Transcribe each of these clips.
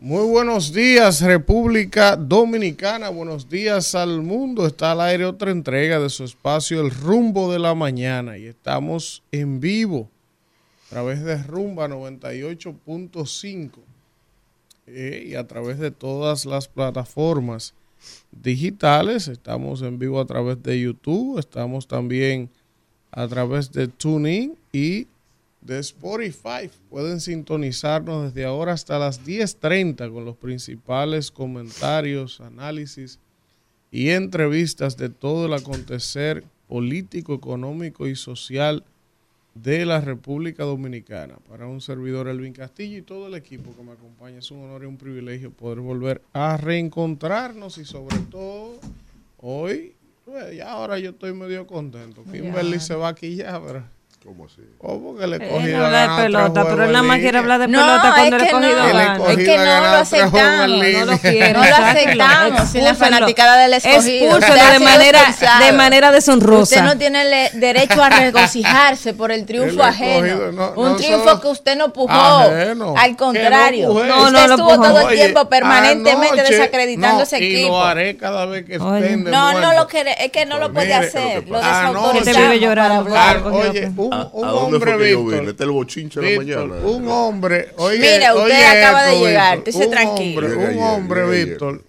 Muy buenos días, República Dominicana. Buenos días al mundo. Está al aire otra entrega de su espacio El Rumbo de la Mañana y estamos en vivo a través de Rumba 98.5 eh, y a través de todas las plataformas digitales. Estamos en vivo a través de YouTube, estamos también a través de TuneIn y de Spotify. Pueden sintonizarnos desde ahora hasta las 10.30 con los principales comentarios, análisis y entrevistas de todo el acontecer político, económico y social de la República Dominicana. Para un servidor Elvin Castillo y todo el equipo que me acompaña, es un honor y un privilegio poder volver a reencontrarnos y sobre todo hoy, pues, ya ahora yo estoy medio contento. Kimberly se va aquí ya, pero ¿Cómo así? ¿Cómo que le Él cogí no habla de pelota, pero él nada más quiere hablar de No, pelota cuando le he cogido no. ganas. Es que no lo aceptamos. No lo quiere. No lo sáquenlo, aceptamos, sin la fanaticada del escogido. De manera, de manera deshonrosa. Usted no tiene derecho a regocijarse por el El triunfo ajeno. no, un no triunfo que usted no pujó. Ajeno. Al contrario. No. No, usted estuvo todo el Oye, tiempo permanentemente anoche- desacreditando no, ese Y equipo. lo haré cada vez que estén de No, no lo quiere, es que no lo puede hacer. lo desautorizamos para Ah, hablar. Cogió oye, un, ¿A, un a dónde hombre, fue que yo Víctor, vine? Este es el bochinche de la Víctor, mañana. un hombre, oye, Mira, usted oye acaba de esto, llegar, Víctor, un tranquilo. hombre, un ayer, hombre, ayer. Víctor,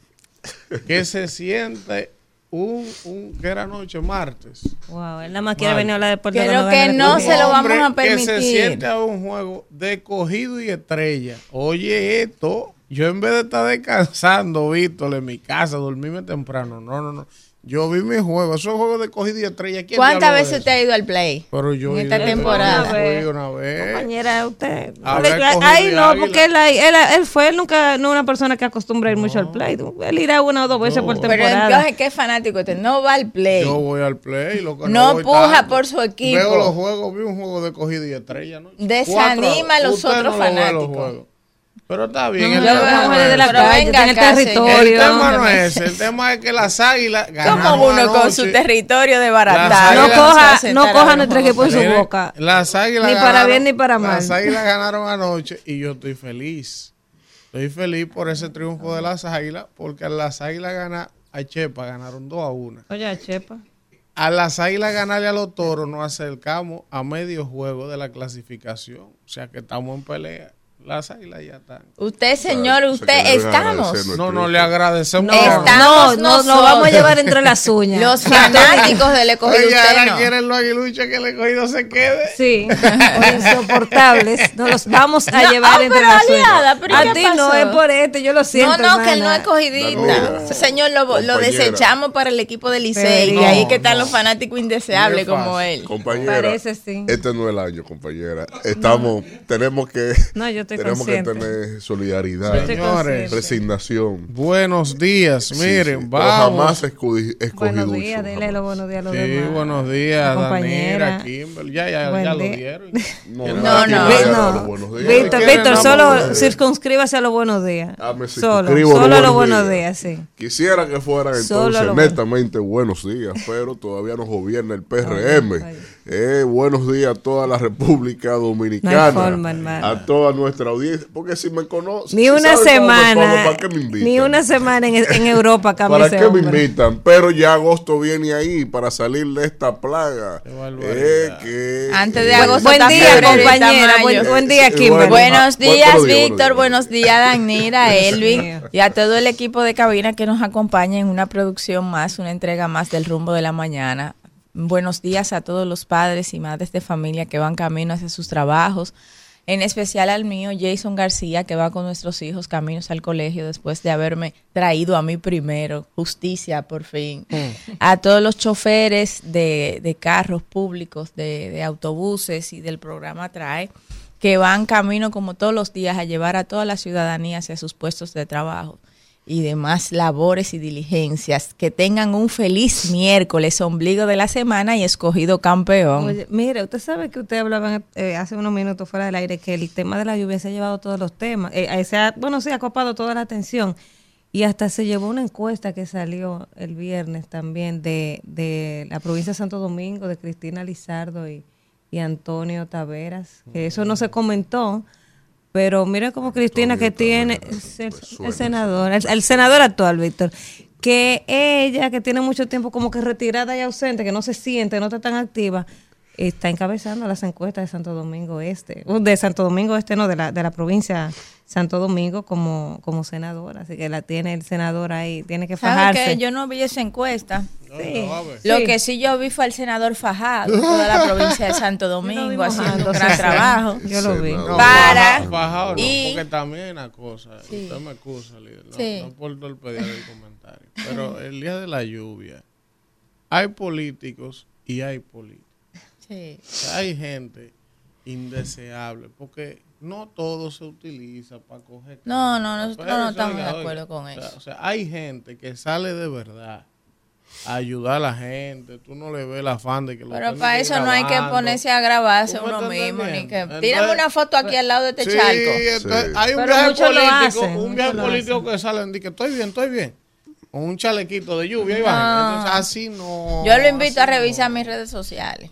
que se siente un, un, que era noche, martes. Wow, él nada más quiere venir a hablar de deporte. Pero no que no de se lo vamos a hombre Que se permitir. siente a un juego de cogido y estrella. Oye, esto, yo en vez de estar descansando, Víctor, en mi casa, dormirme temprano, no, no, no. Yo vi mi juego, esos juegos de cogido y estrella. ¿quién ¿Cuántas veces es usted ha ido al play? Pero yo en esta ido- temporada? yo fui una vez. Compañera, usted. Ay, no, águila. porque él, él, él fue él nunca no una persona que acostumbra ir mucho al play. Él irá una o dos veces por No. Pero temporada. entonces, ¿qué fanático usted? No va al play. Yo voy al play. Lo que No voy puja tanto. por su equipo. Veo los juegos, vi un juego de cogido y estrella, ¿no? Desanima Cuatro- a los otros no los fanáticos. Pero está bien. No, el tema la calle, venga en el acá, El territorio. tema no es ese. El tema es que las águilas ganaron Como uno con su territorio Las desbaratado. no coja, no a coja nuestro equipo en su boca. Las águilas Ni para ganaron- bien ni para mal. Las águilas ganaron anoche y yo estoy feliz. Estoy feliz por ese triunfo de las águilas, porque a las águilas ganar a Chepa ganaron 2 a 1. Oye, Chepa. A las águilas ganarle a los toros nos acercamos a medio juego de la clasificación. O sea que estamos en pelea. Las águilas ya están. Usted, señor, usted, estamos. No, no, le agradecemos. No, Estamos no, no, vamos a llevar entre las uñas. Los fanáticos del escogido, Oye, usted ahora no. quieren los aguiluchos que el escogido se quede. Sí, insoportables. Nos los vamos a No, llevar ah, entre pero las aliada, uñas. ¿pero A ti no es por esto, yo lo No, siento. no, que él no es cogidita. Señor, lo, lo desechamos para el equipo de Licey. Y ahí no, que están no. los fanáticos indeseables No es como él. Compañera, Parece, sí. este no es el año, compañera. Estamos, tenemos que, No, yo estoy tenemos que tener solidaridad, Señores. resignación. Buenos días, miren, sí, vamos. jamás escogí, Buenos días, dile los buenos días a los Sí, demás. buenos días, Compañera. Danira, Kimberly. Ya, ya, Buen ya lo dieron. No, ¿Quién no, no. No. los buenos días. Víctor, ¿Quieren Víctor, solo circunscríbase a los buenos días. Ah, me Solo, circunscribo a solo los los buenos días. días, sí. Quisiera que fueran Solo entonces netamente buenos días, pero todavía nos gobierna el PRM. Eh, buenos días a toda la República Dominicana, No hay forma, hermano. a toda nuestra audiencia, porque si me conocen, Ni una semana, ¿para qué me invitan? ni una semana en, en Europa ¿Para qué me invitan? Pero ya agosto viene ahí para salir de esta plaga. Eh, que, Antes de eh, agosto Buen día, compañera. mayo. Buen, buen día, Eh, Kimberly. bueno. Buenos Bu- días, buenos días, Víctor. buenos días, Danira, Elvin y a todo el equipo de cabina que nos acompaña en una producción más, una entrega más del rumbo de la mañana. Buenos días a todos los padres y madres de familia que van camino hacia sus trabajos. En especial al mío, Jason García, que va con nuestros hijos caminos al colegio después de haberme traído a mí primero. Justicia, por fin. A todos los choferes de, de carros públicos, de, de autobuses y del programa Trae, que van camino como todos los días a llevar a toda la ciudadanía hacia sus puestos de trabajo y demás labores y diligencias. Que tengan un feliz miércoles, ombligo de la semana y escogido campeón. Oye, mire, usted sabe que usted hablaba eh, hace unos minutos fuera del aire que el tema de la lluvia se ha llevado todos los temas, eh, eh, se ha, bueno, se ha copado toda la atención. Y hasta se llevó una encuesta que salió el viernes también de, de la provincia de Santo Domingo, de Cristina Lizardo y, y Antonio Taveras, que eso no se comentó, pero mira como Cristina que tiene el senador, el, el senador actual, Víctor, que ella que tiene mucho tiempo como que retirada y ausente, que no se siente, no está tan activa, está encabezando las encuestas de Santo Domingo Este, o de Santo Domingo Este, no, de la, de la provincia Santo Domingo como, como senadora, así que la tiene el senador ahí, tiene que ¿Sabe fajarse. que yo no vi esa encuesta? Sí. No. Lo Sí. que sí yo vi fue al senador Fajado, toda la provincia de Santo Domingo, haciendo un gran trabajo. Yo lo vi. Para- no, y- porque también una cosa, Sí. usted me excusa, líder, no, Sí. no por torpedear el comentario, pero el día de la lluvia hay políticos y hay políticos. Sí. Hay gente indeseable, porque no todo se utiliza para coger. No, no, nosotros no estamos de acuerdo con o sea, eso. O sea, hay gente que sale de verdad a ayudar a la gente, tú no le ves el afán de que lo Pero para eso no hay que ponerse a grabarse ¿Tú me uno mismo, ni que... entendiendo? Tírame Entonces, una foto aquí al lado de este Sí, charco. entonces, Sí. hay un Pero viaje político, hacen, un viaje político que salen y que estoy bien, estoy bien. Con un chalequito de lluvia y No. Entonces, así no. Yo lo invito a no. revisar mis redes sociales.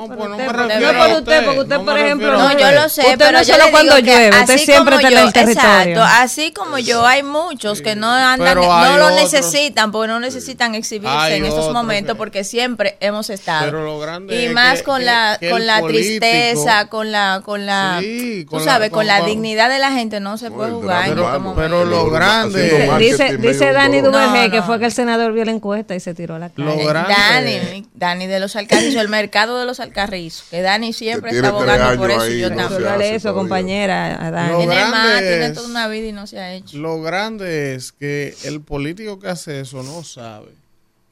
No, pues no me porque- refiero no por a usted, porque usted, me por ejemplo, No, yo lo sé, Usted pero no yo solo cuando llueve, usted así siempre como está en yo- el territorio. Exacto, así como yo, hay muchos que no andan, no lo otros- necesitan, porque no necesitan exhibirse Hay en esos otros momentos, que- porque siempre hemos estado. Pero lo grande y es más que- con que- la, que con la político- tristeza, con la, con la, Sí, tú con sabes, con, la dignidad de la gente no se puede jugar en estos. Pero lo grande- Dice- Dice, Dani. Duvergé que fue que el senador vio la encuesta y se tiró a la cara. Eh, Dani, Dani de los Alcarrizos, el mercado de los Alcarrizos, que Dani siempre Que está abogando por eso y yo no también. eso, todavía. compañera, a Dani. Tiene más, tiene toda una vida y no se ha hecho. Lo grande es que el político que hace eso no sabe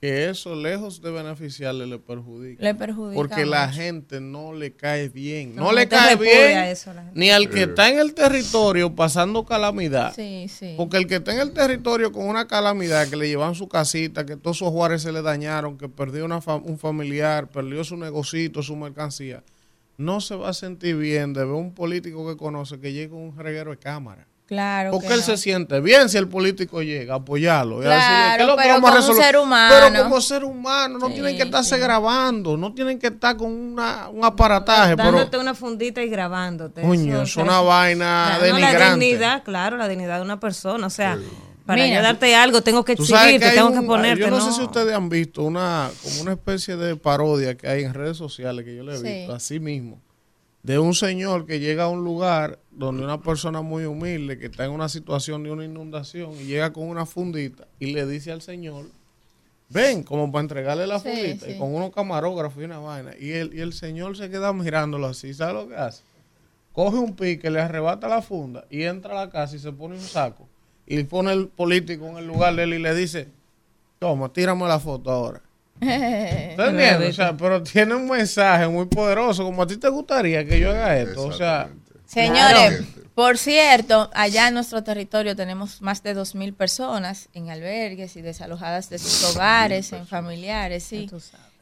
que eso, lejos de beneficiarle, le perjudica. Le perjudica Porque la mucho. gente no le cae bien. No, No, le cae bien eso, la ni al que está en el territorio pasando calamidad. Sí, sí. Porque el que está en el territorio con una calamidad, que le llevan su casita, que todos sus juárez se le dañaron, que perdió una fa- un familiar, perdió su negocito, su mercancía, no se va a sentir bien de ver un político que conoce que llega un reguero de cámara. Claro. Porque que él no. se siente bien si el político llega, apoyarlo. y a decirle, Claro, ¿qué es lo pero a como resolver? ser humano. Pero como ser humano, no Sí, tienen que estarse sí. grabando, no tienen que estar con una, un aparataje. Pero, Dándote una fundita y grabándote. coño, Eso, es una vaina la- no, la denigrante. dignidad, claro, la dignidad de una persona. O sea, para Mira. yo darte algo, tengo que Tú sabes exhibirte, hay tengo un- que ponerte. Yo no, no, sé si ustedes han visto una como una especie de parodia que hay en redes sociales que yo le he Sí. visto así mismo de un señor que llega a un lugar donde una persona muy humilde que está en una situación de una inundación y llega con una fundita y le dice al señor ven como para entregarle la Sí, fundita sí. y con unos camarógrafos y una vaina y el, y el señor se queda mirándolo así ¿sabe lo que hace? coge un pique, le arrebata la funda y entra a la casa y se pone un saco y pone el político en el lugar de él y le dice, toma, tírame la foto ahora. ¿Estás entendiendo? O sea, pero tiene un mensaje muy poderoso, como a ti te gustaría que yo haga esto. O sea. Señores, Claro. por cierto, allá en nuestro territorio tenemos más de 2.000 personas en albergues y desalojadas de sus hogares, en familiares, sí.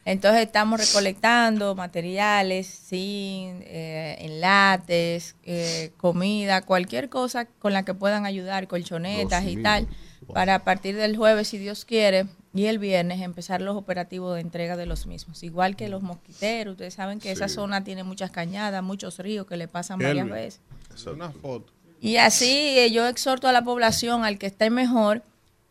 Entonces estamos recolectando materiales, sí, eh, enlates, eh, comida, cualquier cosa con la que puedan ayudar, colchonetas y 2.000. tal, Wow. para a partir del jueves, si Dios quiere, y el viernes empezar los operativos de entrega de los mismos. Igual que los mosquiteros, ustedes saben que esa zona tiene muchas cañadas, muchos ríos que le pasan varias Kelvin. veces. una foto. Y así eh, yo exhorto a la población, al que esté mejor,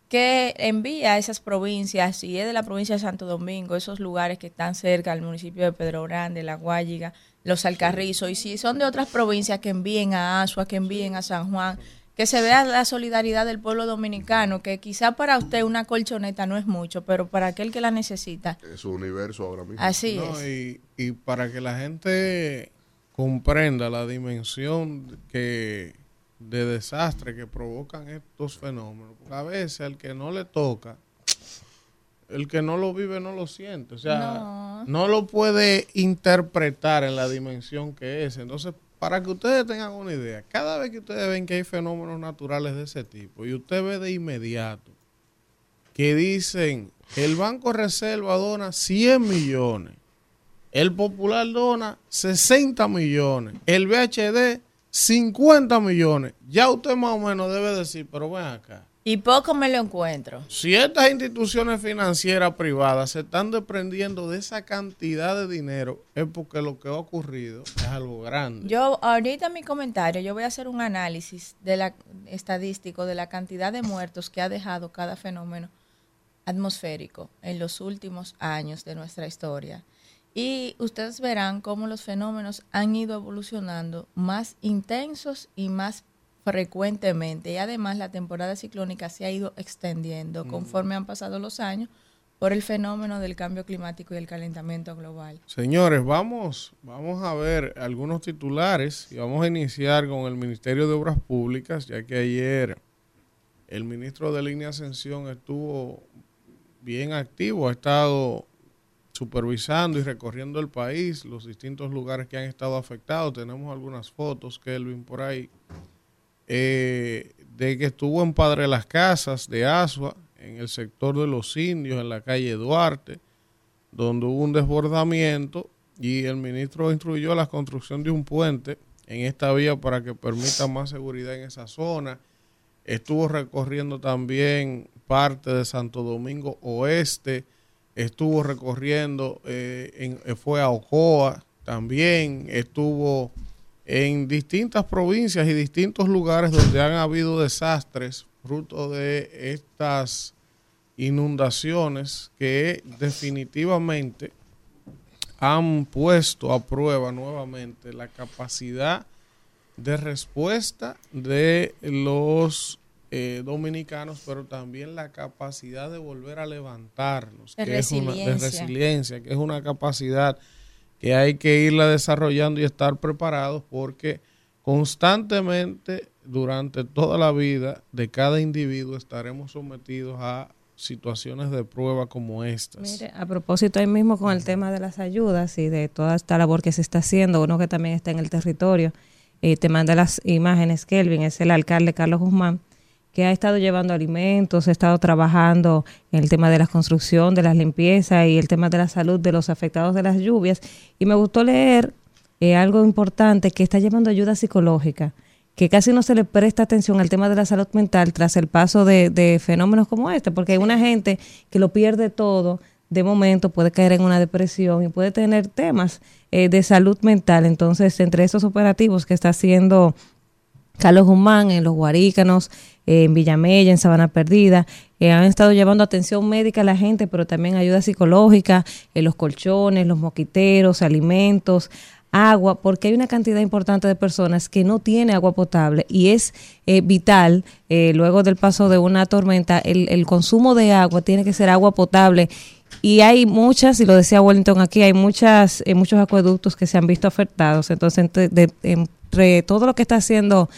que envíe a esas provincias, si es de la provincia de Santo Domingo, esos lugares que están cerca al municipio de Pedro Grande, La Guayiga, Los Alcarrizos, y si son de otras provincias, que envíen a Asua, que envíen a San Juan, que se vea la solidaridad del pueblo dominicano, que quizá para usted una colchoneta no es mucho, pero para aquel que la necesita, Es su universo ahora mismo. así No, es. y, y para que la gente comprenda la dimensión que de desastre que provocan estos fenómenos. Porque a veces el que no le toca, el que no lo vive no lo siente. O sea, No. no, lo puede interpretar en la dimensión que es. Entonces, para que ustedes tengan una idea, cada vez que ustedes ven que hay fenómenos naturales de ese tipo y usted ve de inmediato que dicen el Banco Reserva dona 100 millones, el Popular dona 60 millones, el BHD 50 millones. Ya usted más o menos debe decir, pero ven acá, Y poco me lo encuentro. Si estas instituciones financieras privadas se están desprendiendo de esa cantidad de dinero, es porque lo que ha ocurrido es algo grande. Yo, ahorita en mi comentario, yo voy a hacer un análisis de la estadístico de la cantidad de muertos que ha dejado cada fenómeno atmosférico en los últimos años de nuestra historia. Y ustedes verán cómo los fenómenos han ido evolucionando más intensos y más frecuentemente. Y además la temporada ciclónica se ha ido extendiendo conforme han pasado los años por el fenómeno del cambio climático y el calentamiento global. Señores, vamos, vamos a ver algunos titulares y vamos a iniciar con el Ministerio de Obras Públicas, ya que ayer el ministro de Línea Ascensión estuvo bien activo, ha estado supervisando y recorriendo el país, los distintos lugares que han estado afectados. Tenemos algunas fotos, Kelvin, por ahí, eh, de que estuvo en Padre Las Casas de Asua, en el sector de los indios, en la calle Duarte, donde hubo un desbordamiento y el ministro instruyó la construcción de un puente en esta vía para que permita más seguridad en esa zona. Estuvo recorriendo también parte de Santo Domingo Oeste, estuvo recorriendo, eh, en, eh, fue a Ocoa también, estuvo en distintas provincias y distintos lugares donde han habido desastres fruto de estas inundaciones que definitivamente han puesto a prueba nuevamente la capacidad de respuesta de los eh, dominicanos, pero también la capacidad de volver a levantarnos, De que es una de resiliencia. resiliencia, que es una capacidad que hay que irla desarrollando y estar preparados porque constantemente durante toda la vida de cada individuo estaremos sometidos a situaciones de prueba como estas. Mire, a propósito ahí mismo con el tema de las ayudas y de toda esta labor que se está haciendo, uno que también está en el territorio, eh, te manda las imágenes, Kelvin, es el alcalde Carlos Guzmán, que ha estado llevando alimentos, ha estado trabajando en el tema de la construcción, de las limpiezas y el tema de la salud de los afectados de las lluvias. Y me gustó leer eh, algo importante, que está llevando ayuda psicológica, que casi no se le presta atención al tema de la salud mental tras el paso de, de fenómenos como este, porque hay una gente que lo pierde todo de momento, puede caer en una depresión y puede tener temas eh, de salud mental. Entonces, entre estos operativos que está haciendo Carlos Guzmán en Los Guarícanos, en Villamella, en Sabana Perdida. eh, han estado llevando atención médica a la gente, pero también ayuda psicológica, en los colchones, los moquiteros, alimentos, agua, porque hay una cantidad importante de personas que no tiene agua potable y es eh, vital, eh, luego del paso de una tormenta, el, consumo de agua tiene que ser agua potable. Y hay muchas, y lo decía Wellington aquí, hay muchas, eh, muchos acueductos que se han visto afectados. Entonces, entre todo lo que está haciendo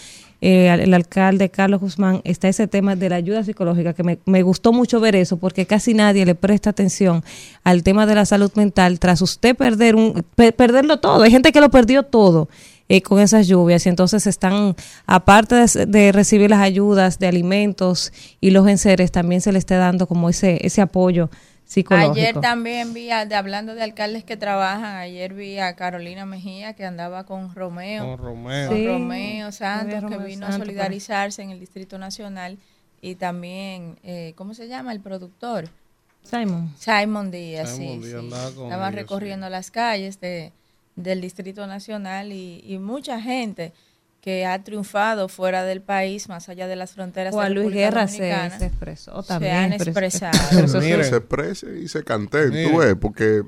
eh, el alcalde Carlos Guzmán, está ese tema de la ayuda psicológica, que me, gustó mucho ver eso, porque casi nadie le presta atención al tema de la salud mental tras usted perder un, pe- perderlo todo. Hay gente que lo perdió todo. eh, con esas lluvias y entonces están aparte de, de recibir las ayudas de alimentos y los enseres también se le está dando como ese ese apoyo psicológico. Ayer también vi, a- de, hablando de alcaldes que trabajan, ayer vi a Carolina Mejía que andaba con Romeo. Con Romeo. con Sí, Romeo Santos, que Romeo vino Santos a solidarizarse en el Distrito Nacional. Y también, eh, ¿cómo se llama? El productor. Simon. Simon Díaz, Simon sí, Díaz Estaban ellos, recorriendo las calles de, del Distrito Nacional y, y mucha gente que ha triunfado fuera del país, más allá de las fronteras Juan de Luis Guerra se, se expresó se también. han pero- expresado. pero eso Mire. es- se exprese y se canten, Mire. tú ves, porque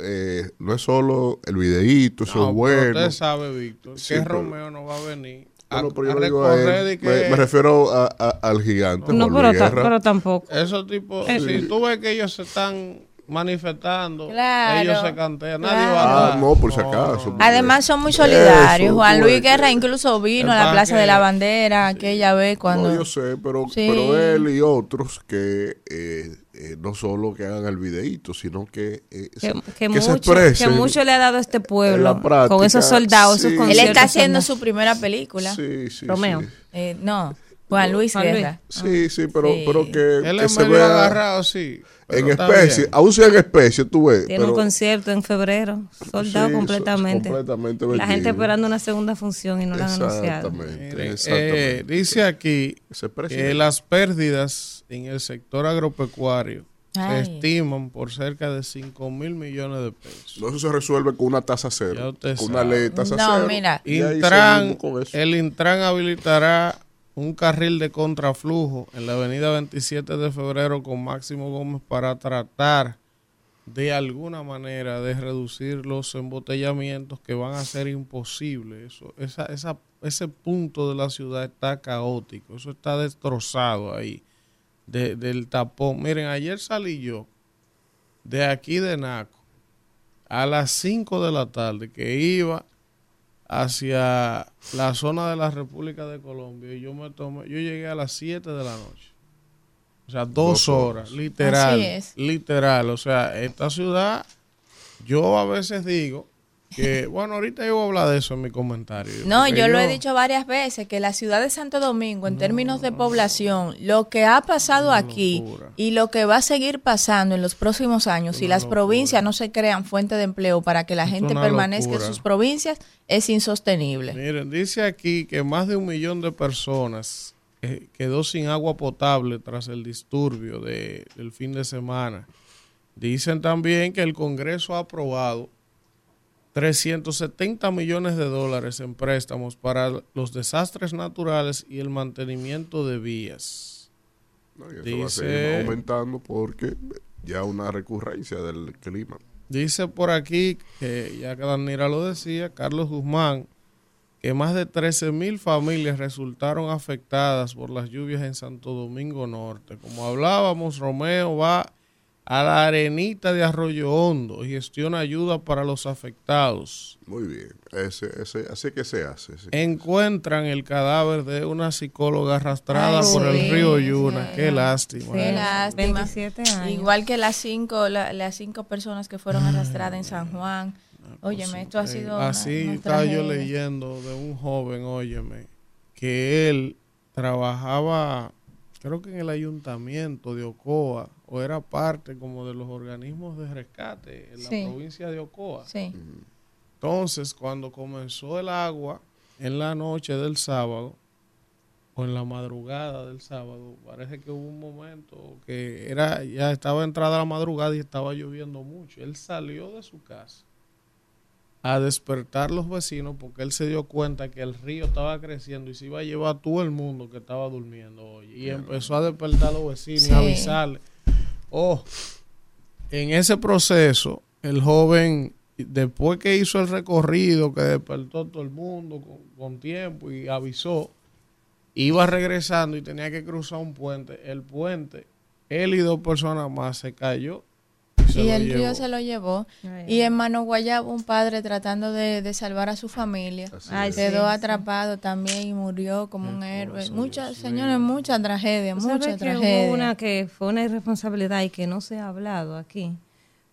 eh, no es solo el videíto, eso No, es bueno. Usted sabe, Víctor, Sí, que pero- Romeo no va a venir a, Bueno, pero yo a no digo a él. recorrer y que me, me refiero a- a- al gigante No, Juan pero, Luis ta- Guerra. pero tampoco. esos tipos, Eh, si tú ves que ellos se están manifestando, Claro, ellos se cantean, nadie claro. va a Ah, no, por si acaso. Además son muy solidarios. Eso, Juan Luis que- Guerra incluso vino a la Plaza que- de la Bandera aquella vez cuando... No, yo sé, pero, Sí. pero él y otros que eh, eh, no solo que hagan el videíto, sino que, eh, Que, se- que que mucho, se expresen. que mucho le ha dado a este pueblo práctica, con esos soldados, esos sí. Él conciertos está haciendo en- su primera película. Sí, sí, Romeo. sí. Eh, no, Juan Luis. Guerra. Sí, sí, pero, Sí. pero que, Él que es se vea agarrado, sí. en especie, bien. aún sea en especie, tú ves. Tiene un pero- concierto en febrero, soldado Sí, completamente. completamente La gente esperando una segunda función y no la han anunciado. Exactamente, eh, dice aquí que las pérdidas en el sector agropecuario se Ay. estiman por cerca de 5 mil millones de pesos. No, eso se resuelve con una tasa cero. Con una sabe. ley de tasa No, cero. mira. Intran, el Intran habilitará un carril de contraflujo en la avenida 27 de febrero con Máximo Gómez para tratar de alguna manera de reducir los embotellamientos que van a ser imposibles. Eso, ese punto de la ciudad está caótico, eso está destrozado ahí de- del tapón. Miren, ayer salí yo de aquí de Naco a las 5 de la tarde que iba hacia la zona de la República de Colombia y yo me tomé, yo llegué a las 7 de la noche. O sea, dos, Dos horas, horas. literal, Así es. literal. O sea, esta ciudad, yo a veces digo que, bueno, ahorita yo voy a hablar de eso en mi comentario. No, yo lo he dicho varias veces, que la ciudad de Santo Domingo, en términos de población, lo que ha pasado aquí locura. y lo que va a seguir pasando en los próximos años, si las locura. provincias no se crean fuente de empleo para que la Es gente permanezca locura. en sus provincias, es insostenible. Miren, dice aquí que más de un millón de personas eh, quedó sin agua potable tras el disturbio de- del fin de semana. Dicen también que el Congreso ha aprobado 370 millones de dólares en préstamos para los desastres naturales y el mantenimiento de vías. No, y eso va a Dice- seguir aumentando porque ya una recurrencia del clima. Dice por aquí, que ya que Danira lo decía, Carlos Guzmán, que más de 13 mil familias resultaron afectadas por las lluvias en Santo Domingo Norte. Como hablábamos, Romeo va a la arenita de Arroyo Hondo y gestiona ayuda para los afectados. Muy bien. Ese, ese, así que se hace. sí. Encuentran el cadáver de una psicóloga arrastrada Ay, por el río sí. Yuna. Qué lástima. Qué ¿eh? lástima. 27 años. Igual que las cinco, la- las cinco personas que fueron arrastradas en San Juan. Óyeme, esto ha Eh, sido una- Así una estaba yo leyendo de un joven, óyeme, que él trabajaba, creo que en el ayuntamiento de Ocoa, o era parte como de los organismos de rescate en la Sí. provincia de Ocoa. Sí. Entonces, cuando comenzó el agua en la noche del sábado, o en la madrugada del sábado, parece que hubo un momento que era ya estaba entrada la madrugada y estaba lloviendo mucho. Él salió de su casa a despertar los vecinos porque él se dio cuenta que el río estaba creciendo y se iba a llevar a todo el mundo que estaba durmiendo hoy. Y empezó a despertar a los vecinos y Sí. a avisarle. Oh, en ese proceso, el joven, después que hizo el recorrido, que despertó todo el mundo con, con tiempo y avisó, iba regresando y tenía que cruzar un puente. El puente, él y dos personas más se cayó. Y el llevó. río se lo llevó. Ay, Y en Mano Guayabo, un padre tratando de, de salvar a su familia. Ay, sí, Quedó sí. atrapado también y murió como un héroe. Muchas, señores, mucha tragedia, mucha que tragedia. hubo una que fue una irresponsabilidad y que no se ha hablado aquí.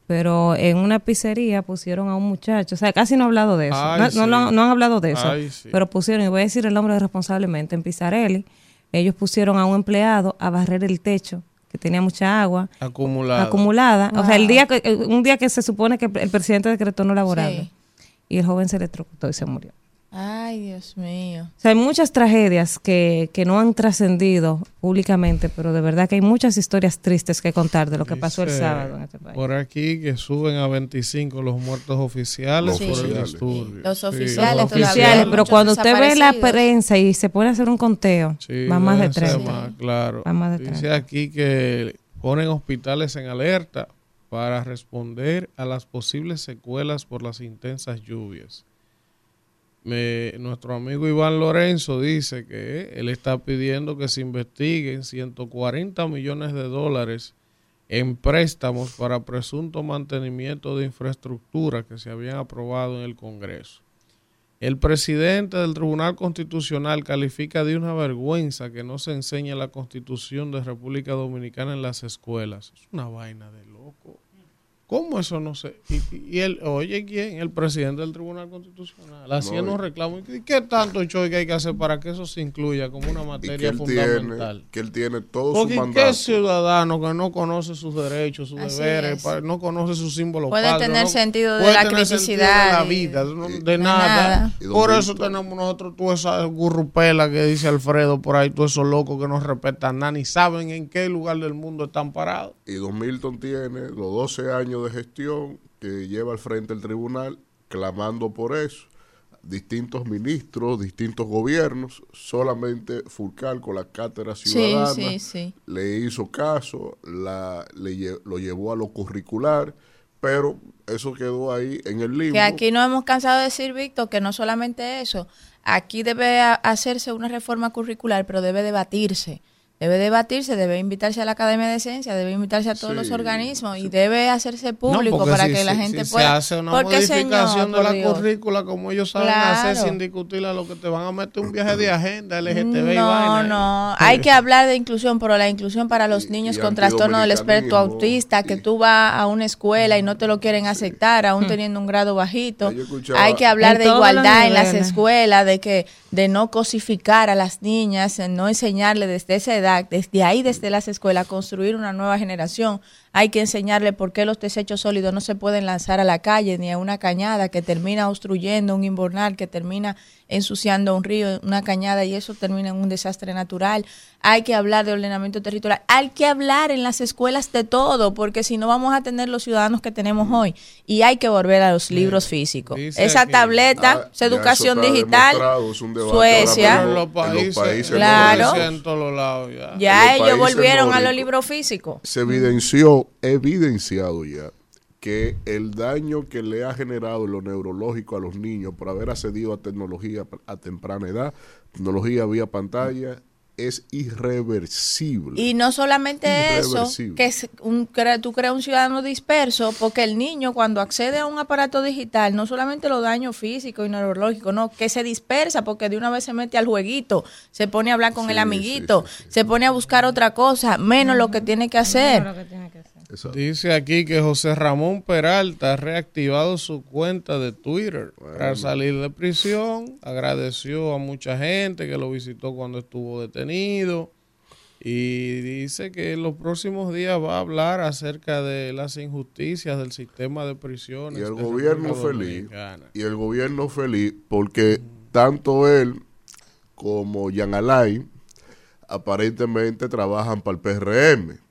Pero en una pizzería pusieron a un muchacho, o sea, casi no ha hablado de eso. Ay, no, no sí. lo han- no han hablado de eso. Ay, sí. Pero pusieron, y voy a decir el nombre responsablemente, en Pizzarelli, ellos pusieron a un empleado a barrer el techo, que tenía mucha agua acumulado. acumulada. O sea, el día que, eh, un día que se supone que el presidente decretó no laborable. Sí. Y el joven se electrocutó y se murió. Ay, Dios mío. O sea, hay muchas tragedias que, que no han trascendido públicamente, pero de verdad que hay muchas historias tristes que contar de lo que pasó el Dice sábado en este país. Por aquí que suben a 25 los muertos oficiales Los por el oficiales. disturbio. Los Sí, oficiales los. Oficiales, pero cuando usted ve la prensa y se pone a hacer un conteo, Sí, va más de deben ser 30. más, claro. Va más de Dice 30. aquí que ponen hospitales en alerta para responder a las posibles secuelas por las intensas lluvias. Nuestro amigo Iván Lorenzo dice que él está pidiendo que se investiguen 140 millones de dólares en préstamos para presunto mantenimiento de infraestructura que se habían aprobado en el Congreso. El presidente del Tribunal Constitucional califica de una vergüenza que no se enseñe la Constitución de República Dominicana en las escuelas. Es una vaina de. ¿Cómo eso no sé? Y, y él, oye, ¿quién? El presidente del Tribunal Constitucional, haciendo un reclamo. ¿Y qué tanto choque hay que hacer para que eso se incluya como una materia fundamental? Tiene, que él tiene todo Porque su mandato. ¿qué ciudadano que no conoce sus derechos, sus Así deberes, es. no conoce sus símbolos Puede tener no- sentido de puede la tener sentido criticidad de la vida, no- y- de nada. Por eso Víctor. tenemos nosotros toda esa gurrupela que dice Alfredo por ahí, todos esos locos que no respetan nada ni saben en qué lugar del mundo están parados. Y Don Milton tiene los 12 años de gestión que lleva al frente del tribunal clamando por eso. Distintos ministros, distintos gobiernos, solamente Fulcar con la cátedra ciudadana sí, sí. le hizo caso, la, le lo llevó a lo curricular, pero eso quedó ahí en el limbo. Que aquí no hemos cansado de decir, Víctor, que no solamente eso. Aquí debe hacerse una reforma curricular, pero debe debatirse. Debe debatirse, debe invitarse a la Academia de Ciencia, debe invitarse a todos Sí, los organismos y debe hacerse público No, para si- que la si- gente si pueda. Se hace una Porque, modificación señor, de la Dios. currícula como ellos saben Claro. hacer sin discutir a lo que te van a meter un viaje de agenda LGTB y No, vaina. no. Hay que hablar de inclusión, pero la inclusión para los Y- niños y con trastorno del espectro autista, que y- tú vas a una escuela y no te lo quieren aceptar, aún teniendo un grado bajito. Hay que hablar de igualdad en las escuelas, de que de no cosificar a las niñas, no enseñarle desde esa edad, desde ahí, desde las escuelas, construir una nueva generación. Hay que enseñarle por qué los desechos sólidos no se pueden lanzar a la calle ni a una cañada que termina obstruyendo un invernal, que termina ensuciando un río, una cañada y eso termina en un desastre natural. Hay que hablar de ordenamiento territorial. Hay que hablar en las escuelas de todo, porque si no vamos a tener los ciudadanos que tenemos hoy. Y hay que volver a los libros físicos. dice Esa aquí- tableta, Ah, esa educación digital, Suecia. en los países, en los países Claro. nórdicos, en todos los lados ya. ya los ellos volvieron a los libros físicos. se evidenció, evidenciado ya, que el daño que le ha generado en lo neurológico a los niños por haber accedido a tecnología a temprana edad, tecnología vía pantalla, es irreversible. Y no solamente eso, que es un, crea- tú creas un ciudadano disperso, porque el niño cuando accede a un aparato digital, no solamente los daños físicos y neurológicos, no, que se dispersa porque de una vez se mete al jueguito, se pone a hablar con Sí, el amiguito, sí, sí. se pone a buscar otra cosa, menos lo que tiene que hacer. Lo que tiene que hacer. Exacto. Dice aquí que José Ramón Peralta ha reactivado su cuenta de Twitter tras salir de prisión. Agradeció a mucha gente que lo visitó cuando estuvo detenido. Y dice que en los próximos días va a hablar acerca de las injusticias del sistema de prisiones. Y el gobierno feliz. Y el gobierno feliz porque tanto él como Jan Alain aparentemente trabajan para el PRM.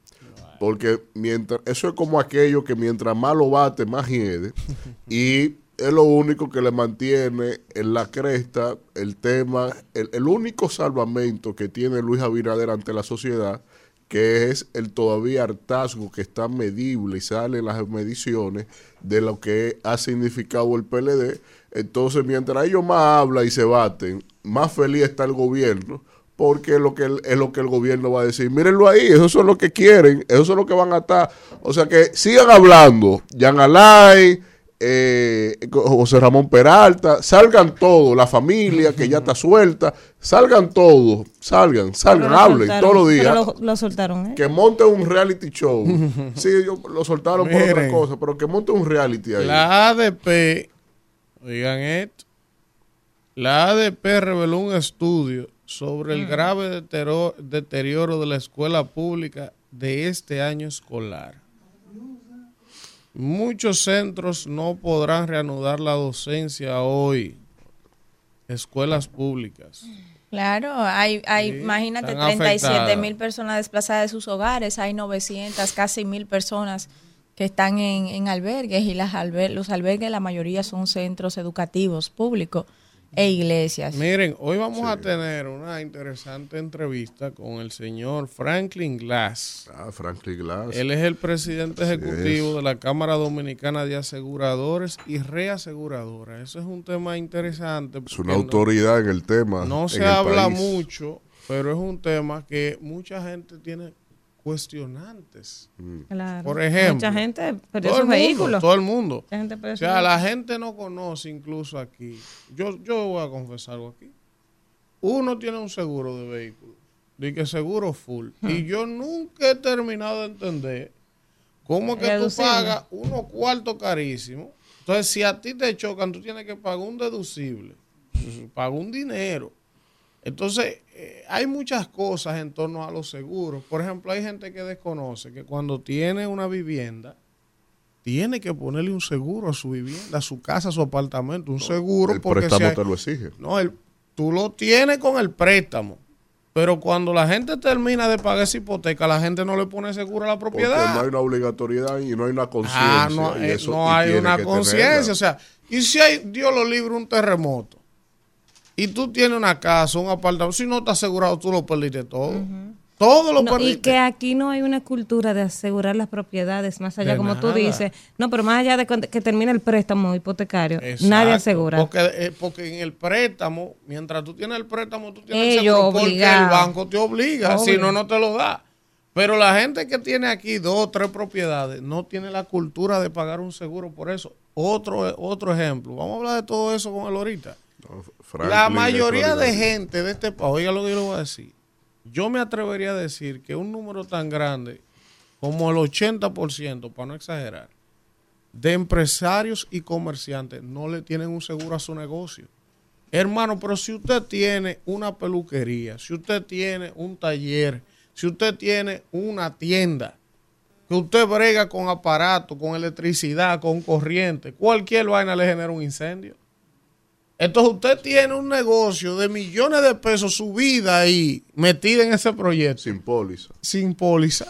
Porque mientras eso es como aquello que mientras más lo bate, más hiede. y es lo único que le mantiene en la cresta el tema, el, el único salvamento que tiene Luis Abinader ante la sociedad, que es el todavía hartazgo que está medible y sale en las mediciones de lo que ha significado el PLD. Entonces, mientras ellos más hablan y se baten, más feliz está el gobierno, porque es lo que el, es lo que el gobierno va a decir. Mírenlo ahí, eso es lo que quieren, eso es lo que van a estar. O sea que sigan hablando, Jan Alay, eh, José Ramón Peralta, salgan todos, la familia que ya está suelta, salgan todos, salgan, salgan, lo hablen soltaron, todos los días. pero Lo, lo soltaron, ¿eh? Que monte un reality show. sí, ellos lo soltaron por otra cosa, pero que monte un reality ahí. La ADP, oigan esto, la ADP reveló un estudio sobre el grave deterioro, de la escuela pública de este año escolar. Muchos centros no podrán reanudar la docencia hoy. Escuelas públicas. Claro, hay, hay Sí, imagínate, están 37 afectadas. mil personas desplazadas de sus hogares, hay 900, casi mil personas que están en, en albergues y las alber- los albergues la mayoría son centros educativos públicos e iglesias. Miren, hoy vamos a tener una interesante entrevista con el señor Franklin Glass. Ah, Franklin Glass. Él es el presidente Así ejecutivo es. de la Cámara Dominicana de Aseguradores y Reaseguradoras. Eso es un tema interesante. es porque una no- autoridad en el tema. No, se habla país. mucho, pero es un tema que mucha gente tiene cuestionantes. Claro. Por ejemplo, Mucha gente perdió Todo el sus mundo, vehículos. todo el mundo. Gente O sea, la gente no conoce incluso aquí. Yo, yo voy a confesar algo aquí. Uno tiene un seguro de vehículo. Dice que seguro full. Y yo nunca he terminado de entender ¿Cómo es que tú pagas unos cuartos carísimos? Entonces, si a ti te chocan, tú tienes que pagar un deducible, pagar un dinero. Entonces, eh, hay muchas cosas en torno a los seguros. Por ejemplo, hay gente que desconoce que cuando tiene una vivienda, tiene que ponerle un seguro a su vivienda, a su casa, a su apartamento, un seguro. El porque si préstamo hay- te lo exige. no, el, tú lo tienes con el préstamo. Pero cuando la gente termina de pagar esa hipoteca, la gente no le pone seguro a la Porque propiedad. no hay una obligatoriedad y no hay una conciencia. Ah, no, eh, no hay una conciencia. O sea, y si hay, Dios lo libre, un terremoto, y tú tienes una casa, un apartamento, si no estás asegurado, tú lo perdiste todo. Todo lo No, y perdiste. que aquí no hay una cultura de asegurar las propiedades más allá, De como tú nada. dices. No, pero más allá de que que termine el préstamo hipotecario, Exacto, nadie asegura. Porque, eh, porque en el préstamo, mientras tú tienes el préstamo, tú tienes el Ellos seguro porque el banco te obliga, si no, no te lo da. Pero la gente que tiene aquí dos o tres propiedades no tiene la cultura de pagar un seguro por eso. Otro, otro ejemplo, vamos a hablar de todo eso con él ahorita. Franklin, La mayoría de gente de este país, oiga lo que yo le voy a decir. Yo me atrevería a decir que un número tan grande como el 80%, para no exagerar, de empresarios y comerciantes no le tienen un seguro a su negocio. Hermano, pero si usted tiene una peluquería, si usted tiene un taller, si usted tiene una tienda, que usted brega con aparatos, con electricidad, con corriente, cualquier vaina le genera un incendio. Entonces usted tiene un negocio de millones de pesos, su vida ahí, metida en ese proyecto, Sin póliza. sin póliza.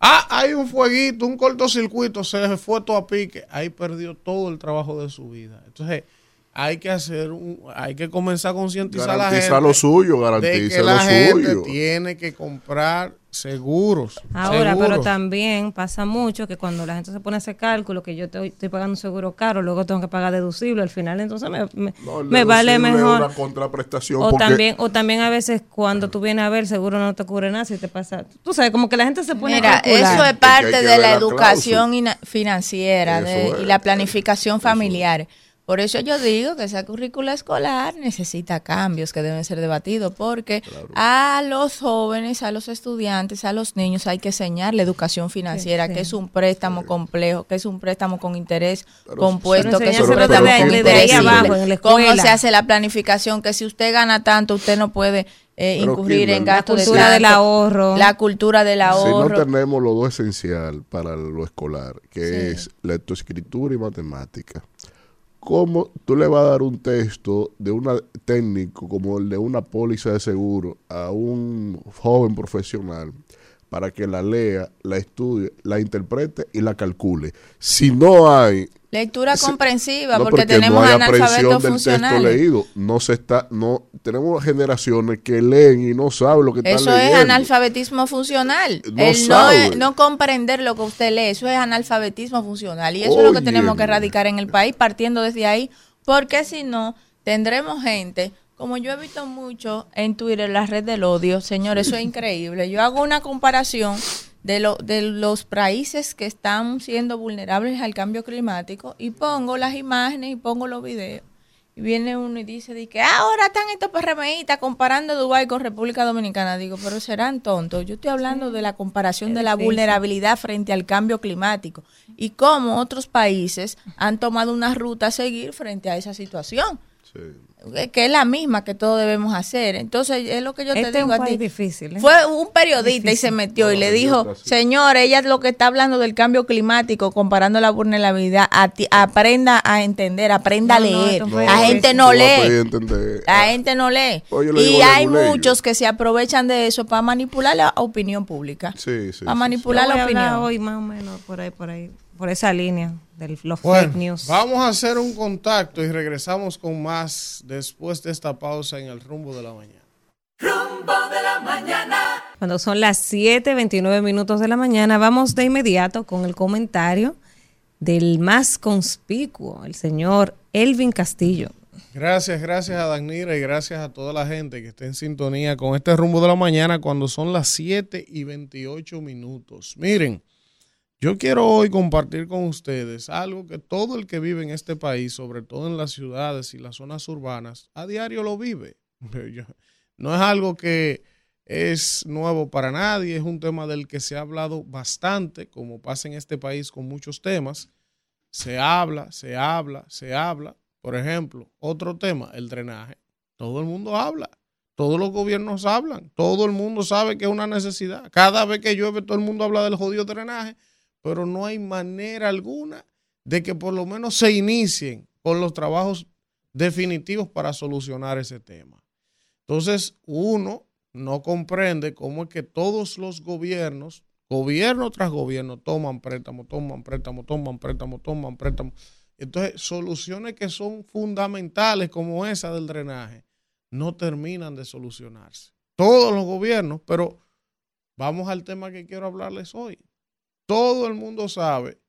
Ah, hay un fueguito, un cortocircuito, se fue todo a pique. Ahí perdió todo el trabajo de su vida. Entonces, hay que hacer un, hay que comenzar a concientizar a la gente. Lo suyo, de garantiza lo la gente suyo. tiene que comprar seguros. Ahora, pero también pasa mucho que cuando la gente se pone ese cálculo, que yo estoy, estoy pagando un seguro caro, luego tengo que pagar deducible, al final entonces me, me- No, el me vale mejor. una contraprestación O porque también, o también a veces cuando tú vienes a ver, seguro no te cubre nada si te pasa. Tú sabes, como que la gente se pone Mira, a eso es parte que de la la educación ina- financiera de- y la planificación familiar. Por eso yo digo que esa currícula escolar necesita cambios que deben ser debatidos, porque a los jóvenes, a los estudiantes, a los niños hay que enseñar la educación financiera, Sí, sí. que es un préstamo complejo, que es un préstamo con interés compuesto, Pero que es un préstamo de- con interés ahí abajo, en la ¿Cómo se hace la planificación? Que si usted gana tanto, usted no puede eh, incurrir en La gastos de cultura del ahorro. La cultura del si no ahorro. tenemos lo dos esencial para lo escolar, que Sí. es lectoescritura y matemática, ¿cómo tú le vas a dar un texto de un técnico como el de una póliza de seguro a un joven profesional para que la lea, la estudie, la interprete y la calcule? Si no hay Lectura comprensiva, No, porque, porque tenemos no hay texto leído. No se está, no, tenemos generaciones que leen y no saben lo que están Eso es leyendo. analfabetismo funcional. No El no, no comprender lo que usted lee, eso es analfabetismo funcional. Y eso es lo que tenemos que erradicar en el país, partiendo desde ahí, porque si no, tendremos gente, como yo he visto mucho en Twitter, la red del odio, señores, eso es increíble. Yo hago una comparación de, lo, de los países que están siendo vulnerables al cambio climático y pongo las imágenes y pongo los videos. Y viene uno y dice de que "Ah, ahora están estos PRMistas comparando Dubái con República Dominicana. Digo, pero serán tontos. Yo estoy hablando de la comparación Es de la difícil. vulnerabilidad frente al cambio climático y cómo otros países han tomado una ruta a seguir frente a esa situación. Sí. Que- Que es la misma que todos debemos hacer. Entonces, es lo que yo Este te es digo un a ti. difícil. ¿eh? Fue un periodista y se metió y le No, dijo, casi- señor, ella lo que está hablando del cambio climático, comparando la vulnerabilidad, a ti- aprenda a entender, aprenda No, a leer. la gente no lee. La Ah, gente no lee. Y hay muchos que se aprovechan de eso para manipular la opinión pública. Sí, sí, para sí, manipular Yo voy la opinión. hoy más o menos por ahí, por ahí, por esa línea de los Bueno, fake news. vamos a hacer un contacto y regresamos con más después de esta pausa en el rumbo de la mañana. Rumbo de la mañana. Cuando son las 7:29 minutos de la mañana, vamos de inmediato con el comentario del más conspicuo, el señor Elvin Castillo. Gracias, gracias a Danira y gracias a toda la gente que está en sintonía con este rumbo de la mañana cuando son las 7 y 28 minutos. Miren, yo quiero hoy compartir con ustedes algo que todo el que vive en este país, sobre todo en las ciudades y las zonas urbanas, a diario lo vive. No es algo que es nuevo para nadie, es un tema del que se ha hablado bastante, como pasa en este país con muchos temas. Se habla, se habla, se habla. Por ejemplo, otro tema, el drenaje. Todo el mundo habla, todos los gobiernos hablan, todo el mundo sabe que es una necesidad. Cada vez que llueve todo el mundo habla del jodido drenaje, pero no hay manera alguna de que por lo menos se inicien con los trabajos definitivos para solucionar ese tema. Entonces, uno no comprende cómo es que todos los gobiernos, gobierno tras gobierno, toman préstamo, toman préstamo, toman préstamo, toman préstamo. Entonces, soluciones que son fundamentales como esa del drenaje no terminan de solucionarse. Todos los gobiernos, pero vamos al tema que quiero hablarles hoy. Todo el mundo sabe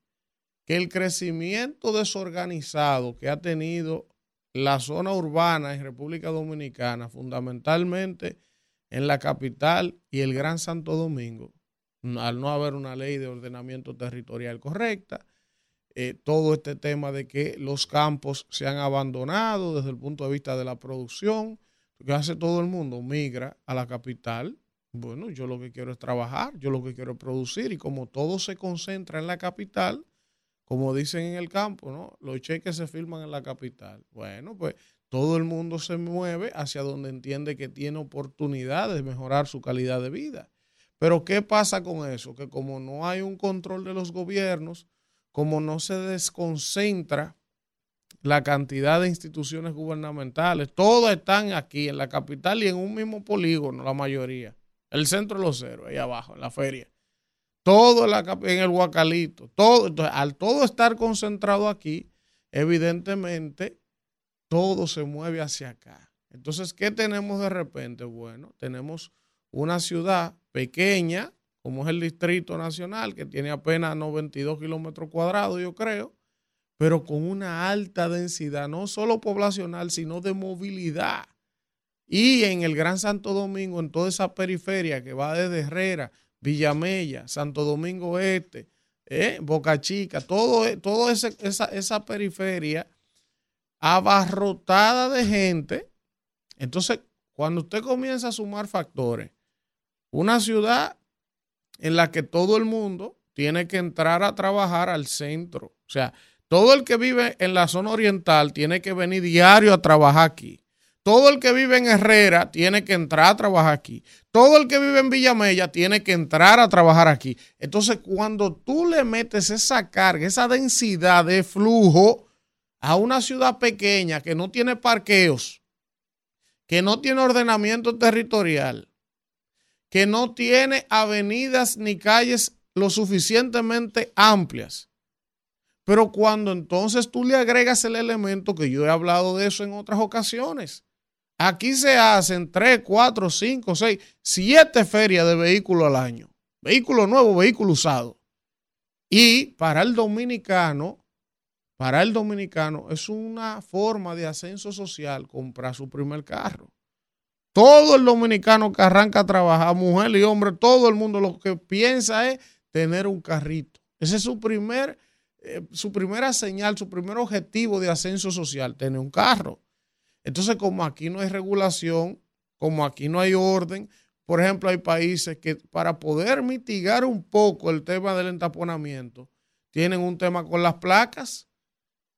que el crecimiento desorganizado que ha tenido la zona urbana en República Dominicana, fundamentalmente en la capital y el Gran Santo Domingo, al no haber una ley de ordenamiento territorial correcta, eh, todo este tema de que los campos se han abandonado desde el punto de vista de la producción, que hace todo el mundo, migra a la capital. Bueno, yo lo que quiero es trabajar, yo lo que quiero es producir y como todo se concentra en la capital, como dicen en el campo, ¿no? Los cheques se firman en la capital. Bueno, pues todo el mundo se mueve hacia donde entiende que tiene oportunidad de mejorar su calidad de vida. Pero ¿qué pasa con eso? Que como no hay un control de los gobiernos, como no se desconcentra la cantidad de instituciones gubernamentales, todas están aquí en la capital y en un mismo polígono, la mayoría. El centro de los ceros, ahí abajo, en la feria todo en, el Guacalito, todo, entonces, al todo estar concentrado aquí, evidentemente todo se mueve hacia acá. Entonces, ¿qué tenemos de repente? Bueno, tenemos una ciudad pequeña, como es el Distrito Nacional, que tiene apenas 92 kilómetros cuadrados, yo creo, pero con una alta densidad, no solo poblacional, sino de movilidad. Y en el Gran Santo Domingo, en toda esa periferia que va desde Herrera, Villamella, Santo Domingo Este, eh, Boca Chica, todo, e, toda esa, esa periferia abarrotada de gente. Entonces, cuando usted comienza a sumar factores, una ciudad en la que todo el mundo tiene que entrar a trabajar al centro. O sea, todo el que vive en la zona oriental tiene que venir diario a trabajar aquí. Todo el que vive en Herrera tiene que entrar a trabajar aquí. Todo el que vive en Villamella tiene que entrar a trabajar aquí. Entonces, cuando tú le metes esa carga, esa densidad de flujo a una ciudad pequeña que no tiene parqueos, que no tiene ordenamiento territorial, que no tiene avenidas ni calles lo suficientemente amplias, pero cuando entonces tú le agregas el elemento que yo he hablado de eso en otras ocasiones, Aquí se hacen 3, 4, 5, 6, 7 ferias de vehículos al año. Vehículo nuevo, vehículo usado. Y para el dominicano, para el dominicano es una forma de ascenso social comprar su primer carro. Todo el dominicano que arranca a trabajar, mujer y hombre, todo el mundo lo que piensa es tener un carrito. Ese es su primer, eh, su primera señal, su primer objetivo de ascenso social, tener un carro. Entonces, como aquí no hay regulación, como aquí no hay orden, por ejemplo, hay países que para poder mitigar un poco el tema del entaponamiento, tienen un tema con las placas.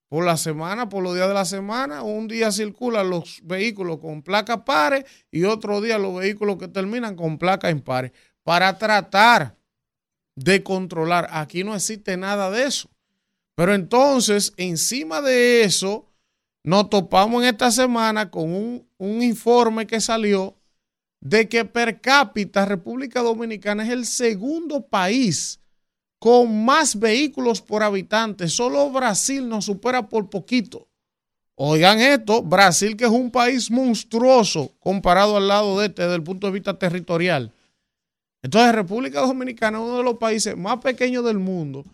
Por la semana, por los días de la semana, un día circulan los vehículos con placas pares y otro día los vehículos que terminan con placas impares para tratar de controlar. Aquí no existe nada de eso. Pero entonces, encima de eso, nos topamos en esta semana con un, informe que salió de que per cápita República Dominicana es el segundo país con más vehículos por habitante. Solo Brasil nos supera por poquito. Oigan esto, Brasil que es un país monstruoso comparado al lado de este desde el punto de vista territorial. Entonces República Dominicana es uno de los países más pequeños del mundo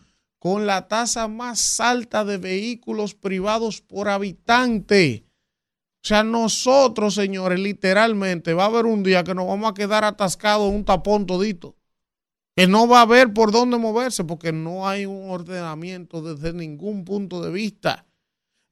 con la tasa más alta de vehículos privados por habitante. O sea, nosotros, señores, literalmente va a haber un día que nos vamos a quedar atascados en un tapón todito. Que no va a haber por dónde moverse porque no hay un ordenamiento desde ningún punto de vista.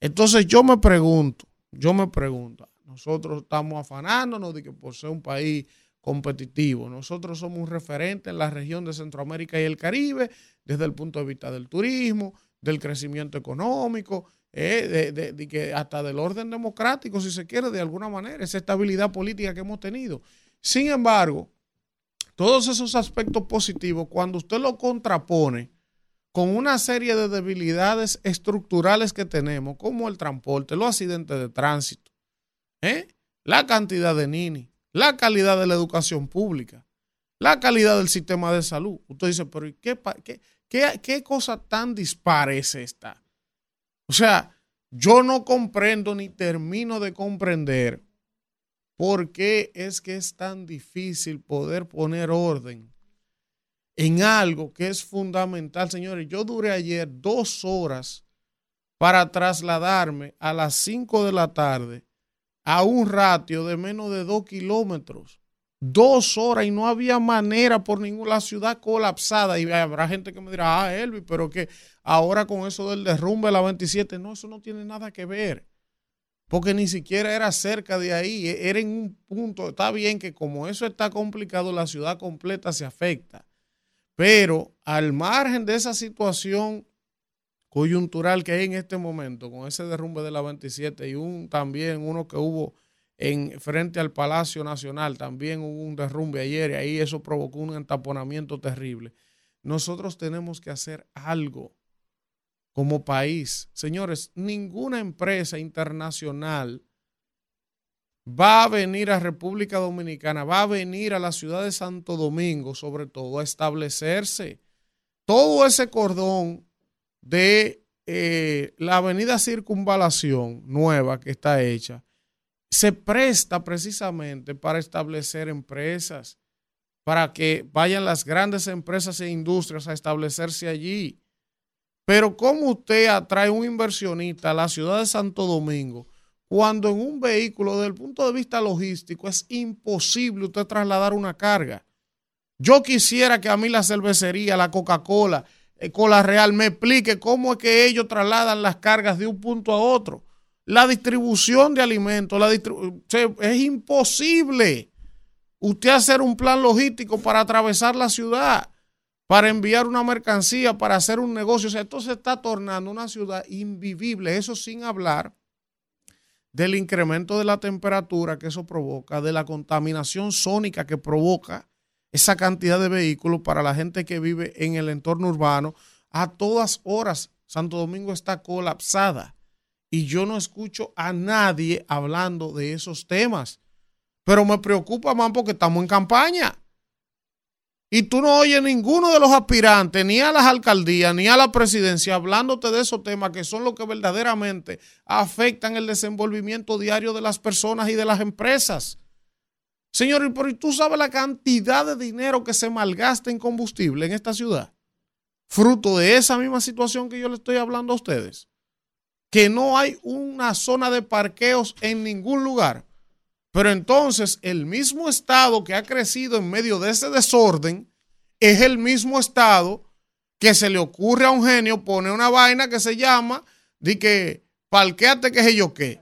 Entonces yo me pregunto, yo me pregunto, nosotros estamos afanándonos de que por ser un país competitivo. Nosotros somos un referente en la región de Centroamérica y el Caribe desde el punto de vista del turismo, del crecimiento económico, eh, de, que hasta del orden democrático, si se quiere, de alguna manera, esa estabilidad política que hemos tenido. Sin embargo, todos esos aspectos positivos, cuando usted lo contrapone con una serie de debilidades estructurales que tenemos, como el transporte, los accidentes de tránsito, ¿eh? la cantidad de nini, la calidad de la educación pública, la calidad del sistema de salud. Usted dice, pero ¿qué, qué, qué, cosa tan dispara es esta? O sea, yo no comprendo ni termino de comprender por qué es que es tan difícil poder poner orden en algo que es fundamental, señores. Yo duré ayer dos horas para trasladarme a las cinco de la tarde a un ratio de menos de dos kilómetros. Dos horas y no había manera por ninguna ciudad colapsada. Y habrá gente que me dirá, ah, Elvi, pero que ahora con eso del derrumbe de la 27, no, eso no tiene nada que ver. Porque ni siquiera era cerca de ahí, e, era en un punto. Está bien que como eso está complicado, la ciudad completa se afecta. Pero al margen de esa situación coyuntural que hay en este momento, con ese derrumbe de la 27 y un también uno que hubo en frente al Palacio Nacional, también hubo un derrumbe ayer y ahí eso provocó un entaponamiento terrible. Nosotros tenemos que hacer algo como país. Señores, ninguna empresa internacional va a venir a República Dominicana, va a venir a la ciudad de Santo Domingo, sobre todo, a establecerse. Todo ese cordón de eh, la avenida Circunvalación nueva que está hecha, se presta precisamente para establecer empresas, para que vayan las grandes empresas e industrias a establecerse allí. Pero ¿cómo usted atrae un inversionista a la ciudad de Santo Domingo cuando en un vehículo, desde el punto de vista logístico, es imposible usted trasladar una carga? Yo quisiera que a mí la cervecería, la Coca-Cola, Cola Real me explique cómo es que ellos trasladan las cargas de un punto a otro. La distribución de alimentos, la es imposible usted hacer un plan logístico para atravesar la ciudad, para enviar una mercancía, para hacer un negocio. Esto se está tornando una ciudad invivible, eso sin hablar del incremento de la temperatura que eso provoca, de la contaminación sónica que provoca esa cantidad de vehículos para la gente que vive en el entorno urbano. A todas horas, Santo Domingo está colapsada y yo no escucho a nadie hablando de esos temas. Pero me preocupa más porque estamos en campaña. Y tú no oyes ninguno de los aspirantes, ni a las alcaldías, ni a la presidencia, hablándote de esos temas que son los que verdaderamente afectan el desenvolvimiento diario de las personas y de las empresas. Señor, ¿y tú sabes la cantidad de dinero que se malgasta en combustible en esta ciudad? Fruto de esa misma situación que yo le estoy hablando a ustedes. Que no hay una zona de parqueos en ningún lugar. Pero entonces el mismo Estado que ha crecido en medio de ese desorden es el mismo Estado que se le ocurre a un genio poner una vaina que se llama, de que parqueate que sé yo qué,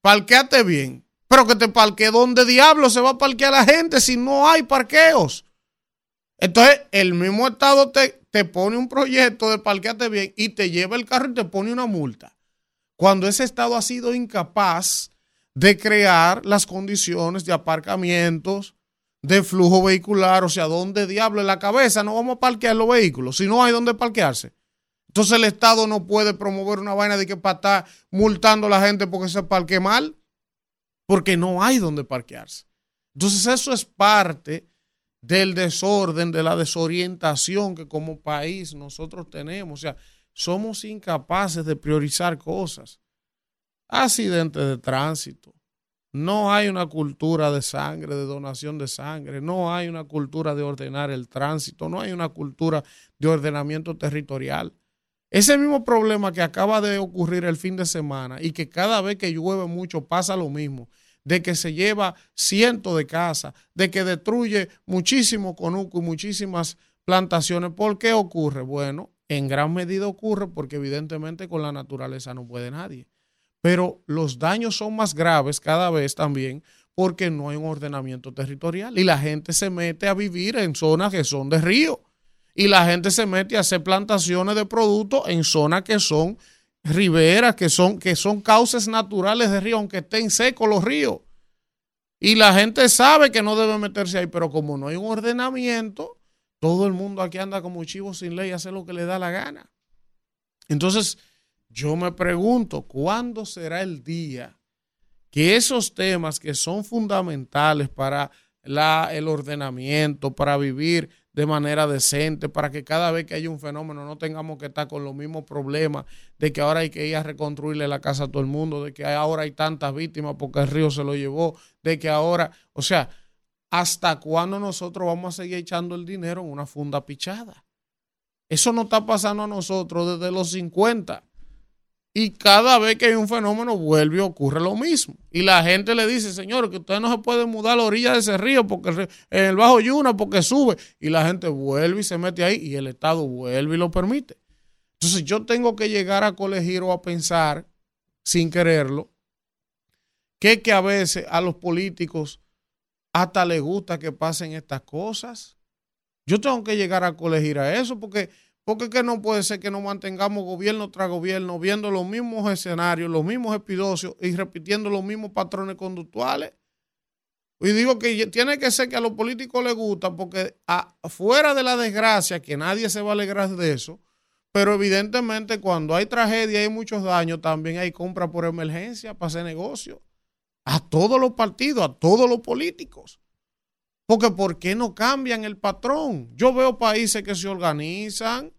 parqueate bien. Pero que te parquee donde diablo se va a parquear la gente si no hay parqueos. Entonces, el mismo Estado te, te pone un proyecto de parquearte bien y te lleva el carro y te pone una multa. Cuando ese Estado ha sido incapaz de crear las condiciones de aparcamientos, de flujo vehicular, o sea, ¿dónde diablo en la cabeza no vamos a parquear los vehículos si no hay dónde parquearse? Entonces el Estado no puede promover una vaina de que para estar multando a la gente porque se parque mal porque no hay donde parquearse. Entonces eso es parte del desorden, de la desorientación que como país nosotros tenemos. O sea, somos incapaces de priorizar cosas. Accidentes de tránsito. No hay una cultura de sangre, de donación de sangre. No hay una cultura de ordenar el tránsito. No hay una cultura de ordenamiento territorial. Ese mismo problema que acaba de ocurrir el fin de semana y que cada vez que llueve mucho pasa lo mismo, de que se lleva cientos de casas, de que destruye muchísimo conuco y muchísimas plantaciones. ¿Por qué ocurre? Bueno, en gran medida ocurre porque evidentemente con la naturaleza no puede nadie. Pero los daños son más graves cada vez también porque no hay un ordenamiento territorial y la gente se mete a vivir en zonas que son de río y la gente se mete a hacer plantaciones de productos en zonas que son riberas, que son, que son cauces naturales de río, aunque estén secos los ríos. Y la gente sabe que no debe meterse ahí, pero como no hay un ordenamiento, todo el mundo aquí anda como chivo sin ley, hace lo que le da la gana. Entonces, yo me pregunto, ¿cuándo será el día que esos temas que son fundamentales para la, el ordenamiento, para vivir de manera decente, para que cada vez que haya un fenómeno no tengamos que estar con los mismos problemas de que ahora hay que ir a reconstruirle la casa a todo el mundo, de que ahora hay tantas víctimas porque el río se lo llevó, de que ahora, o sea, ¿hasta cuándo nosotros vamos a seguir echando el dinero en una funda pichada? Eso no está pasando a nosotros desde los 50. Y cada vez que hay un fenómeno vuelve y ocurre lo mismo. Y la gente le dice, señor, que usted no se puede mudar a la orilla de ese río porque en el Bajo Yuna porque sube. Y la gente vuelve y se mete ahí y el Estado vuelve y lo permite. Entonces yo tengo que llegar a colegir o a pensar, sin quererlo, que, que a veces a los políticos hasta les gusta que pasen estas cosas. Yo tengo que llegar a colegir a eso porque porque que no puede ser que no mantengamos gobierno tras gobierno viendo los mismos escenarios, los mismos episodios y repitiendo los mismos patrones conductuales. Y digo que tiene que ser que a los políticos les gusta, porque fuera de la desgracia, que nadie se va a alegrar de eso, pero evidentemente cuando hay tragedia y hay muchos daños, también hay compra por emergencia para hacer negocio. A todos los partidos, a todos los políticos. Porque ¿por qué no cambian el patrón? Yo veo países que se organizan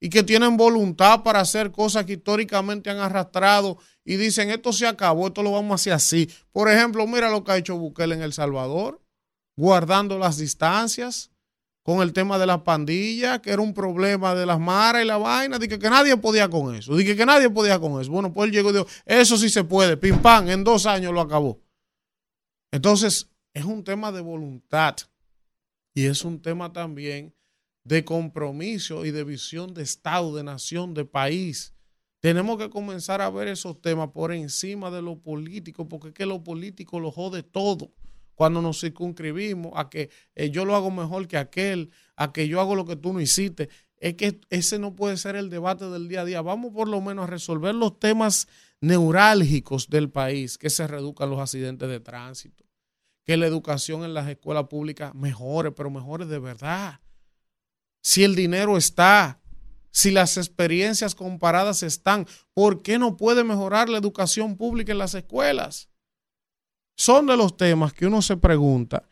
y que tienen voluntad para hacer cosas que históricamente han arrastrado y dicen, esto se acabó, esto lo vamos a hacer así. Por ejemplo, mira lo que ha hecho Bukele en El Salvador, guardando las distancias con el tema de la pandilla, que era un problema de las maras y la vaina, dije que nadie podía con eso, dije que nadie podía con eso. Bueno, pues él llegó y dijo, eso sí se puede, pim pam, en dos años lo acabó. Entonces, es un tema de voluntad y es un tema también de compromiso y de visión de Estado, de nación, de país. Tenemos que comenzar a ver esos temas por encima de lo político, porque es que lo político lo jode todo. Cuando nos circunscribimos a que eh, yo lo hago mejor que aquel, a que yo hago lo que tú no hiciste, es que ese no puede ser el debate del día a día. Vamos por lo menos a resolver los temas neurálgicos del país, que se reduzcan los accidentes de tránsito, que la educación en las escuelas públicas mejore, pero mejore de verdad. Si el dinero está, si las experiencias comparadas están, ¿por qué no puede mejorar la educación pública en las escuelas? Son de los temas que uno se pregunta,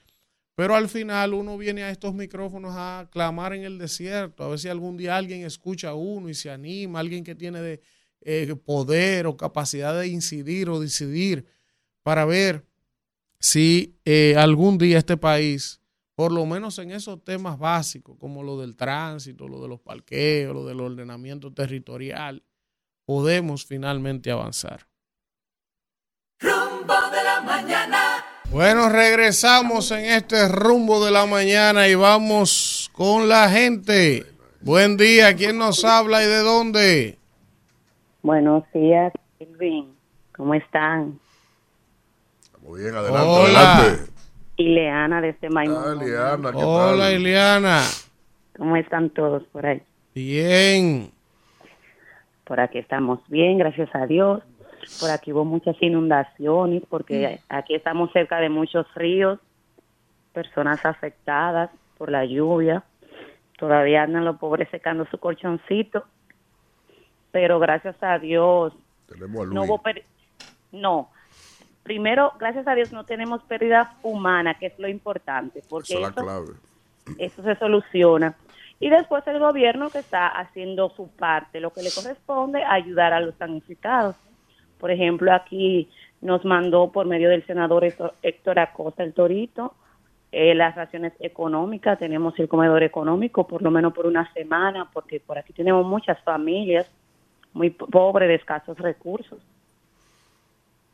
pero al final uno viene a estos micrófonos a clamar en el desierto, a ver si algún día alguien escucha a uno y se anima, alguien que tiene de, eh, poder o capacidad de incidir o decidir para ver si eh, algún día este país, por lo menos en esos temas básicos, como lo del tránsito, lo de los parqueos, lo del ordenamiento territorial, podemos finalmente avanzar. Rumbo de la mañana. Bueno, regresamos en este rumbo de la mañana y vamos con la gente. Buen día, ¿quién nos habla y de dónde? Buenos días, Elvin. ¿Cómo están? Muy bien, adelante, Hola. adelante. Ileana desde Maimón. Ah, Liana, ¿qué Hola, tal? Iliana. ¿Cómo están todos por ahí? Bien. Por aquí estamos bien, gracias a Dios. Por aquí hubo muchas inundaciones porque aquí estamos cerca de muchos ríos, personas afectadas por la lluvia. Todavía andan los pobres secando su colchoncito. Pero gracias a Dios Tenemos a Luis. no hubo per- no primero gracias a Dios no tenemos pérdida humana que es lo importante porque Esa es la eso, clave. eso se soluciona. Y después el gobierno que está haciendo su parte lo que le corresponde ayudar a los damnificados. Por ejemplo aquí nos mandó por medio del senador Héctor, Acosta el Torito eh, las raciones económicas. Tenemos el comedor económico por lo menos por una semana porque por aquí tenemos muchas familias muy po- pobres de escasos recursos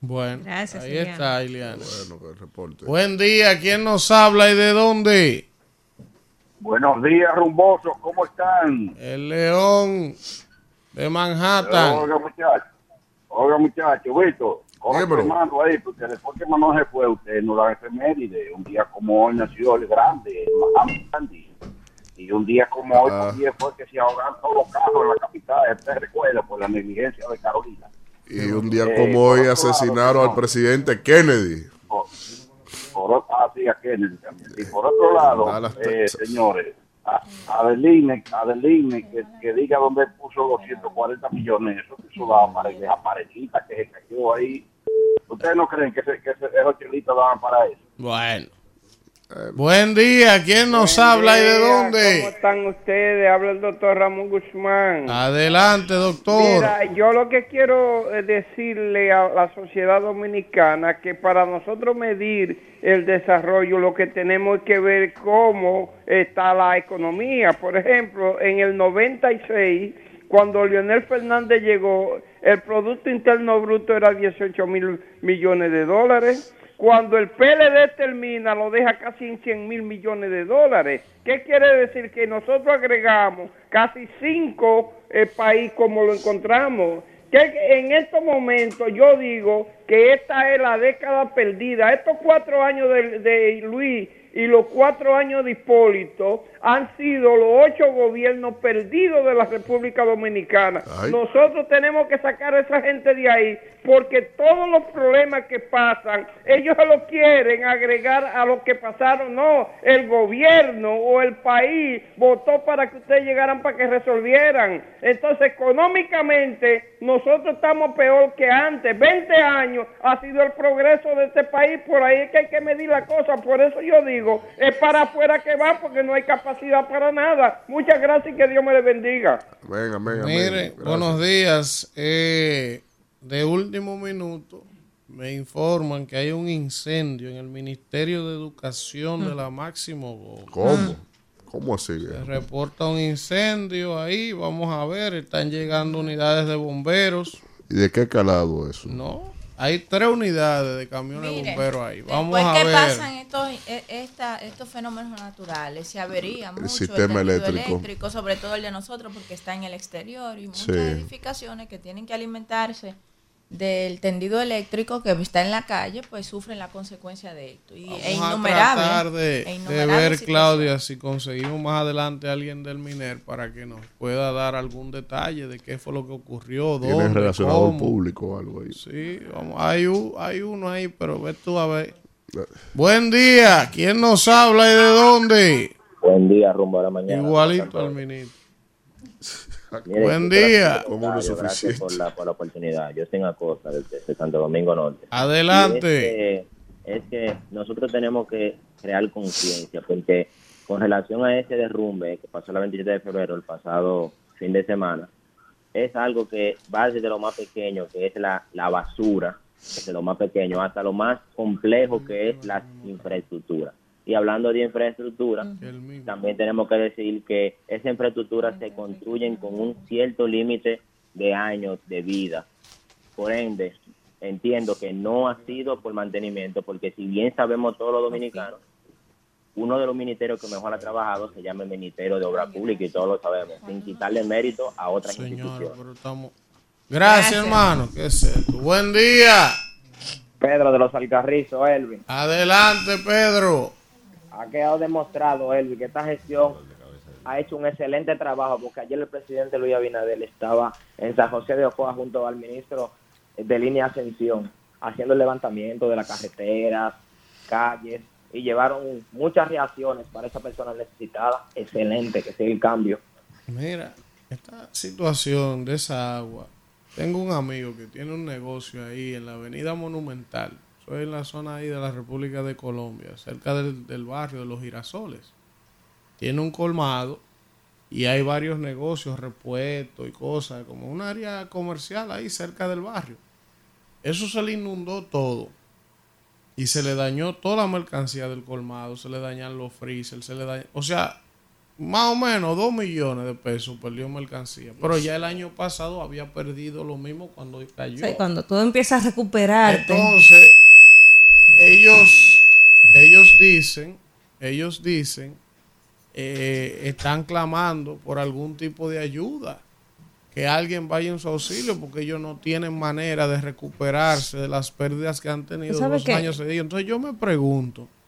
Bueno, Gracias, ahí Iliana. está, Iliana. Bueno, el reporte. Buen día, ¿quién nos habla y de dónde? Buenos días, rumbosos, ¿cómo están? El León de Manhattan. Oiga, muchachos. Oiga, muchachos, Víctor, confirmando ahí, porque después que Manuel se fue, usted no da efeméride. Un día como hoy nació el grande, el Mahatma Gandhi. Y un día como hoy Ah. también fue que se ahogaron todos los carros en la capital. Usted recuerda por la negligencia de Carolina. Y un día Eh, como hoy lado, asesinaron al presidente Kennedy. Por, ah, sí, a Kennedy también. Y por otro lado, Dallas, eh, señores, a- Adeline, Adeline que, que diga dónde puso los 140 millones, eso, daban para esa parecita que se cayó ahí. ¿Ustedes no creen que, ese, que ese, esos chelitos daban para eso? Bueno. Buen día, ¿quién nos habla y de ¿Cómo dónde? están ustedes? Habla el doctor Ramón Guzmán. Adelante, doctor. Mira, yo lo que quiero eh, decirle a la sociedad dominicana que para nosotros medir el desarrollo lo que tenemos que ver cómo está la economía. Por ejemplo, en el 96, cuando Leonel Fernández llegó, el Producto Interno Bruto era 18 mil millones de dólares. Cuando el PLD termina, lo deja casi en 100 mil millones de dólares. ¿Qué quiere decir? Que nosotros agregamos casi cinco eh, países como lo encontramos. Que en estos momentos yo digo que esta es la década perdida. Estos cuatro años de, de Luis y los cuatro años de Hipólito han sido los ocho gobiernos perdidos de la República Dominicana. Ay. Nosotros tenemos que sacar a esa gente de ahí porque todos los problemas que pasan, ellos se lo quieren agregar a lo que pasaron. No, el gobierno o el país votó para que ustedes llegaran para que resolvieran. Entonces, económicamente, nosotros estamos peor que antes. 20 años ha sido el progreso de este país, por ahí es que hay que medir la cosa. Por eso yo digo, es para afuera que va porque no hay capacidad para nada. Muchas gracias y que Dios me le bendiga. Venga, venga, Mire, buenos días. Eh, de último minuto, me informan que hay un incendio en el Ministerio de Educación de la Máximo Gómez. ¿Cómo? ¿Cómo así? Se reporta un incendio ahí, vamos a ver, están llegando unidades de bomberos. ¿Y de qué calado eso? No, hay tres unidades de camiones de Mire, bomberos ahí. Vamos a que ver. pasan estos, e- esta- estos fenómenos naturales, se avería mucho el, sistema eléctrico. eléctrico, sobre todo el de nosotros, porque está en el exterior y muchas Sí. edificaciones que tienen que alimentarse del tendido eléctrico que está en la calle, pues sufren la consecuencia de esto. Y, Vamos a innumerable, tratar de, e de ver. Claudia, si conseguimos más adelante a alguien del MINER para que nos pueda dar algún detalle de qué fue lo que ocurrió, ¿Tiene dónde, relacionado al público o algo ahí? Sí, vamos, hay, u- hay uno ahí, pero ve tú a ver. Buen día, ¿quién nos habla y de dónde? Buen día, rumbo a la mañana. Igualito al ministro. Buen día. Gracias suficiente. por la, por la oportunidad. Yo estoy en Acosta, desde, desde Santo Domingo Norte. Adelante. Es que, es que nosotros tenemos que crear conciencia, porque con relación a ese derrumbe que pasó el 27 de febrero, el pasado fin de semana, es algo que va desde lo más pequeño, que es la, la basura, desde lo más pequeño, hasta lo más complejo, que es la infraestructura. Y hablando de infraestructura, también tenemos que decir que esa infraestructura se construyen con un cierto límite de años de vida. Por ende, entiendo que no ha sido por mantenimiento, porque si bien sabemos todos los dominicanos, uno de los ministerios que mejor ha trabajado se llama el Ministerio de Obra Pública y todos lo sabemos, sin quitarle mérito a otras Señor, instituciones. pero estamos... Gracias, hermano. ¿Qué es esto? Buen día. Pedro de los Alcarrizos, Elvin. Adelante, Pedro. Ha quedado demostrado, Elvin, que esta gestión ha hecho un excelente trabajo, porque ayer el presidente Luis Abinadel estaba en San José de Ocoa junto al ministro de Línea Ascensión, haciendo el levantamiento de las carreteras, calles, y llevaron muchas reacciones para esa persona necesitada. Excelente, que sea el cambio. Mira, esta situación de esa agua. Tengo un amigo que tiene un negocio ahí en la Avenida Monumental. Soy en la zona ahí de la República de Colombia, cerca del, del barrio de los girasoles. Tiene un colmado y hay varios negocios, repuestos y cosas, como un área comercial ahí cerca del barrio. Eso se le inundó todo. Y se le dañó toda la mercancía del colmado, se le dañan los freezers, se le dañó, o sea, más o menos dos millones de pesos perdió mercancía. Pero ya el año pasado había perdido lo mismo cuando cayó. Cuando tú empiezas a recuperarte. Entonces, ellos, ellos dicen, ellos dicen, eh, están clamando por algún tipo de ayuda. que alguien vaya en su auxilio porque ellos no tienen manera de recuperarse de las pérdidas que han tenido ¿Sabe los años seguidos. Entonces yo me pregunto, ¿cómo-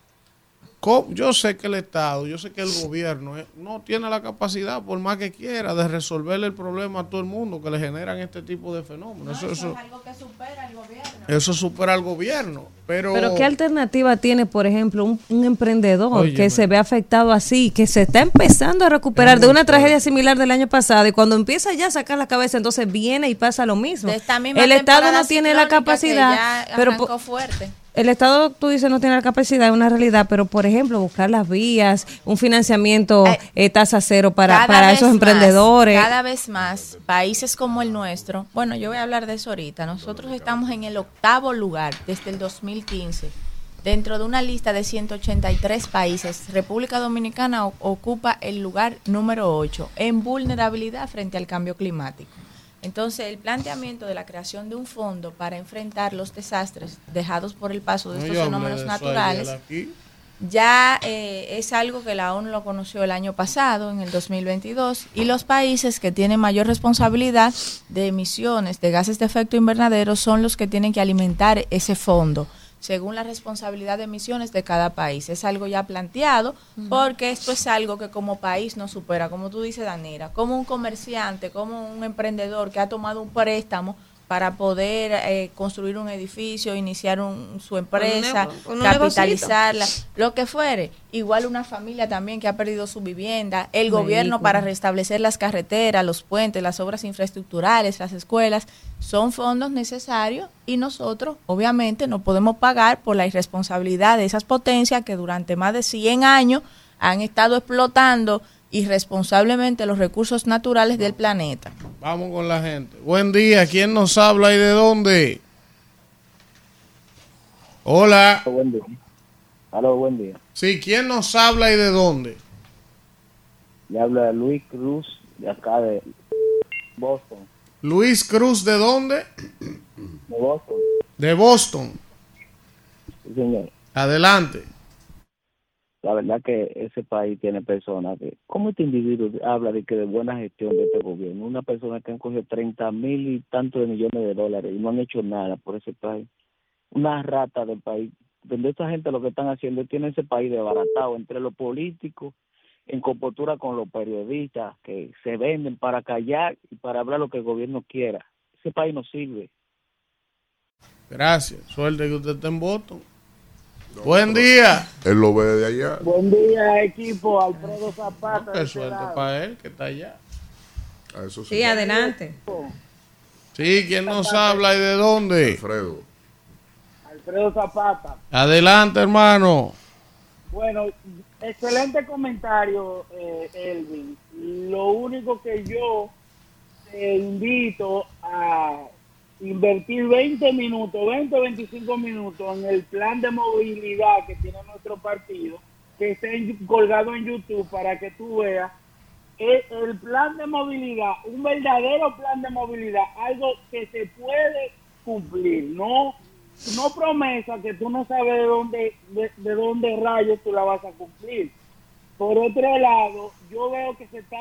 yo sé que el Estado, yo sé que el gobierno eh, no tiene la capacidad, por más que quiera, de resolverle el problema a todo el mundo que le generan este tipo de fenómenos. eso, eso, algo que supera el gobierno. eso supera al gobierno. Pero, Pero ¿qué alternativa tiene, por ejemplo, un, un emprendedor Óyeme. que se ve afectado así, que se está empezando a recuperar de una tragedia similar del año pasado y cuando empieza ya a sacar la cabeza, entonces viene y pasa lo mismo? De esta misma El Estado no tiene la capacidad, ya pero fuerte. El Estado, tú dices, no tiene la capacidad, es una realidad, pero por ejemplo, buscar las vías, un financiamiento eh, tasa cero para, para esos más, emprendedores. cada vez más, países como el nuestro, bueno, yo voy a hablar de eso ahorita, nosotros estamos en el octavo lugar desde el 2015. Dentro de una lista de 183 países, República Dominicana ocupa el lugar número 8 en vulnerabilidad frente al cambio climático. Entonces, el planteamiento de la creación de un fondo para enfrentar los desastres dejados por el paso de estos fenómenos de naturales ya eh, es algo que la ONU lo conoció el año pasado, en el 2022, y los países que tienen mayor responsabilidad de emisiones de gases de efecto invernadero son los que tienen que alimentar ese fondo, según la responsabilidad de emisiones de cada país. Es algo ya planteado, porque esto es algo que como país no supera, como tú dices, Danira, como un comerciante, como un emprendedor que ha tomado un préstamo para poder eh, construir un edificio, iniciar un- su empresa, un capitalizarla, lo que fuere. Igual una familia también que ha perdido su vivienda, el gobierno Vehículo. para restablecer las carreteras, los puentes, las obras infraestructurales, las escuelas, son fondos necesarios y nosotros obviamente no podemos pagar por la irresponsabilidad de esas potencias que durante más de 100 años han estado explotando irresponsablemente los recursos naturales del planeta. Vamos con la gente. Buen día, ¿quién nos habla y de dónde? Hola. Buen día. Aló, buen día. Sí, ¿quién nos habla y de dónde? Le habla Luis Cruz de acá de Boston. Luis Cruz, ¿de dónde? De Boston, De Boston. sí, señor. Adelante. La verdad que ese país tiene personas que, ¿cómo este individuo habla de que de buena gestión de este gobierno? Una persona que han cogido 30 mil y tantos de millones de dólares y no han hecho nada por ese país. Una rata del país. Donde esta gente lo que están haciendo es tiene ese país desbaratado entre los políticos, en compostura con los periodistas que se venden para callar y para hablar lo que el gobierno quiera. Ese país no sirve. Gracias. Suerte que usted esté en Boston. Buen día. Él lo ve de allá. Buen día, equipo. Alfredo Zapata. Qué este suerte para él que está allá. A eso Sí, adelante. Sí, ¿quién nos habla y de dónde? Alfredo. Alfredo Zapata. Adelante, hermano. Bueno, excelente comentario, eh, Elvin. Lo único que yo te invito a invertir 20 minutos, 20 o 25 minutos en el plan de movilidad que tiene nuestro partido, que está en- colgado en YouTube para que tú veas el plan de movilidad, un verdadero plan de movilidad, algo que se puede cumplir, no no promesa que tú no sabes de dónde de, de dónde rayos tú la vas a cumplir. Por otro lado, yo veo que se está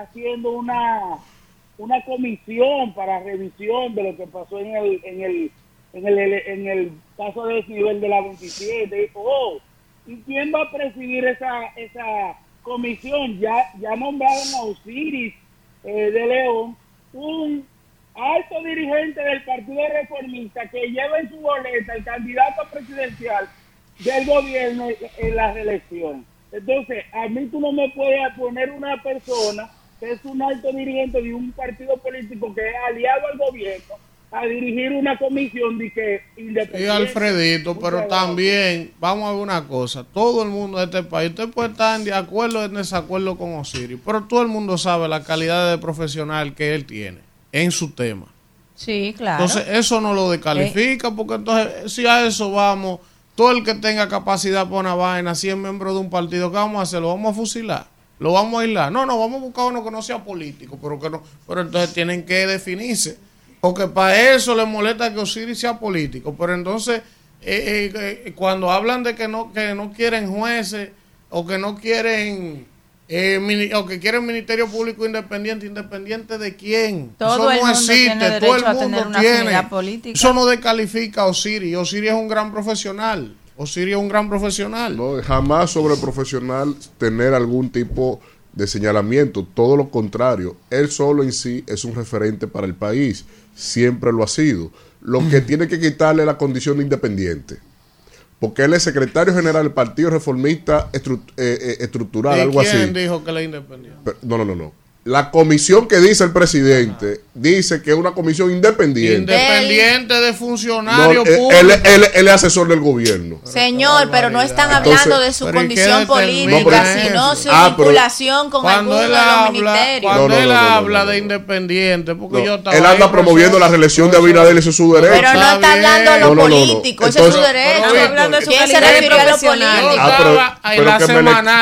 haciendo una una comisión para revisión de lo que pasó en el en el en el, en el caso de desnivel de la 27. Oh, ¿y quién va a presidir esa esa comisión? Ya ya nombraron a Osiris eh, de León, un alto dirigente del Partido Reformista que lleva en su boleta el candidato presidencial del gobierno en la reelección. Entonces, a mí tú no me puedes poner una persona que es un alto dirigente de un partido político que es aliado al gobierno a dirigir una comisión de que independiente. Y Alfredito, pero también, vamos a ver una cosa, todo el mundo de este país, usted puede estar de acuerdo o en desacuerdo con Osiris, pero todo el mundo sabe la calidad de profesional que él tiene en su tema. Sí, claro. Entonces, eso no lo descalifica, porque entonces, si a eso vamos, todo el que tenga capacidad para una vaina, si es miembro de un partido, ¿qué vamos a hacer? ¿Lo vamos a fusilar? ¿Lo vamos a aislar? No, no, vamos a buscar uno que no sea político, pero que no, pero entonces tienen que definirse. Porque para eso les molesta que Osiris sea político. Pero entonces, eh, eh, eh, cuando hablan de que no, que no quieren jueces o que no quieren eh, o que quiere un ministerio público independiente, independiente de quién. Todo Eso no existe, todo el mundo tiene. Eso no descalifica a Osiris. Osiris es un gran profesional. Osiris es un gran profesional. No, jamás sobre profesional tener algún tipo de señalamiento, todo lo contrario, él solo en sí es un referente para el país, siempre lo ha sido. Lo que tiene que quitarle es la condición de independiente, porque él es secretario general del Partido Reformista Estru- eh, eh, Estructural, ¿Y algo quién así. dijo que la independiente? Pero- No, no, no, no. La comisión que dice el presidente dice que es una comisión independiente. Independiente de No, funcionario él, público. él- él- él es asesor del gobierno. Señor, pero no están Entonces- hablando de su Pero ¿y qué condición política, eso? sino su Ah, vinculación con alguno él de los habla, ministerios. cuando No, no, él no, no, no, habla no, de independiente, porque No, yo estaba él anda promoviendo la reelección de Abinader, ese es su derecho. Pero no Está hablando de lo No, no, no, no. político, ese es su Entonces- derecho. ¿Quién se refiere a lo político? Ah,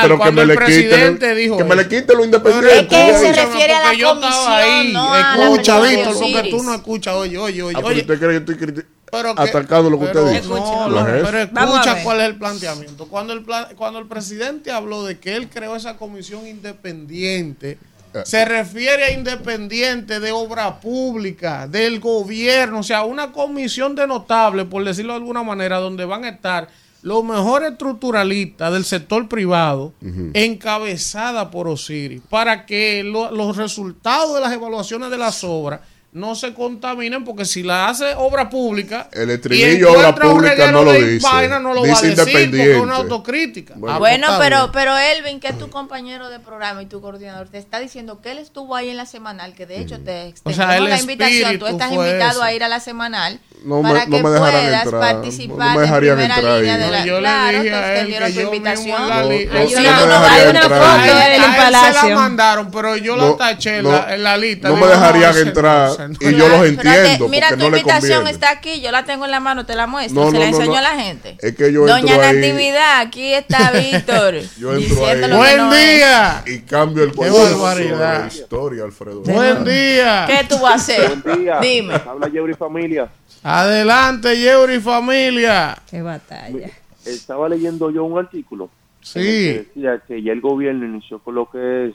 pero, que me le, que me quiten lo independiente. Se refiere a la yo comisión, ahí. no Escucha, Víctor, porque tú no escuchas. Oye, oye, oye. Ah, pero oye. usted cree que yo estoy Pero que- atacando lo que pero- usted dice. No, No pero escucha cuál es el planteamiento. Cuando el, plan- cuando el presidente habló de que él creó esa comisión independiente, Eh. se refiere a independiente de obra pública, del gobierno, o sea, una comisión de notables, por decirlo de alguna manera, donde van a estar los mejores estructuralistas del sector privado, encabezada por Osiris, para que lo- los resultados de las evaluaciones de las obras no se contaminen, porque si la hace obra pública, El y estribillo obra encuentra un pública no lo de dice. vaina, no lo Dice va a decir, porque es una autocrítica. Bueno. Ah, Bueno, pues está pero, pero Elvin, que es tu compañero de programa y tu coordinador, te está diciendo que él estuvo ahí en la semanal, que de hecho te extendemos sea, el la invitación, tú estás invitado ese. a ir a la semanal No me- para no que me dejarán puedas entrar, participar no me en dejarían primera entrar línea ahí. de la... No, yo le claro, dije te a él que yo invitación. la li- No, Ay, no yo me no- hay una foto en a él se Palacio. la mandaron, pero yo la No, taché en, no, la, en la lista. no Digo, me dejarían entrar no. y yo los entiendo Mira, tu no le invitación está aquí, yo la tengo en la mano, te la muestro, No, se no, la no, enseño no. a la gente. Es que yo Doña Natividad, aquí está Víctor. Yo entro ahí. Buen no día. Y cambio el Qué concepto de barbaridad. la historia, Alfredo. Buen día. ¿Qué tú vas a hacer? Buen día. Dime. Habla Yeuri Familia. Adelante, Yeuri familia. Qué batalla. Estaba leyendo yo un artículo el que Sí. decía que ya el gobierno inició con lo que es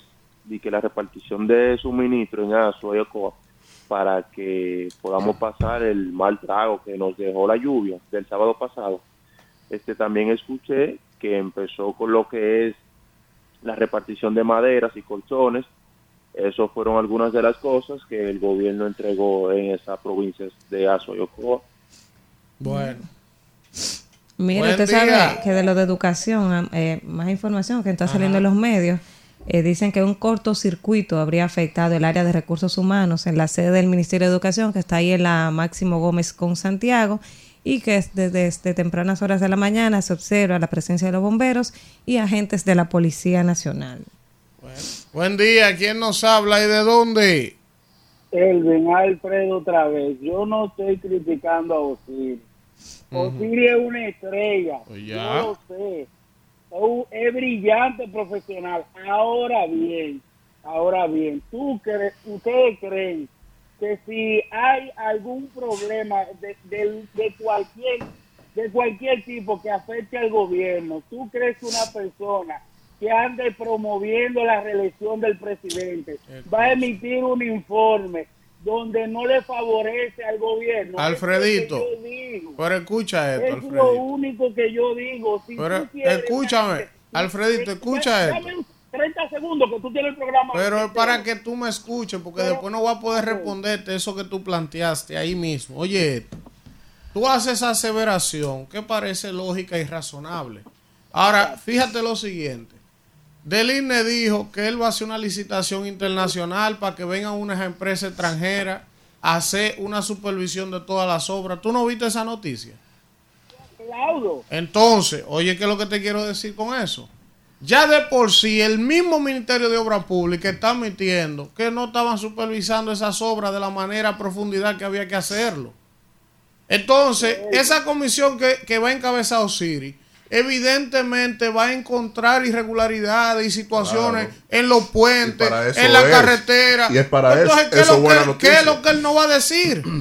y que la repartición de suministro en Azua y Ocoa para que podamos pasar el mal trago que nos dejó la lluvia del sábado pasado. Este también escuché que empezó con lo que es la repartición de maderas y colchones. Eso fueron algunas de las cosas que el gobierno entregó en esas provincias de Azua y Ocoa. Bueno. Mira, usted sabe que de lo de educación, eh, más información que está saliendo en los medios, eh, dicen que un cortocircuito habría afectado el área de recursos humanos en la sede del Ministerio de Educación, que está ahí en la Máximo Gómez con Santiago, y que es desde, desde tempranas horas de la mañana se observa la presencia de los bomberos y agentes de la Policía Nacional. Buen día. ¿Quién nos habla y de dónde? Elvin Alfredo otra vez. Yo no estoy criticando a Osiris. Osiris es una estrella. Pues Yo lo sé. Es brillante profesional. Ahora bien, ahora bien, ¿tú crees, ustedes creen que si hay algún problema de, de- de cualquier de cualquier tipo que afecte al gobierno, ¿tú crees que una persona que ande promoviendo la reelección del presidente va a emitir un informe donde no le favorece al gobierno? Alfredito. Es digo. Pero escucha esto, Es lo único que yo digo. Si Pero tú quieres, escúchame, Alfredito, escucha Dame esto. un 30 segundos que tú tienes el programa. Pero es para que tú me escuches, porque después no voy a poder responderte eso que tú planteaste ahí mismo. Oye, tú haces esa aseveración que parece lógica y razonable. Ahora, fíjate lo siguiente. Deline dijo que él va a hacer una licitación internacional para que vengan unas empresas extranjeras a hacer una supervisión de todas las obras. ¿Tú no viste esa noticia? Claudio. Entonces, oye, ¿qué es lo que te quiero decir con eso? Ya de por sí, el mismo Ministerio de Obras Públicas está admitiendo que no estaban supervisando esas obras de la manera a profundidad que había que hacerlo. Entonces, esa comisión que, que va a encabezar Osiris, evidentemente va a encontrar irregularidades y situaciones Claro. en los puentes, en la es. carretera. Y es para eso. ¿qué, es Eso lo es que, qué es lo que él no va a decir?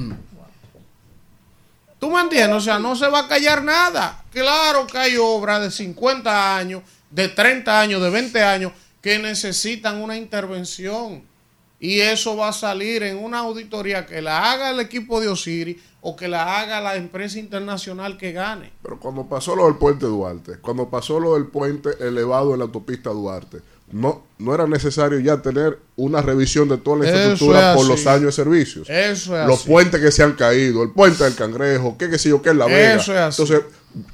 ¿Tú me entiendes? O sea, no se va a callar nada. Claro que hay obras de 50 años, de 30 años, de 20 años, que necesitan una intervención. Y eso va a salir en una auditoría que la haga el equipo de Osiris o que la haga la empresa internacional que gane. Pero cuando pasó lo del puente Duarte, cuando pasó lo del puente elevado en la autopista Duarte, no, no era necesario ya tener una revisión de toda la infraestructura es por los años de servicios. Eso es los así. puentes que se han caído, el puente del Cangrejo, qué que sé yo, qué es la Vega. Eso es así. Entonces,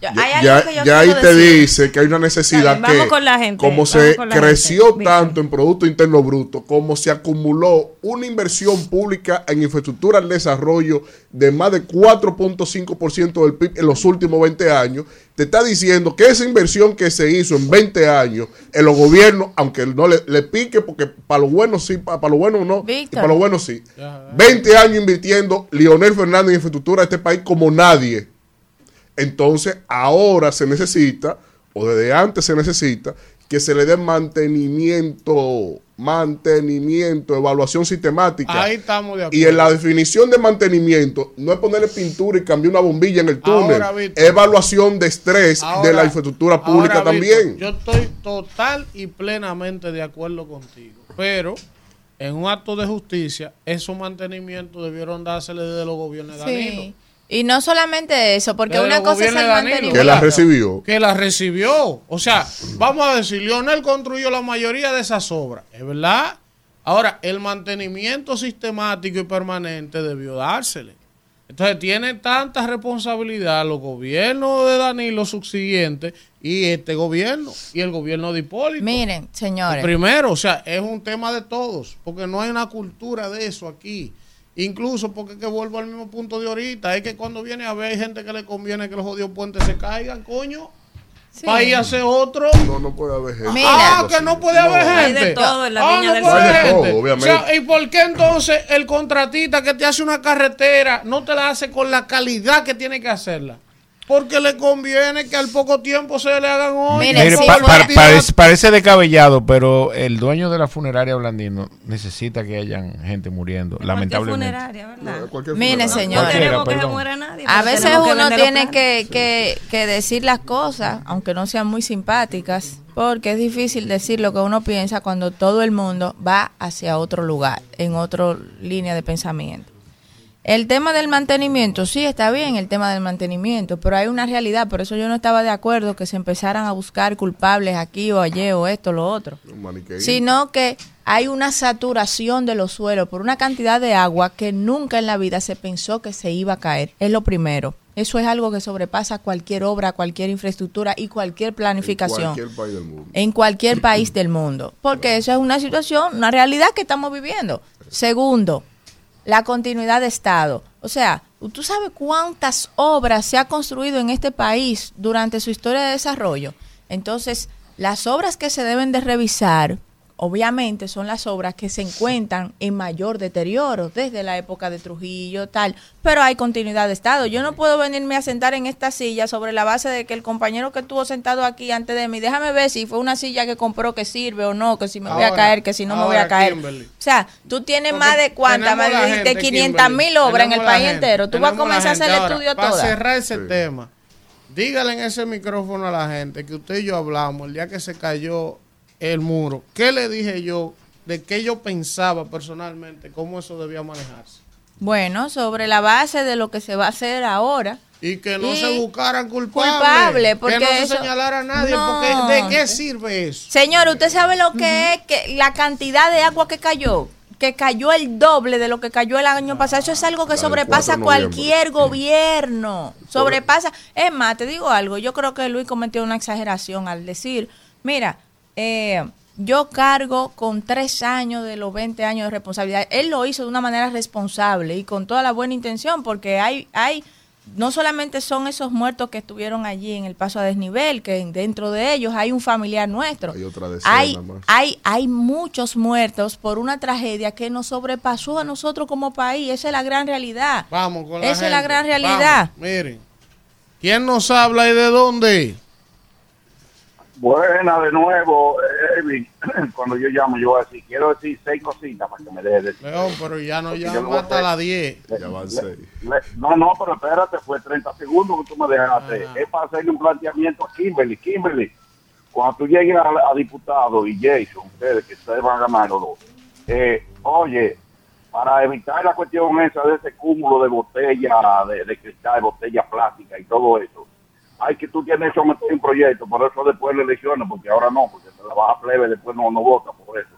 Ya- ya, hay algo ya- que yo ya ahí te decir. dice que hay una necesidad bien, que, con la gente, como vamos se con la creció gente. Tanto en Producto Interno Bruto, como se acumuló una inversión pública en infraestructura al desarrollo de más de 4.5% del PIB en los últimos 20 años, te está diciendo que esa inversión que se hizo en 20 años en los gobiernos, aunque no le, le pique, porque para lo bueno sí, para, lo bueno no, y para lo bueno sí. 20 años invirtiendo Leonel Fernández en infraestructura de este país como nadie. Entonces, ahora se necesita, o desde antes se necesita, que se le dé mantenimiento, mantenimiento, evaluación sistemática. Ahí estamos de acuerdo. Y en la definición de mantenimiento, no es ponerle pintura y cambiar una bombilla en el túnel. Ahora, Víctor. evaluación de estrés de la infraestructura pública ahora, también. Víctor, yo estoy total y plenamente de acuerdo contigo. Pero en un acto de justicia, esos mantenimientos debieron dársele desde los gobiernos de Danilo. Sí. Y no solamente eso, porque Desde una cosa es el de Danilo. mantenimiento. que la recibió. Que la recibió. O sea, vamos a decir, Lionel construyó la mayoría de esas obras. ¿Es verdad? Ahora, el mantenimiento sistemático y permanente debió dársele. Entonces, tiene tanta responsabilidad los gobiernos de Danilo subsiguientes y este gobierno y el gobierno de Hipólito. Miren, señores. Primero, o sea, es un tema de todos, porque no hay una cultura de eso aquí. Incluso porque que vuelvo al mismo punto de ahorita, es que cuando viene a ver hay gente que le conviene que los jodidos puentes se caigan, coño. Sí. Para ir a hacer otro. No, no puede haber gente. Mira. ah, que no puede haber Hay gente. de todo en la Ah, viña no del puede Hay todo, obviamente. O sea, ¿y por qué entonces el contratista que te hace una carretera no te la hace con la calidad que tiene que hacerla? Porque le conviene que al poco tiempo se le hagan hoy. Mire, Mire, sí, pa- fue- pa- parece, parece descabellado, pero el dueño de la funeraria Blandino necesita que hayan gente muriendo, lamentablemente. funeraria, ¿verdad? Cualquier Mire, señor. No queremos que se muera nadie. A veces que uno tiene que, que, que decir las cosas, aunque no sean muy simpáticas, porque es difícil decir lo que uno piensa cuando todo el mundo va hacia otro lugar, en otra línea de pensamiento. El tema del mantenimiento, sí, está bien el tema del mantenimiento, pero hay una realidad, por eso yo no estaba de acuerdo que se empezaran a buscar culpables aquí o allí o esto o lo otro sino que hay una saturación de los suelos por una cantidad de agua que nunca en la vida se pensó que se iba a caer. Es lo primero. Eso es algo que sobrepasa cualquier obra, cualquier infraestructura y cualquier planificación Cualquier país del mundo. en cualquier país del mundo. Porque eso es una situación, una realidad que estamos viviendo. Segundo, la continuidad de Estado. O sea, ¿tú sabes cuántas obras se ha construido en este país durante su historia de desarrollo? Entonces, las obras que se deben de revisar, obviamente, son las obras que se encuentran en mayor deterioro desde la época de Trujillo, tal, pero hay continuidad de Estado. Yo no puedo venirme a sentar en esta silla sobre la base de que el compañero que estuvo sentado aquí antes de mí, déjame ver si fue una silla que compró que sirve o no, que si me voy a caer, que si no me voy a caer. Kimberly. O sea, tú tienes Porque más de cuántas, más de gente, 500 mil obras en el país gente, entero. Tú vas a comenzar a hacer el estudio Para todo. cerrar ese tema, dígale en ese micrófono a la gente que usted y yo hablamos el día que se cayó el muro. ¿Qué le dije yo de qué yo pensaba personalmente, cómo eso debía manejarse? Bueno, sobre la base de lo que se va a hacer ahora. Y que no Y se buscaran culpables. culpable, porque que no se eso- señalara a nadie. No. Porque ¿De qué sirve eso? Señor, ¿usted sabe lo que es que la cantidad de agua que cayó? Que cayó el doble de lo que cayó el año pasado. Eso es algo que sobrepasa 4 de noviembre. cualquier gobierno. Sobrepasa. Es más, te digo algo. Yo creo que Luis cometió una exageración al decir, mira, eh, yo cargo con tres años de los 20 años de responsabilidad. Él lo hizo de una manera responsable y con toda la buena intención, porque hay, hay, no solamente son esos muertos que estuvieron allí en el paso a desnivel, que dentro de ellos hay un familiar nuestro. Hay otra decena Hay, más. hay, hay muchos muertos por una tragedia que nos sobrepasó a nosotros como país. Esa es la gran realidad. Vamos con la Esa es la gran realidad. Vamos, miren. ¿Quién nos habla y de dónde? Buena de nuevo, Elvin. Cuando yo llamo, yo voy a decir, quiero decir seis cositas para que me deje decir. León, pero ya no a hasta las 10. Ya van seis. Le- No, no, pero espérate, fue 30 segundos que tú me dejaste. Ajá. Es para hacerle un planteamiento a Kimberly. Kimberly, cuando tú llegues a, a diputado y Jason, ustedes que ustedes van a ganar los dos, eh, oye, para evitar la cuestión esa de ese cúmulo de botellas de, de cristal, de botellas plásticas y todo eso, hay que tú tienes que someter un proyecto, por eso después le elecciones, porque ahora no, porque se la baja plebe, después no, no vota por eso.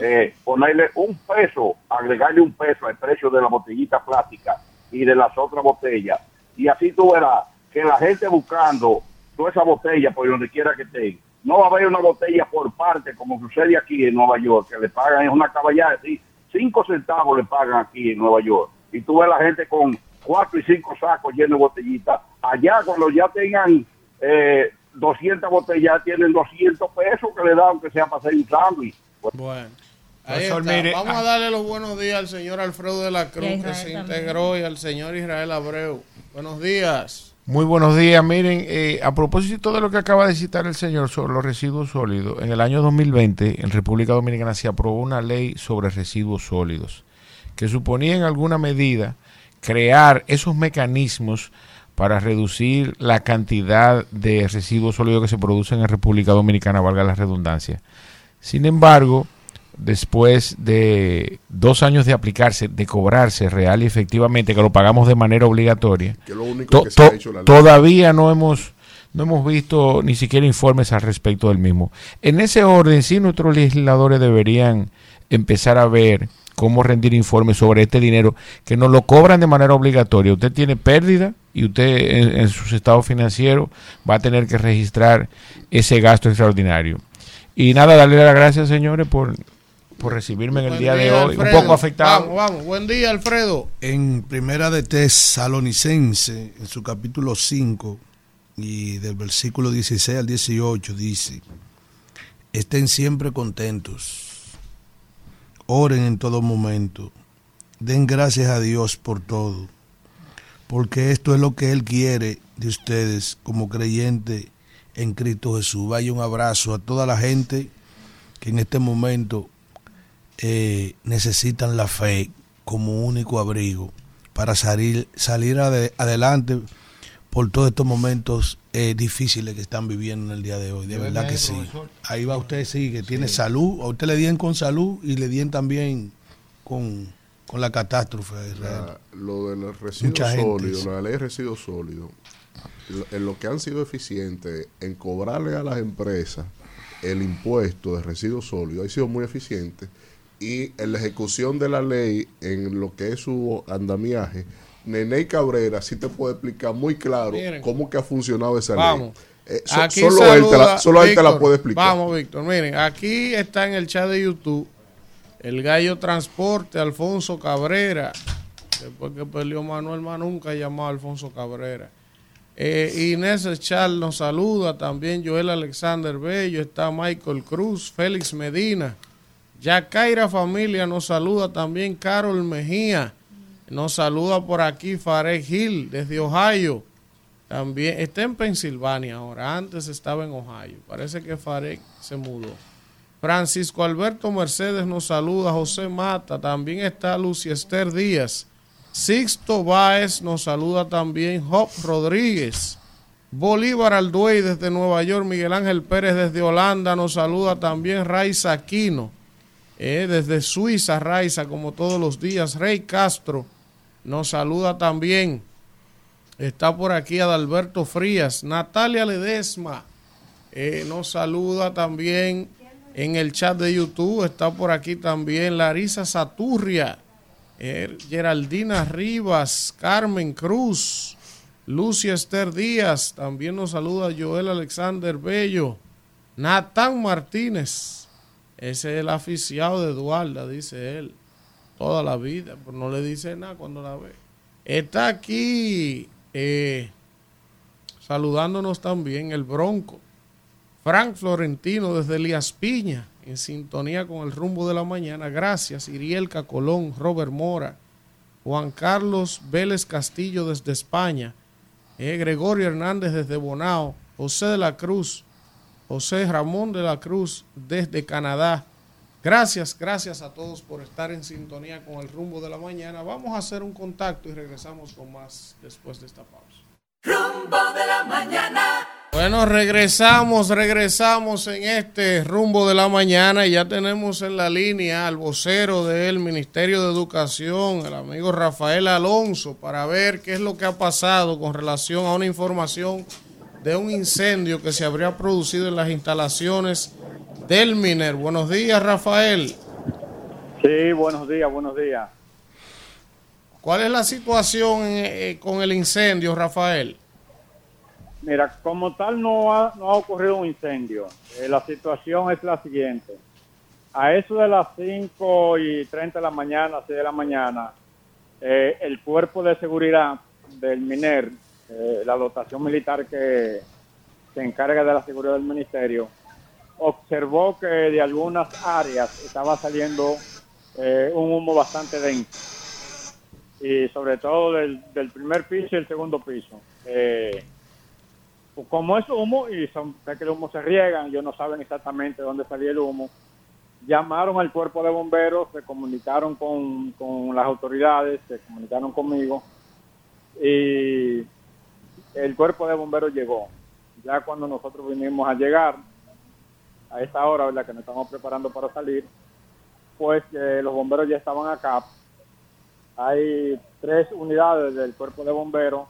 Eh, ponerle un peso, agregarle un peso al precio de la botellita plástica y de las otras botellas, y así tú verás que la gente buscando toda esa botella por donde quiera que esté, no va a haber una botella por parte, como sucede aquí en Nueva York, que le pagan es una caballada, sí, cinco centavos le pagan aquí en Nueva York, y tú ves la gente con cuatro y cinco sacos llenos de botellitas. Allá cuando ya tengan eh, 200 botellas, tienen 200 pesos que le dan, aunque sea para hacer un sándwich. Bueno. Ahí está. mire, Vamos ah. a darle los buenos días al señor Alfredo de la Cruz, que se también. integró, y al señor Israel Abreu. Buenos días. Muy buenos días. Miren, eh, a propósito de lo que acaba de citar el señor sobre los residuos sólidos, en el año 2020 en República Dominicana se aprobó una ley sobre residuos sólidos que suponía en alguna medida crear esos mecanismos para reducir la cantidad de residuos sólidos que se producen en República Dominicana, valga la redundancia. Sin embargo, después de dos años de aplicarse, de cobrarse real y efectivamente, que lo pagamos de manera obligatoria, to- to- todavía no hemos no hemos visto ni siquiera informes al respecto del mismo. En ese orden, sí, nuestros legisladores deberían empezar a ver cómo rendir informes sobre este dinero que nos lo cobran de manera obligatoria. Usted tiene pérdida y usted en, en sus estados financieros va a tener que registrar ese gasto extraordinario. Y nada, darle las gracias, señores, por, por recibirme en el día de hoy. Alfredo. Un poco afectado. Vamos, vamos. Buen día, Alfredo. En Primera de Tesalonicense, en su capítulo 5 y del versículo 16 al 18 dice, estén siempre contentos, oren en todo momento, den gracias a Dios por todo, porque esto es lo que Él quiere de ustedes como creyente en Cristo Jesús. Vaya un abrazo a toda la gente que en este momento eh, necesitan la fe como único abrigo para salir, salir ade- adelante por todos estos momentos eh, difíciles que están viviendo en el día de hoy. De verdad que sí. profesor. Ahí va usted, sí, que tiene salud. A usted le dieron con salud y le dieron también con, con la catástrofe Israel. La- lo de los residuos Mucha gente, sólidos, sí. la ley de residuos sólidos, en lo que han sido eficientes en cobrarle a las empresas el impuesto de residuos sólidos, ha sido muy eficiente y en la ejecución de la ley en lo que es su andamiaje, Nene Cabrera sí te puede explicar muy claro Miren. cómo que ha funcionado esa Vamos. ley. Eh, so- Aquí solo él, te la, saluda solo él te la Víctor. puede explicar. Vamos, Víctor. Miren, aquí está en el chat de YouTube el gallo transporte Alfonso Cabrera. Después que perdió Manuel Manunca, llamó a Alfonso Cabrera. Eh, Inés Echal nos saluda, también Joel Alexander Bello, está Michael Cruz, Félix Medina, Yacaira Familia nos saluda, también Carol Mejía, nos saluda por aquí Fared Gil desde Ohio, también está en Pensilvania ahora, antes estaba en Ohio, parece que Fared se mudó. Francisco Alberto Mercedes nos saluda, José Mata, también está Lucy Esther Díaz, Sixto Báez nos saluda también, Job Rodríguez, Bolívar Alduey desde Nueva York, Miguel Ángel Pérez desde Holanda nos saluda también, Raiza Aquino, eh, desde Suiza, Raiza, como todos los días, Rey Castro nos saluda también, está por aquí Adalberto Frías, Natalia Ledesma, eh, nos saluda también en el chat de YouTube. Está por aquí también Larisa Saturria, eh, Geraldina Rivas, Carmen Cruz, Lucia Esther Díaz. También nos saluda Joel Alexander Bello, Natán Martínez. Ese es el aficiado de Eduarda, dice él. Toda la vida, pero no le dice nada cuando la ve. Está aquí eh, saludándonos también el Bronco. Frank Florentino desde Elías Piña, en sintonía con el rumbo de la mañana. Gracias, Irielca Colón, Robert Mora, Juan Carlos Vélez Castillo desde España, eh, Gregorio Hernández desde Bonao, José de la Cruz, José Ramón de la Cruz desde Canadá. Gracias, gracias a todos por estar en sintonía con el rumbo de la mañana. Vamos a hacer un contacto y regresamos con más después de esta pausa. Rumbo de la mañana. Bueno, regresamos, regresamos en este rumbo de la mañana y ya tenemos en la línea al vocero del Ministerio de Educación, el amigo Rafael Alonso, para ver qué es lo que ha pasado con relación a una información de un incendio que se habría producido en las instalaciones del MINER. Buenos días, Rafael. Sí, buenos días, buenos días. ¿Cuál es la situación eh, con el incendio, Rafael? Mira, como tal no ha, no ha ocurrido un incendio. Eh, la situación es la siguiente. A eso de las 5 y 30 de la mañana, 6 de la mañana, eh, el cuerpo de seguridad del MINER, eh, la dotación militar que se encarga de la seguridad del ministerio, observó que de algunas áreas estaba saliendo un humo bastante denso. Y sobre todo del, primer piso y el segundo piso. Eh, como es humo y son, que el humo se riega, ellos no saben exactamente dónde salía el humo, llamaron al cuerpo de bomberos, se comunicaron con, con las autoridades, se comunicaron conmigo y el cuerpo de bomberos llegó. Ya cuando nosotros vinimos a llegar, a esta hora, ¿verdad? que nos estamos preparando para salir, pues eh, los bomberos ya estaban acá. Hay tres unidades del cuerpo de bomberos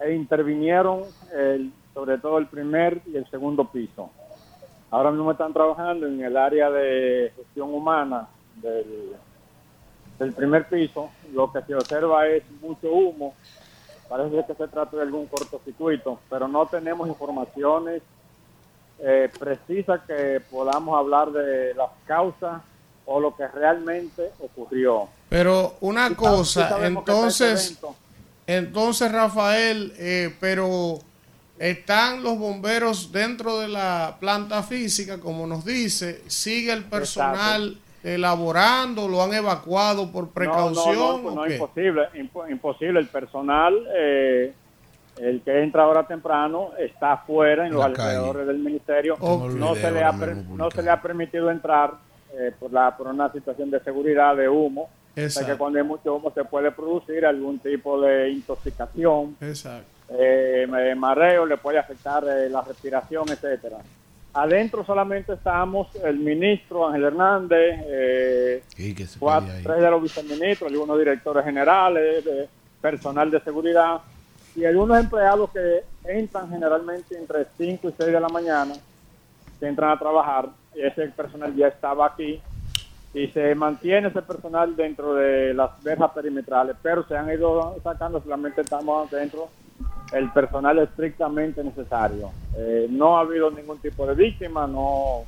e intervinieron sobre todo el primer y el segundo piso. Ahora mismo están trabajando en el área de gestión humana del, del primer piso. Lo que se observa es mucho humo. Parece que se trata de algún cortocircuito, pero no tenemos informaciones eh, precisas que podamos hablar de las causas o lo que realmente ocurrió. Pero una Sí, cosa, entonces, este entonces Rafael, eh, pero están los bomberos dentro de la planta física, como nos dice, sigue el personal elaborando, lo han evacuado por precaución. No, no, no, ¿o no, qué? imposible, impo- imposible. El personal, eh, el que entra ahora temprano, está afuera en los alrededores del ministerio. No se, le ha no se le ha permitido entrar eh, por, la, por una situación de seguridad, de humo. Exacto. que cuando hay mucho humo se puede producir algún tipo de intoxicación, Exacto. eh, ma- mareo, le puede afectar eh, la respiración, etcétera. Adentro solamente estamos el ministro Ángel Hernández, eh, cuatro, tres de los viceministros, algunos directores generales, de personal de seguridad y algunos empleados que entran generalmente entre 5 y 6 de la mañana, que entran a trabajar. Ese personal ya estaba aquí y se mantiene ese personal dentro de las verjas perimetrales, pero se han ido sacando, solamente estamos dentro el personal estrictamente necesario. Eh, no ha habido ningún tipo de víctima, no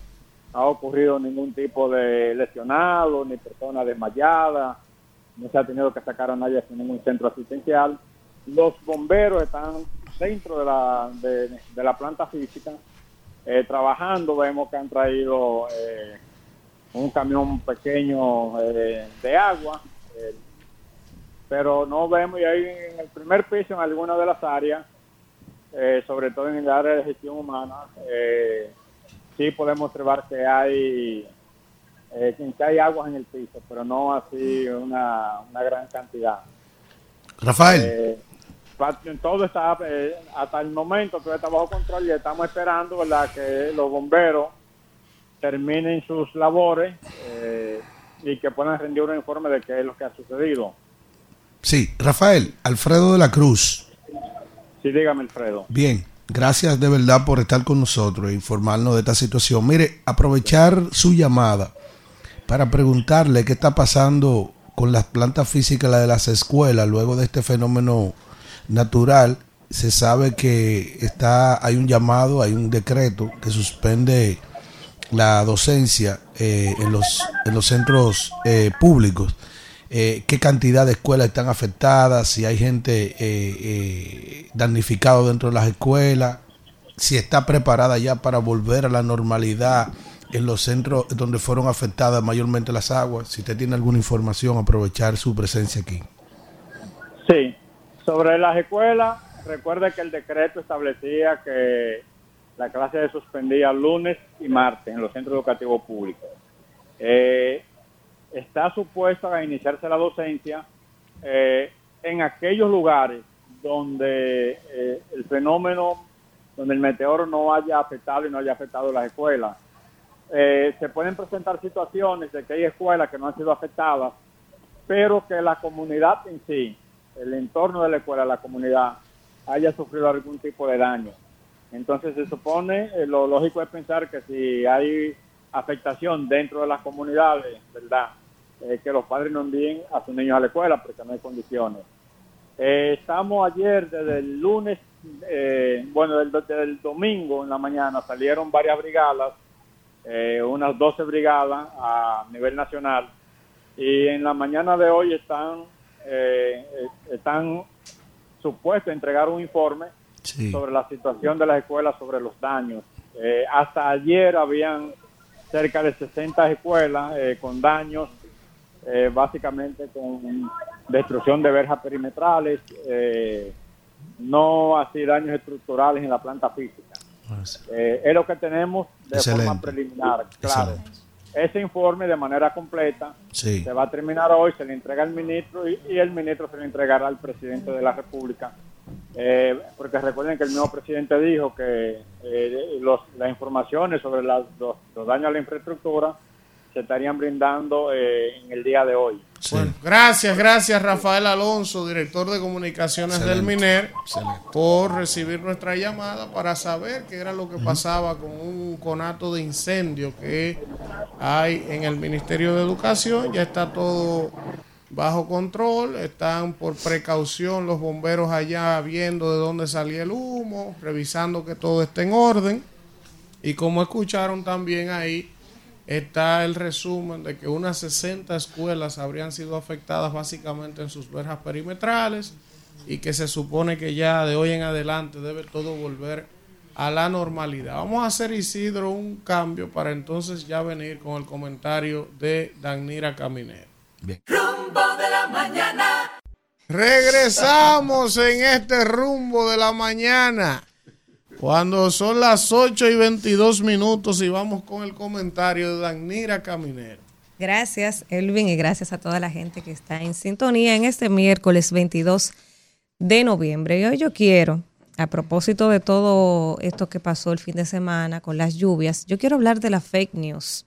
ha ocurrido ningún tipo de lesionado, ni persona desmayada, no se ha tenido que sacar a nadie hacia ningún centro asistencial. Los bomberos están dentro de la, de, de la planta física eh, trabajando, vemos que han traído eh, un camión pequeño eh, de agua, eh, pero no vemos, y ahí en el primer piso, en alguna de las áreas, sobre todo en el área de gestión humana, eh, sí podemos observar que hay eh, que hay aguas en el piso, pero no así una, una gran cantidad. Rafael. Eh, todo está, eh, hasta el momento, todo está bajo control y estamos esperando ¿verdad? que los bomberos terminen sus labores eh, y que puedan rendir un informe de qué es lo que ha sucedido. Sí, Rafael, Alfredo de la Cruz. Sí, dígame, Alfredo. Bien, gracias de verdad por estar con nosotros e informarnos de esta situación. Mire, aprovechar su llamada para preguntarle qué está pasando con las plantas físicas la de las escuelas luego de este fenómeno natural. Se sabe que está hay un llamado, hay un decreto que suspende la docencia eh, en los en los centros eh, públicos. Eh, qué cantidad de escuelas están afectadas, si hay gente eh, eh, damnificada dentro de las escuelas, si está preparada ya para volver a la normalidad en los centros donde fueron afectadas mayormente las aguas. Si usted tiene alguna información, aprovechar su presencia aquí. Sí, sobre las escuelas, recuerde que el decreto establecía que la clase se suspendía lunes y martes en los centros educativos públicos. Eh, está supuesta a iniciarse la docencia eh, en aquellos lugares donde eh, el fenómeno donde el meteoro no haya afectado y no haya afectado las escuelas. Eh, se pueden presentar situaciones de que hay escuelas que no han sido afectadas, pero que la comunidad en sí, el entorno de la escuela, la comunidad, haya sufrido algún tipo de daño. Entonces se supone, eh, lo lógico es pensar que si hay afectación dentro de las comunidades, ¿verdad? Eh, que los padres no envíen a sus niños a la escuela porque no hay condiciones. Eh, estamos ayer, desde el lunes, bueno, desde, el domingo en la mañana salieron varias brigadas, unas 12 brigadas a nivel nacional, y en la mañana de hoy están, eh, están supuestos a entregar un informe sobre la situación de las escuelas, sobre los daños. Eh, hasta ayer habían cerca de 60 escuelas eh, con daños, eh, básicamente con destrucción de verjas perimetrales, eh, no así daños estructurales en la planta física. Eh, es lo que tenemos de Excelente. forma preliminar, claro. Ese informe de manera completa Sí. se va a terminar hoy, se le entrega al ministro y, y el ministro se le entregará al presidente de la República. Eh, porque recuerden que el nuevo presidente dijo que eh, los, las informaciones sobre las- los, los daños a la infraestructura se estarían brindando eh, en el día de hoy. Bueno, gracias, gracias Rafael Alonso, director de comunicaciones del MINER, por recibir nuestra llamada para saber qué era lo que pasaba con un conato de incendio que hay en el Ministerio de Educación. Ya está todo bajo control, están por precaución los bomberos allá viendo de dónde salía el humo, revisando que todo esté en orden. Y como escucharon también ahí, está el resumen de que unas 60 escuelas habrían sido afectadas básicamente en sus verjas perimetrales y que se supone que ya de hoy en adelante debe todo volver a la normalidad. Vamos a hacer, Isidro, un cambio para entonces ya venir con el comentario de Danira Caminero. Rumbo de la mañana. Regresamos en este rumbo de la mañana. Cuando son las 8 y 22 minutos y vamos con el comentario de Danira Caminero. Gracias, Elvin, y gracias a toda la gente que está en sintonía en este miércoles 22 de noviembre. Y hoy yo quiero, a propósito de todo esto que pasó el fin de semana con las lluvias, yo quiero hablar de las fake news.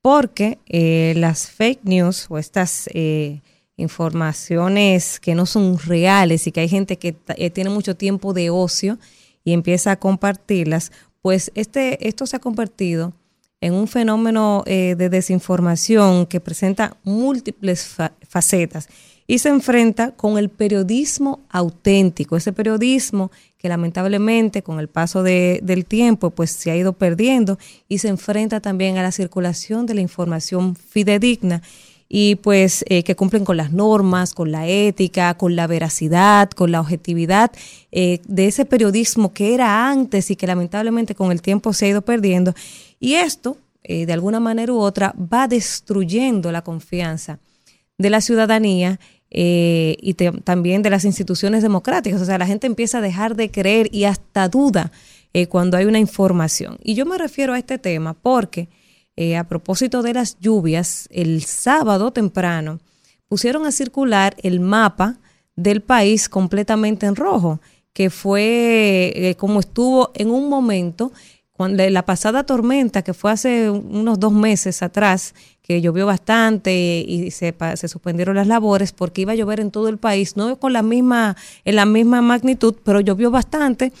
Porque eh, las fake news o estas eh, informaciones que no son reales y que hay gente que eh, tiene mucho tiempo de ocio y empieza a compartirlas, pues este, esto se ha convertido en un fenómeno eh, de desinformación que presenta múltiples fa- facetas y se enfrenta con el periodismo auténtico, ese periodismo que lamentablemente con el paso de- del tiempo pues se ha ido perdiendo y se enfrenta también a la circulación de la información fidedigna y pues eh, que cumplen con las normas, con la ética, con la veracidad, con la objetividad eh, de ese periodismo que era antes y que lamentablemente con el tiempo se ha ido perdiendo. Y esto, eh, de alguna manera u otra, va destruyendo la confianza de la ciudadanía eh, y también de las instituciones democráticas. O sea, la gente empieza a dejar de creer y hasta duda eh, cuando hay una información. Y yo me refiero a este tema porque eh, a propósito de las lluvias, el sábado temprano pusieron a circular el mapa del país completamente en rojo, que fue eh, como estuvo en un momento cuando la pasada tormenta que fue hace unos dos meses atrás, que llovió bastante y se, se suspendieron las labores porque iba a llover en todo el país, no con la misma, en la misma magnitud, pero llovió bastante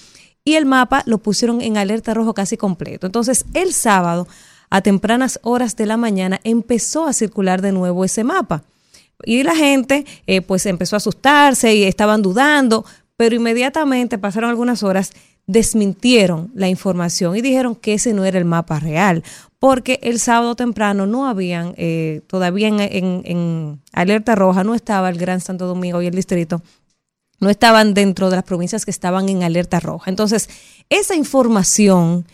y el mapa lo pusieron en alerta rojo casi completo. Entonces, el sábado, a tempranas horas de la mañana, empezó a circular de nuevo ese mapa. Y la gente eh, pues empezó a asustarse y estaban dudando, pero inmediatamente pasaron algunas horas, desmintieron la información y dijeron que ese no era el mapa real, porque el sábado temprano no habían, eh, todavía en, alerta roja, no estaba el Gran Santo Domingo y el distrito, no estaban dentro de las provincias que estaban en alerta roja. Entonces, esa información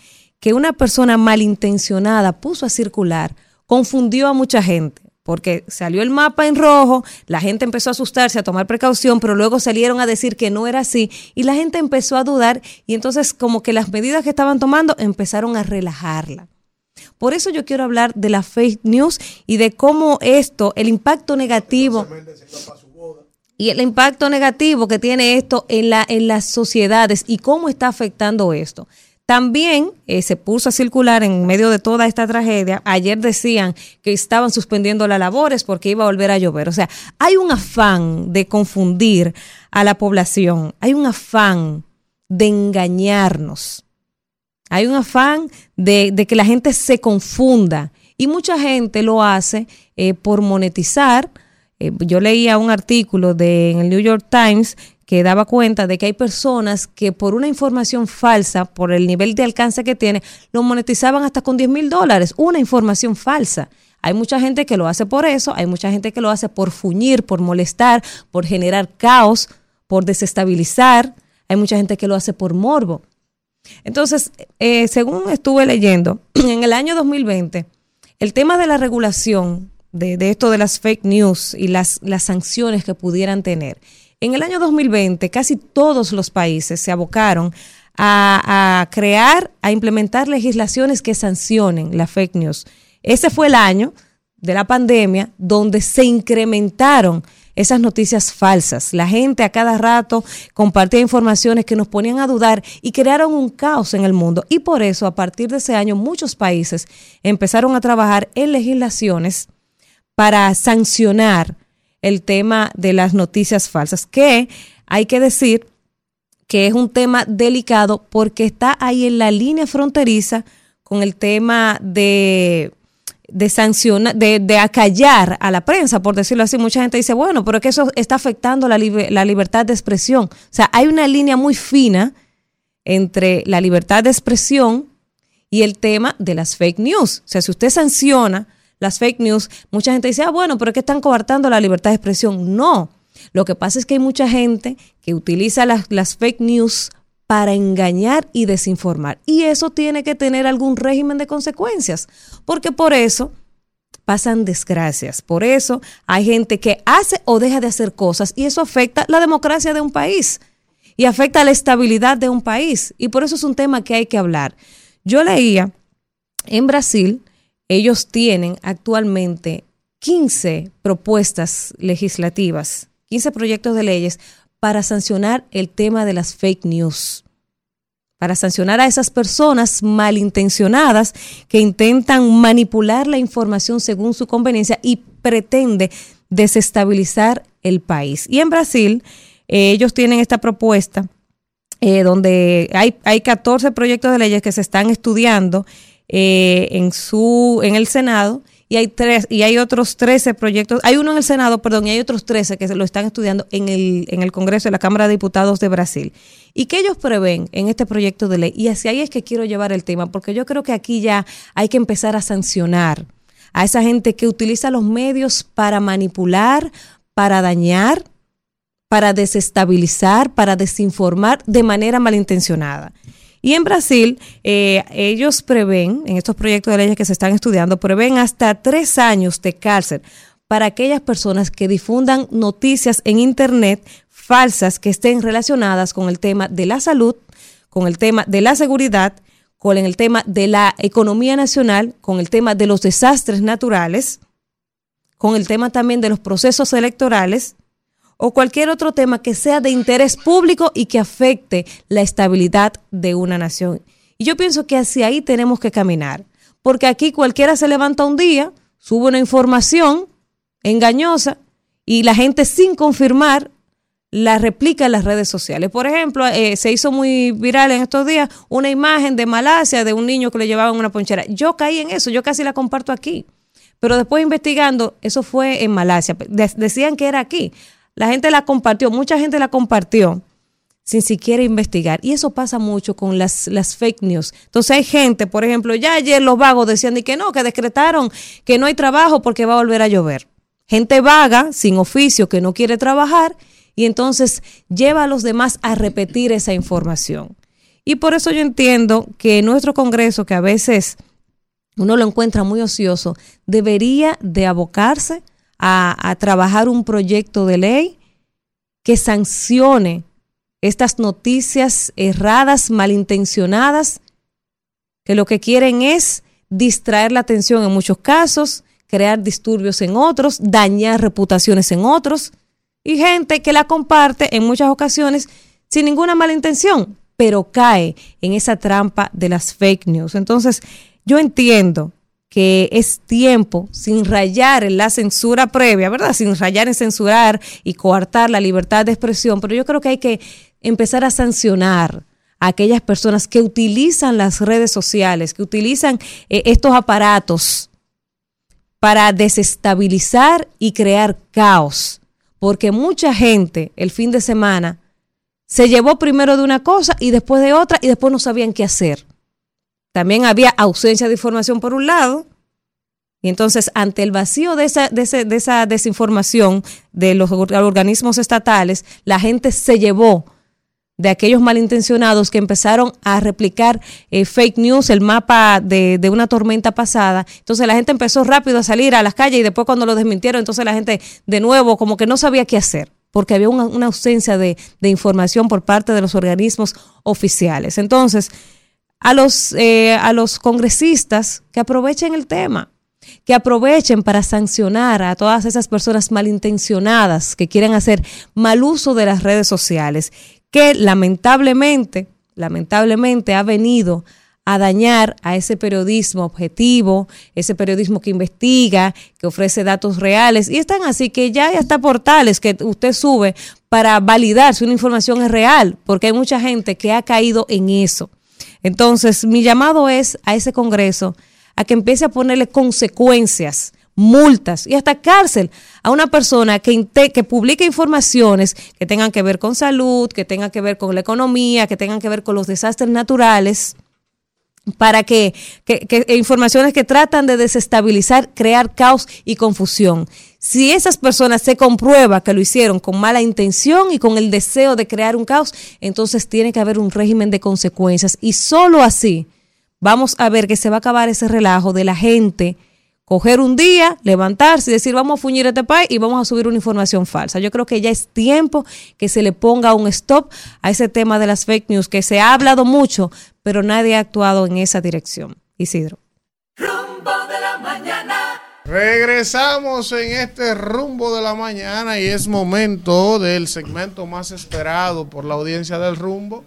que una persona malintencionada puso a circular confundió a mucha gente. Porque salió el mapa en rojo, la gente empezó a asustarse, a tomar precaución, pero luego salieron a decir que no era así y la gente empezó a dudar y entonces como que las medidas que estaban tomando empezaron a relajarla. Por eso yo quiero hablar de la fake news y de cómo esto, el impacto negativo. y el impacto negativo que tiene esto en, la, en las sociedades y cómo está afectando esto. También eh, se puso a circular en medio de toda esta tragedia. Ayer decían que estaban suspendiendo las labores porque iba a volver a llover. O sea, hay un afán de confundir a la población. Hay un afán de engañarnos. Hay un afán de, que la gente se confunda. Y mucha gente lo hace eh, por monetizar. Eh, yo leía un artículo de, en el New York Times que daba cuenta de que hay personas que por una información falsa, por el nivel de alcance que tiene, lo monetizaban hasta con 10 mil dólares, una información falsa. Hay mucha gente que lo hace por eso, hay mucha gente que lo hace por fuñir, por molestar, por generar caos, por desestabilizar, hay mucha gente que lo hace por morbo. Entonces, eh, según estuve leyendo, en el año 2020, el tema de la regulación de, esto de las fake news y las sanciones que pudieran tener, en el año 2020, casi todos los países se abocaron a, crear, a implementar legislaciones que sancionen la fake news. Ese fue el año de la pandemia donde se incrementaron esas noticias falsas. La gente a cada rato compartía informaciones que nos ponían a dudar y crearon un caos en el mundo. Y por eso, a partir de ese año, muchos países empezaron a trabajar en legislaciones para sancionar el tema de las noticias falsas, que hay que decir que es un tema delicado porque está ahí en la línea fronteriza con el tema de de sancionar, de, de, acallar a la prensa, por decirlo así. Mucha gente dice, bueno, pero es que eso está afectando la, la libertad de expresión. O sea, hay una línea muy fina entre la libertad de expresión y el tema de las fake news. O sea, si usted sanciona las fake news, mucha gente dice, ah, bueno, pero es que están coartando la libertad de expresión. No, lo que pasa es que hay mucha gente que utiliza las, las fake news para engañar y desinformar. Y eso tiene que tener algún régimen de consecuencias, porque por eso pasan desgracias. Por eso hay gente que hace o deja de hacer cosas y eso afecta la democracia de un país y afecta la estabilidad de un país. Y por eso es un tema que hay que hablar. Yo leía en Brasil ellos tienen actualmente 15 propuestas legislativas, 15 proyectos de leyes para sancionar el tema de las fake news, para sancionar a esas personas malintencionadas que intentan manipular la información según su conveniencia y pretende desestabilizar el país. Y en Brasil, eh, ellos tienen esta propuesta eh, donde hay, hay 14 proyectos de leyes que se están estudiando eh, en su en el Senado y hay tres y hay otros 13 proyectos, hay uno en el Senado, perdón, y hay otros 13 que lo están estudiando en el en el Congreso de la Cámara de Diputados de Brasil. ¿Y qué ellos prevén en este proyecto de ley? Y hacia ahí es que quiero llevar el tema, porque yo creo que aquí ya hay que empezar a sancionar a esa gente que utiliza los medios para manipular, para dañar, para desestabilizar, para desinformar de manera malintencionada. Y en Brasil, eh, ellos prevén, en estos proyectos de leyes que se están estudiando, prevén hasta tres años de cárcel para aquellas personas que difundan noticias en Internet falsas que estén relacionadas con el tema de la salud, con el tema de la seguridad, con el tema de la economía nacional, con el tema de los desastres naturales, con el tema también de los procesos electorales o cualquier otro tema que sea de interés público y que afecte la estabilidad de una nación. Y yo pienso que hacia ahí tenemos que caminar, porque aquí cualquiera se levanta un día, sube una información engañosa y la gente sin confirmar la replica en las redes sociales. Por ejemplo, eh, se hizo muy viral en estos días una imagen de Malasia de un niño que le llevaban una ponchera. Yo caí en eso, yo casi la comparto aquí. Pero después investigando, eso fue en Malasia. decían que era aquí. La gente la compartió, mucha gente la compartió sin siquiera investigar. Y eso pasa mucho con las, las fake news. Entonces hay gente, por ejemplo, ya ayer los vagos decían que no, que decretaron que no hay trabajo porque va a volver a llover. Gente vaga, sin oficio, que no quiere trabajar y entonces lleva a los demás a repetir esa información. Y por eso yo entiendo que nuestro Congreso, que a veces uno lo encuentra muy ocioso, debería de abocarse a, trabajar un proyecto de ley que sancione estas noticias erradas, malintencionadas, que lo que quieren es distraer la atención en muchos casos, crear disturbios en otros, dañar reputaciones en otros. y gente que la comparte en muchas ocasiones sin ninguna mala intención, pero cae en esa trampa de las fake news. Entonces, yo entiendo que es tiempo, sin rayar en la censura previa, ¿verdad? Sin rayar en censurar y coartar la libertad de expresión, pero yo creo que hay que empezar a sancionar a aquellas personas que utilizan las redes sociales, que utilizan eh, estos aparatos para desestabilizar y crear caos, porque mucha gente el fin de semana se llevó primero de una cosa y después de otra y después no sabían qué hacer. También había ausencia de información por un lado. Y entonces, ante el vacío de esa, de ese- de esa desinformación de los or- organismos estatales, la gente se llevó de aquellos malintencionados que empezaron a replicar eh, fake news, el mapa de, de una tormenta pasada. Entonces la gente empezó rápido a salir a las calles y después cuando lo desmintieron, entonces la gente de nuevo como que no sabía qué hacer, porque había una, una ausencia de, de información por parte de los organismos oficiales. Entonces, a los, eh, a los congresistas que aprovechen el tema, que aprovechen para sancionar a todas esas personas malintencionadas que quieren hacer mal uso de las redes sociales, que lamentablemente, lamentablemente ha venido a dañar a ese periodismo objetivo, ese periodismo que investiga, que ofrece datos reales. Y están así que ya hay hasta portales que usted sube para validar si una información es real, porque hay mucha gente que ha caído en eso. Entonces, mi llamado es a ese Congreso a que empiece a ponerle consecuencias, multas y hasta cárcel a una persona que, publique informaciones que tengan que ver con salud, que tengan que ver con la economía, que tengan que ver con los desastres naturales para que, que- que- e informaciones que tratan de desestabilizar, crear caos y confusión. Si esas personas se comprueba que lo hicieron con mala intención y con el deseo de crear un caos, entonces tiene que haber un régimen de consecuencias y solo así vamos a ver que se va a acabar ese relajo de la gente coger un día, levantarse y decir vamos a fuñir este país y vamos a subir una información falsa. Yo creo que ya es tiempo que se le ponga un stop a ese tema de las fake news, que se ha hablado mucho, pero nadie ha actuado en esa dirección. Isidro. Regresamos en este rumbo de la mañana y es momento del segmento más esperado por la audiencia del rumbo,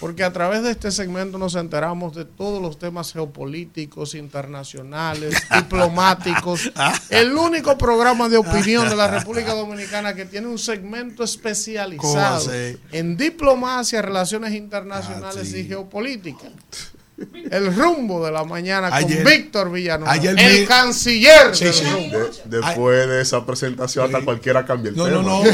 porque a través de este segmento nos enteramos de todos los temas geopolíticos, internacionales, diplomáticos. El único programa de opinión de la República Dominicana que tiene un segmento ¿Cómo especializado en diplomacia, relaciones internacionales y geopolítica. El rumbo de la mañana Ayer- con Víctor Villanueva, ayer el mi- canciller Sí, del sí. rumbo. De- después de esa presentación, hasta cualquiera cambia el No, tema. no, no.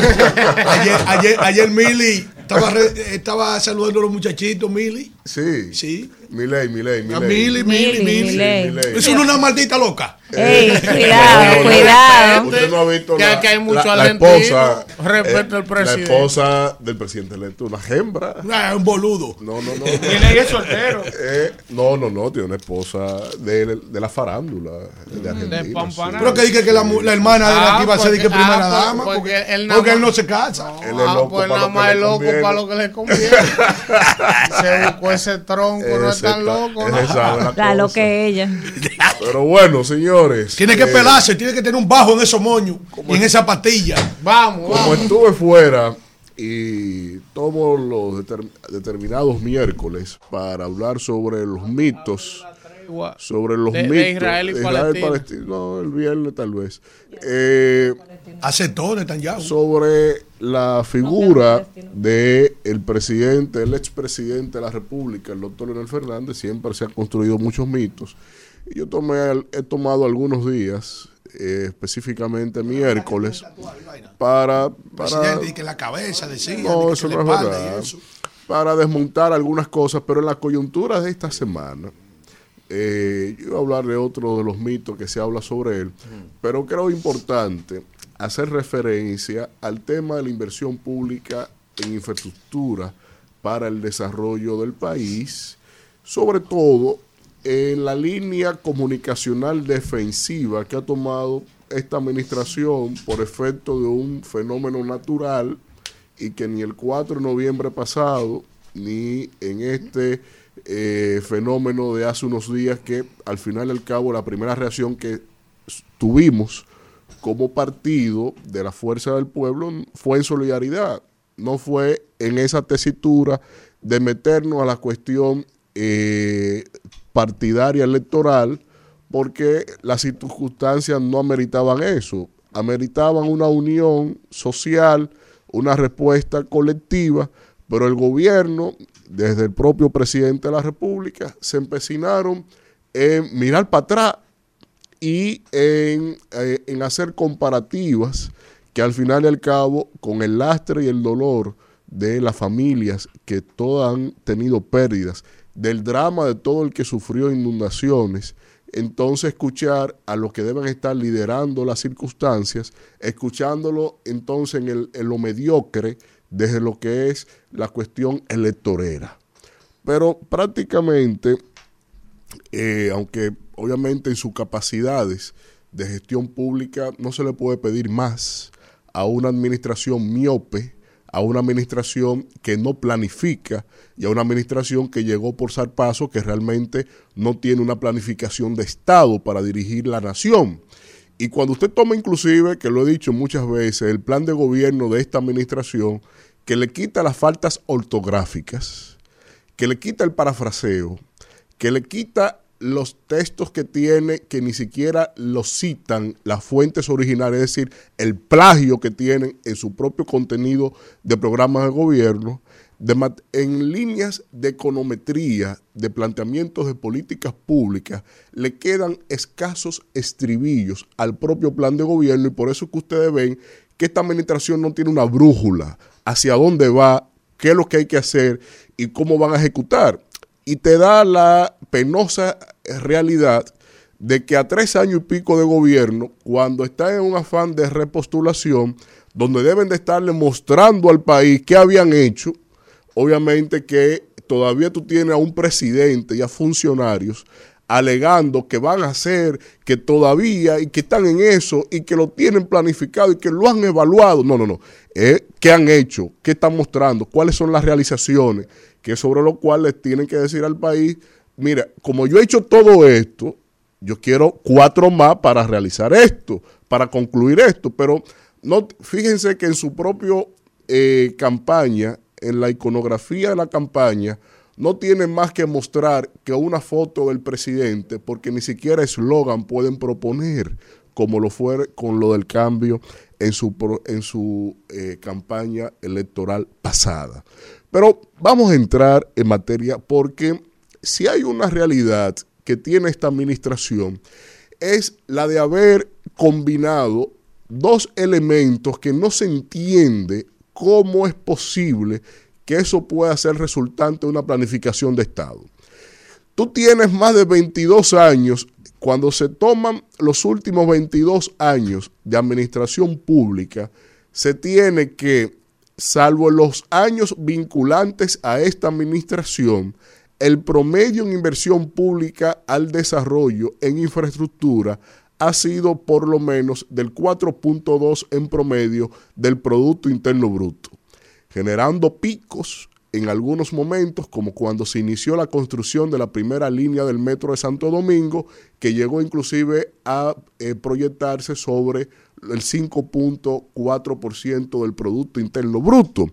Ayer, ayer, ayer Mili estaba, re- estaba saludando a los muchachitos, Mili. Sí. Sí. Miley, Miley, A Miley. Mili, Mili, Mili. Milei. Es una maldita loca. Ey, cuidado, cuidado. Usted no ha visto Que la, aquí hay mucho la- la esposa, Respeto eh, al presidente. La esposa del presidente electo, una hembra. Ah, un boludo. No, no, no. Milei es soltero. Eh, no, no, no, tiene una esposa de, de la farándula de Argentina. sí. Pero que diga que la, la hermana de la que iba a ser de que porque- primera ah, pues, dama. porque Porque, él él no se casa. Él es Ah, loco pues para nada más que es loco. Para lo que le conviene. Se buscó ese tronco, no es tan ta- loco. ¿no? la La lo que ella. Pero bueno, señores. Tiene que eh, pelarse, tiene que tener un bajo en esos moños y en esa pastilla. Vamos, Como estuve fuera y tomo los determ- determinados miércoles para hablar sobre los mitos, sobre los De- de mitos Israel y de Palestina. Palestina. No, el viernes tal vez. Eh, Acetones, Netanyahu. sobre la figura de el presidente, el expresidente de la República, el doctor Leonel Fernández, siempre se han construido muchos mitos. Y yo tomé, he tomado algunos días, eh, específicamente miércoles, para, para y que la cabeza decía, no, de que eso no es verdad. y eso. Para desmontar algunas cosas, pero en la coyuntura de esta semana, eh, yo iba a hablar de otro de los mitos que se habla sobre él, pero creo importante hacer referencia al tema de la inversión pública en infraestructura para el desarrollo del país, sobre todo en la línea comunicacional defensiva que ha tomado esta administración por efecto de un fenómeno natural y que ni el 4 de noviembre pasado ni en este eh, fenómeno de hace unos días que al final y al cabo la primera reacción que tuvimos como partido de la Fuerza del Pueblo fue en solidaridad, no fue en esa tesitura de meternos a la cuestión eh, partidaria electoral, porque las circunstancias no ameritaban eso, ameritaban una unión social, una respuesta colectiva, pero el gobierno, desde el propio presidente de la República, se empecinaron en mirar para atrás y en, eh, en hacer comparativas que al final y al cabo, con el lastre y el dolor de las familias que todas han tenido pérdidas, del drama de todo el que sufrió inundaciones, entonces escuchar a los que deben estar liderando las circunstancias, escuchándolo entonces en, el, en lo mediocre desde lo que es la cuestión electorera. Pero prácticamente, eh, aunque obviamente en sus capacidades de gestión pública no se le puede pedir más a una administración miope, a una administración que no planifica y a una administración que llegó por zarpazo, que realmente no tiene una planificación de Estado para dirigir la nación. Y cuando usted toma inclusive, que lo he dicho muchas veces, el plan de gobierno de esta administración, que le quita las faltas ortográficas, que le quita el parafraseo, que le quita los textos que tiene que ni siquiera los citan las fuentes originales, es decir, el plagio que tienen en su propio contenido de programas de gobierno, en líneas de econometría, de planteamientos de políticas públicas, le quedan escasos estribillos al propio plan de gobierno y por eso que ustedes ven que esta administración no tiene una brújula hacia dónde va, qué es lo que hay que hacer y cómo van a ejecutar. Y te da la penosa realidad de que a tres años y pico de gobierno, cuando está en un afán de repostulación, donde deben de estarle mostrando al país qué habían hecho, obviamente que todavía tú tienes a un presidente y a funcionarios alegando que van a hacer, que todavía y que están en eso y que lo tienen planificado y que lo han evaluado. No, no, no. Eh, ¿Qué han hecho? ¿Qué están mostrando? ¿Cuáles son las realizaciones? Que sobre lo cual les tienen que decir al país, mira, como yo he hecho todo esto, yo quiero cuatro más para realizar esto, para concluir esto, pero no, fíjense que en su propio eh, campaña, en la iconografía de la campaña, no tienen más que mostrar que una foto del presidente, porque ni siquiera eslogan pueden proponer, como lo fue con lo del cambio en su, en su eh, campaña electoral pasada. Pero vamos a entrar en materia porque si hay una realidad que tiene esta administración, es la de haber combinado dos elementos que no se entiende cómo es posible que eso pueda ser resultante de una planificación de Estado. Tú tienes más de 22 años, cuando se toman los últimos 22 años de administración pública, se tiene que, salvo los años vinculantes a esta administración, el promedio en inversión pública al desarrollo en infraestructura ha sido por lo menos del 4.2 en promedio del Producto Interno Bruto generando picos en algunos momentos, como cuando se inició la construcción de la primera línea del metro de Santo Domingo, que llegó inclusive a eh, proyectarse sobre el 5.4% del Producto Interno Bruto.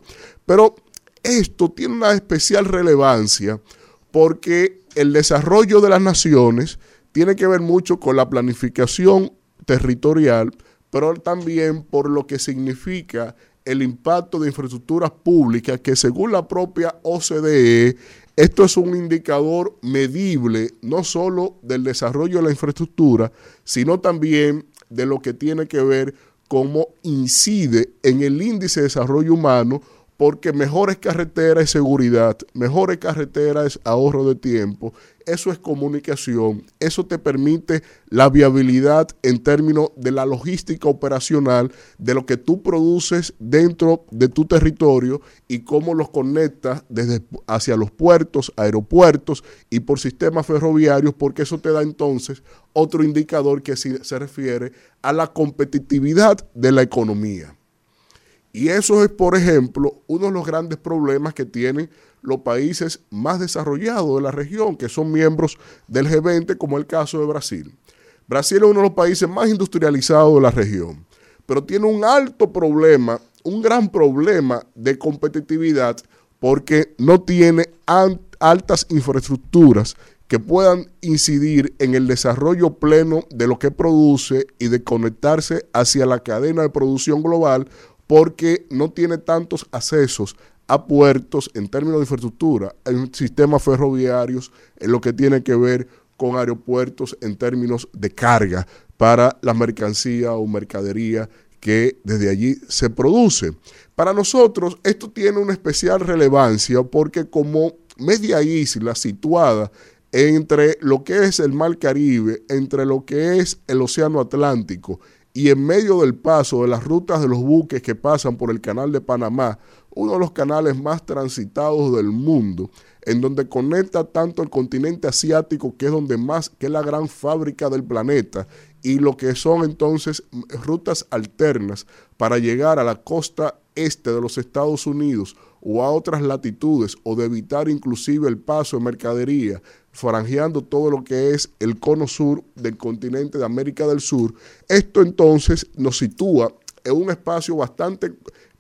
Pero esto tiene una especial relevancia porque el desarrollo de las naciones tiene que ver mucho con la planificación territorial, pero también por lo que significa el impacto de infraestructuras públicas que según la propia OCDE, esto es un indicador medible no solo del desarrollo de la infraestructura, sino también de lo que tiene que ver cómo incide en el índice de desarrollo humano porque mejores carreteras es seguridad, mejores carreteras es ahorro de tiempo, eso es comunicación, eso te permite la viabilidad en términos de la logística operacional de lo que tú produces dentro de tu territorio y cómo los conectas desde hacia los puertos, aeropuertos y por sistemas ferroviarios, porque eso te da entonces otro indicador que se refiere a la competitividad de la economía. Y eso es, por ejemplo, uno de los grandes problemas que tienen los países más desarrollados de la región, que son miembros del G20, como el caso de Brasil. Brasil es uno de los países más industrializados de la región, pero tiene un alto problema, un gran problema de competitividad porque no tiene altas infraestructuras que puedan incidir en el desarrollo pleno de lo que produce y de conectarse hacia la cadena de producción global porque no tiene tantos accesos a puertos en términos de infraestructura, en sistemas ferroviarios, en lo que tiene que ver con aeropuertos en términos de carga para la mercancía o mercadería que desde allí se produce. Para nosotros esto tiene una especial relevancia porque como media isla situada entre lo que es el Mar Caribe, entre lo que es el Océano Atlántico y en medio del paso de las rutas de los buques que pasan por el Canal de Panamá, uno de los canales más transitados del mundo, en donde conecta tanto el continente asiático, que es donde más, que la gran fábrica del planeta, y lo que son entonces rutas alternas para llegar a la costa este de los Estados Unidos o a otras latitudes o de evitar inclusive el paso de mercadería franjeando todo lo que es el cono sur del continente de América del Sur, esto entonces nos sitúa en un espacio bastante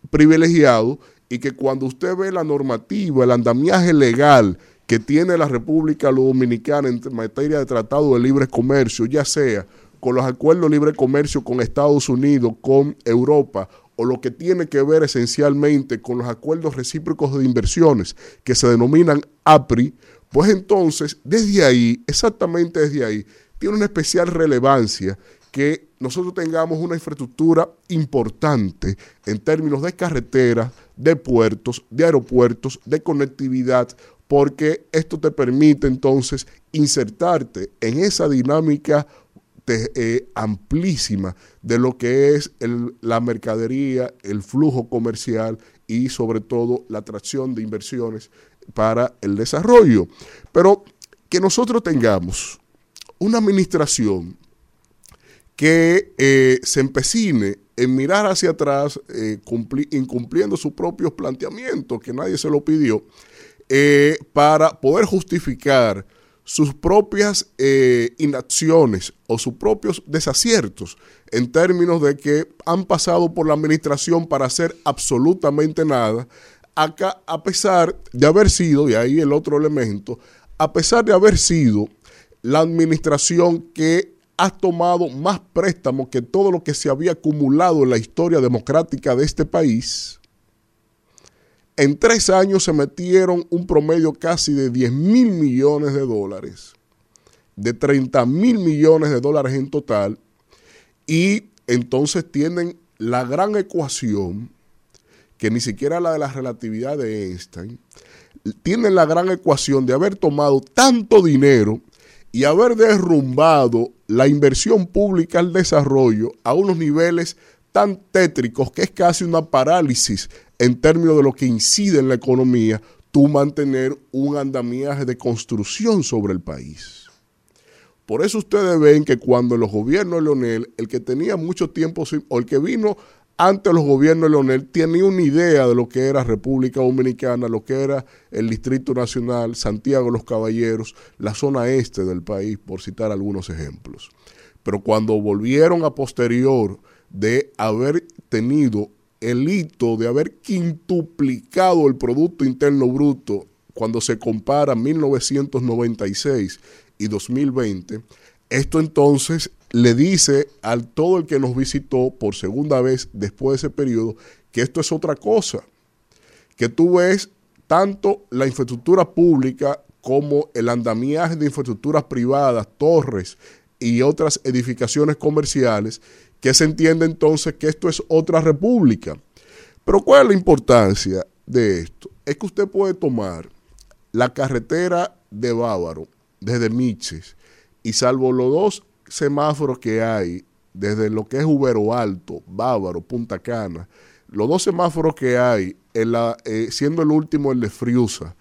privilegiado y que cuando usted ve la normativa, el andamiaje legal que tiene la República Dominicana en materia de tratado de libre comercio, ya sea con los acuerdos de libre comercio con Estados Unidos, con Europa, o lo que tiene que ver esencialmente con los acuerdos recíprocos de inversiones que se denominan APRI, pues entonces, desde ahí, exactamente desde ahí, tiene una especial relevancia que nosotros tengamos una infraestructura importante en términos de carreteras, de puertos, de aeropuertos, de conectividad, porque esto te permite entonces insertarte en esa dinámica eh, amplísima de lo que es la mercadería, el flujo comercial y sobre todo la atracción de inversiones para el desarrollo. Pero que nosotros tengamos una administración que eh, se empecine en mirar hacia atrás, eh, incumpliendo sus propios planteamientos, que nadie se lo pidió, eh, para poder justificar sus propias inacciones o sus propios desaciertos en términos de que han pasado por la administración para hacer absolutamente nada, acá, a pesar de haber sido, y ahí el otro elemento, a pesar de haber sido la administración que ha tomado más préstamos que todo lo que se había acumulado en la historia democrática de este país, en tres años se metieron un promedio casi de 10 mil millones de dólares, de 30 mil millones de dólares en total, y entonces tienen la gran ecuación que ni siquiera la de la relatividad de Einstein, tienen la gran ecuación de haber tomado tanto dinero y haber derrumbado la inversión pública al desarrollo a unos niveles tan tétricos que es casi una parálisis en términos de lo que incide en la economía, tú mantener un andamiaje de construcción sobre el país. Por eso ustedes ven que cuando los gobiernos de Leonel, el que tenía mucho tiempo, o el que vino ante los gobiernos de Leonel tenía una idea de lo que era República Dominicana, lo que era el Distrito Nacional, Santiago de los Caballeros, la zona este del país, por citar algunos ejemplos. Pero cuando volvieron a posterior de haber tenido el hito de haber quintuplicado el Producto Interno Bruto cuando se compara 1996 y 2020, esto entonces le dice a todo el que nos visitó por segunda vez después de ese periodo que esto es otra cosa, que tú ves tanto la infraestructura pública como el andamiaje de infraestructuras privadas, torres y otras edificaciones comerciales, que se entiende entonces que esto es otra república. Pero ¿cuál es la importancia de esto? Es que usted puede tomar la carretera de Bávaro desde Miches y salvo los dos semáforos que hay, desde lo que es Ubero Alto, Bávaro, Punta Cana, los dos semáforos que hay, en la, eh, siendo el último el de Friusa,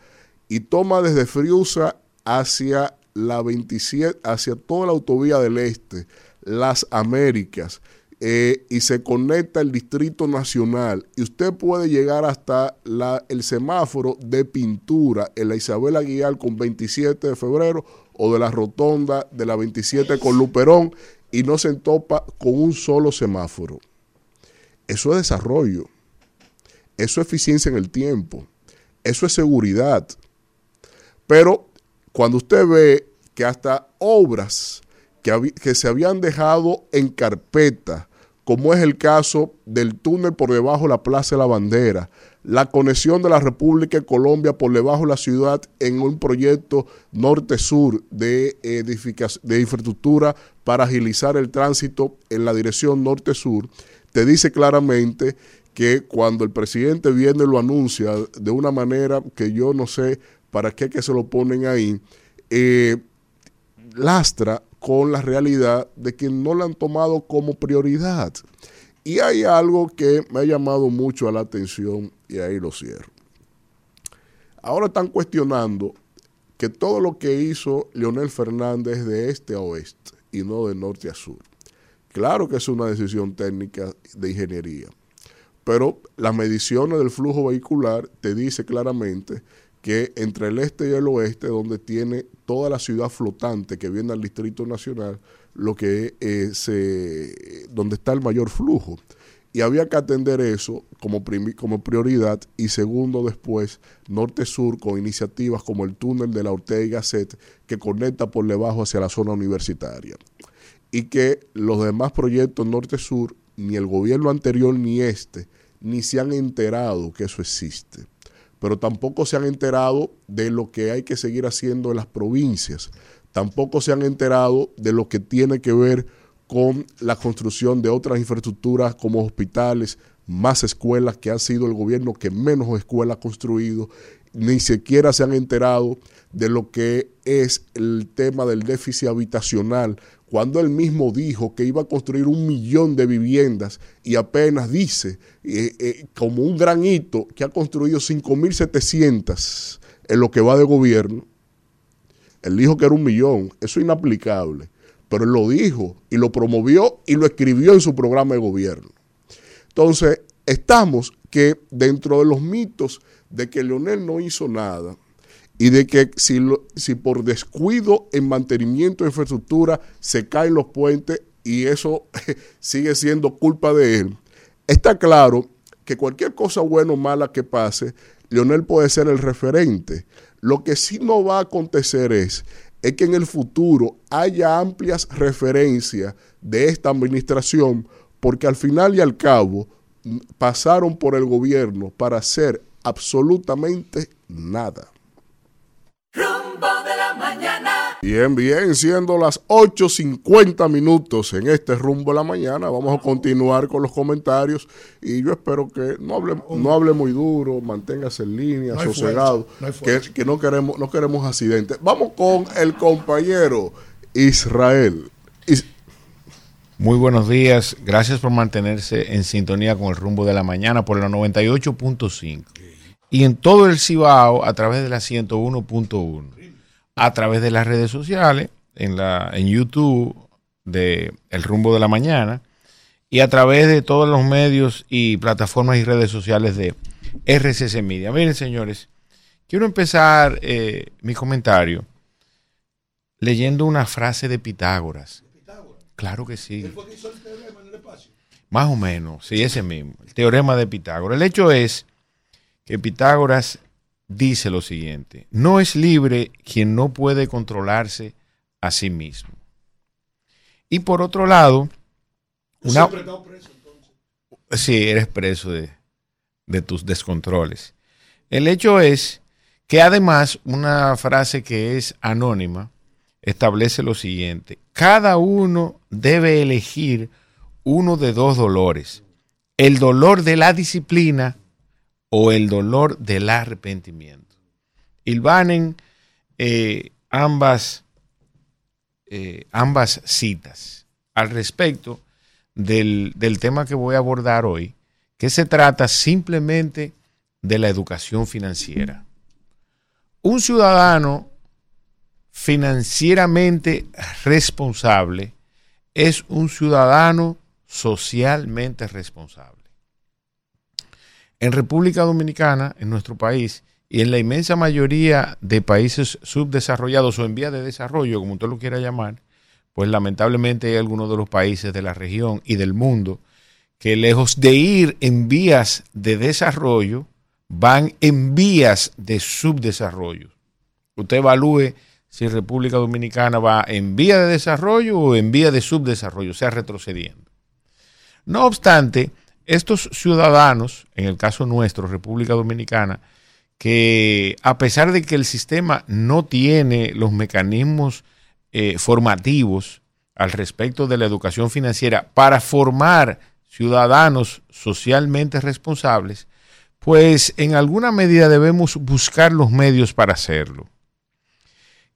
y toma desde Friusa hacia la 27, hacia toda la autovía del este, las Américas, eh, y se conecta el Distrito Nacional, y usted puede llegar hasta la, el semáforo de pintura en la Isabel Aguilar con 27 de febrero o de la rotonda de la 27 con Luperón y no se entopa con un solo semáforo. Eso es desarrollo. Eso es eficiencia en el tiempo. Eso es seguridad. Pero cuando usted ve que hasta obras que, que se habían dejado en carpeta, como es el caso del túnel por debajo de la Plaza de la Bandera, la conexión de la República de Colombia por debajo de la ciudad en un proyecto norte-sur de, de infraestructura para agilizar el tránsito en la dirección norte-sur, te dice claramente que cuando el presidente viene lo anuncia de una manera que yo no sé para qué que se lo ponen ahí, eh, lastra con la realidad de que no la han tomado como prioridad. Y hay algo que me ha llamado mucho la atención y ahí lo cierro. Ahora están cuestionando que todo lo que hizo Leonel Fernández de este a oeste y no de norte a sur. Claro que es una decisión técnica de ingeniería, pero las mediciones del flujo vehicular te dice claramente que entre el este y el oeste, donde tiene toda la ciudad flotante que viene al Distrito Nacional, lo que es, eh, donde está el mayor flujo. Y había que atender eso como, como prioridad y segundo después, norte-sur con iniciativas como el túnel de la Ortega y Gasset que conecta por debajo hacia la zona universitaria. Y que los demás proyectos norte-sur, ni el gobierno anterior ni este, ni se han enterado que eso existe pero tampoco se han enterado de lo que hay que seguir haciendo en las provincias, tampoco se han enterado de lo que tiene que ver con la construcción de otras infraestructuras como hospitales, más escuelas, que ha sido el gobierno que menos escuelas ha construido, ni siquiera se han enterado de lo que es el tema del déficit habitacional, cuando él mismo dijo que iba a construir un millón de viviendas y apenas dice, eh, eh, como un gran hito, que ha construido 5.700 en lo que va de gobierno. Él dijo que era un millón, eso es inaplicable, pero él lo dijo y lo promovió y lo escribió en su programa de gobierno. Entonces, estamos que dentro de los mitos de que Leonel no hizo nada, y de que si, por descuido en mantenimiento de infraestructura se caen los puentes y eso sigue siendo culpa de él, está claro que cualquier cosa buena o mala que pase, Leonel puede ser el referente. Lo que sí no va a acontecer es, es que en el futuro haya amplias referencias de esta administración, porque al final y al cabo pasaron por el gobierno para hacer absolutamente nada. Rumbo de la mañana. Bien, bien, siendo las 8.50 minutos en este rumbo de la mañana, vamos a continuar con los comentarios y yo espero que no hable, no hable muy duro, manténgase en línea, sosegado, que, no, queremos, no queremos accidentes. Vamos con el compañero Israel. Muy buenos días, gracias por mantenerse en sintonía con el rumbo de la mañana por la 98.5 y en todo el Cibao a través de la 101.1, a través de las redes sociales, en, la, en YouTube de El Rumbo de la Mañana y a través de todos los medios y plataformas y redes sociales de RCC Media. Miren, señores, quiero empezar eh, mi comentario leyendo una frase de Pitágoras. Claro que sí. Más o menos, sí, ese mismo, el teorema de Pitágoras. El hecho es que Pitágoras dice lo siguiente, no es libre quien no puede controlarse a sí mismo. Y por otro lado, una... preso, Sí, eres preso de, de tus descontroles. El hecho es que además una frase que es anónima establece lo siguiente, cada uno debe elegir uno de dos dolores, el dolor de la disciplina o el dolor del arrepentimiento. Ilvanen eh, ambas, eh, ambas citas al respecto del, del tema que voy a abordar hoy, que se trata simplemente de la educación financiera. Un ciudadano financieramente responsable es un ciudadano socialmente responsable en República Dominicana, en nuestro país, y en la inmensa mayoría de países subdesarrollados o en vía de desarrollo, como usted lo quiera llamar, pues lamentablemente hay algunos de los países de la región y del mundo que lejos de ir en vías de desarrollo, van en vías de subdesarrollo. Usted evalúe si República Dominicana va en vía de desarrollo o en vía de subdesarrollo, o sea, retrocediendo. No obstante, estos ciudadanos, en el caso nuestro, República Dominicana, que a pesar de que el sistema no tiene los mecanismos eh, formativos al respecto de la educación financiera para formar ciudadanos socialmente responsables, pues en alguna medida debemos buscar los medios para hacerlo.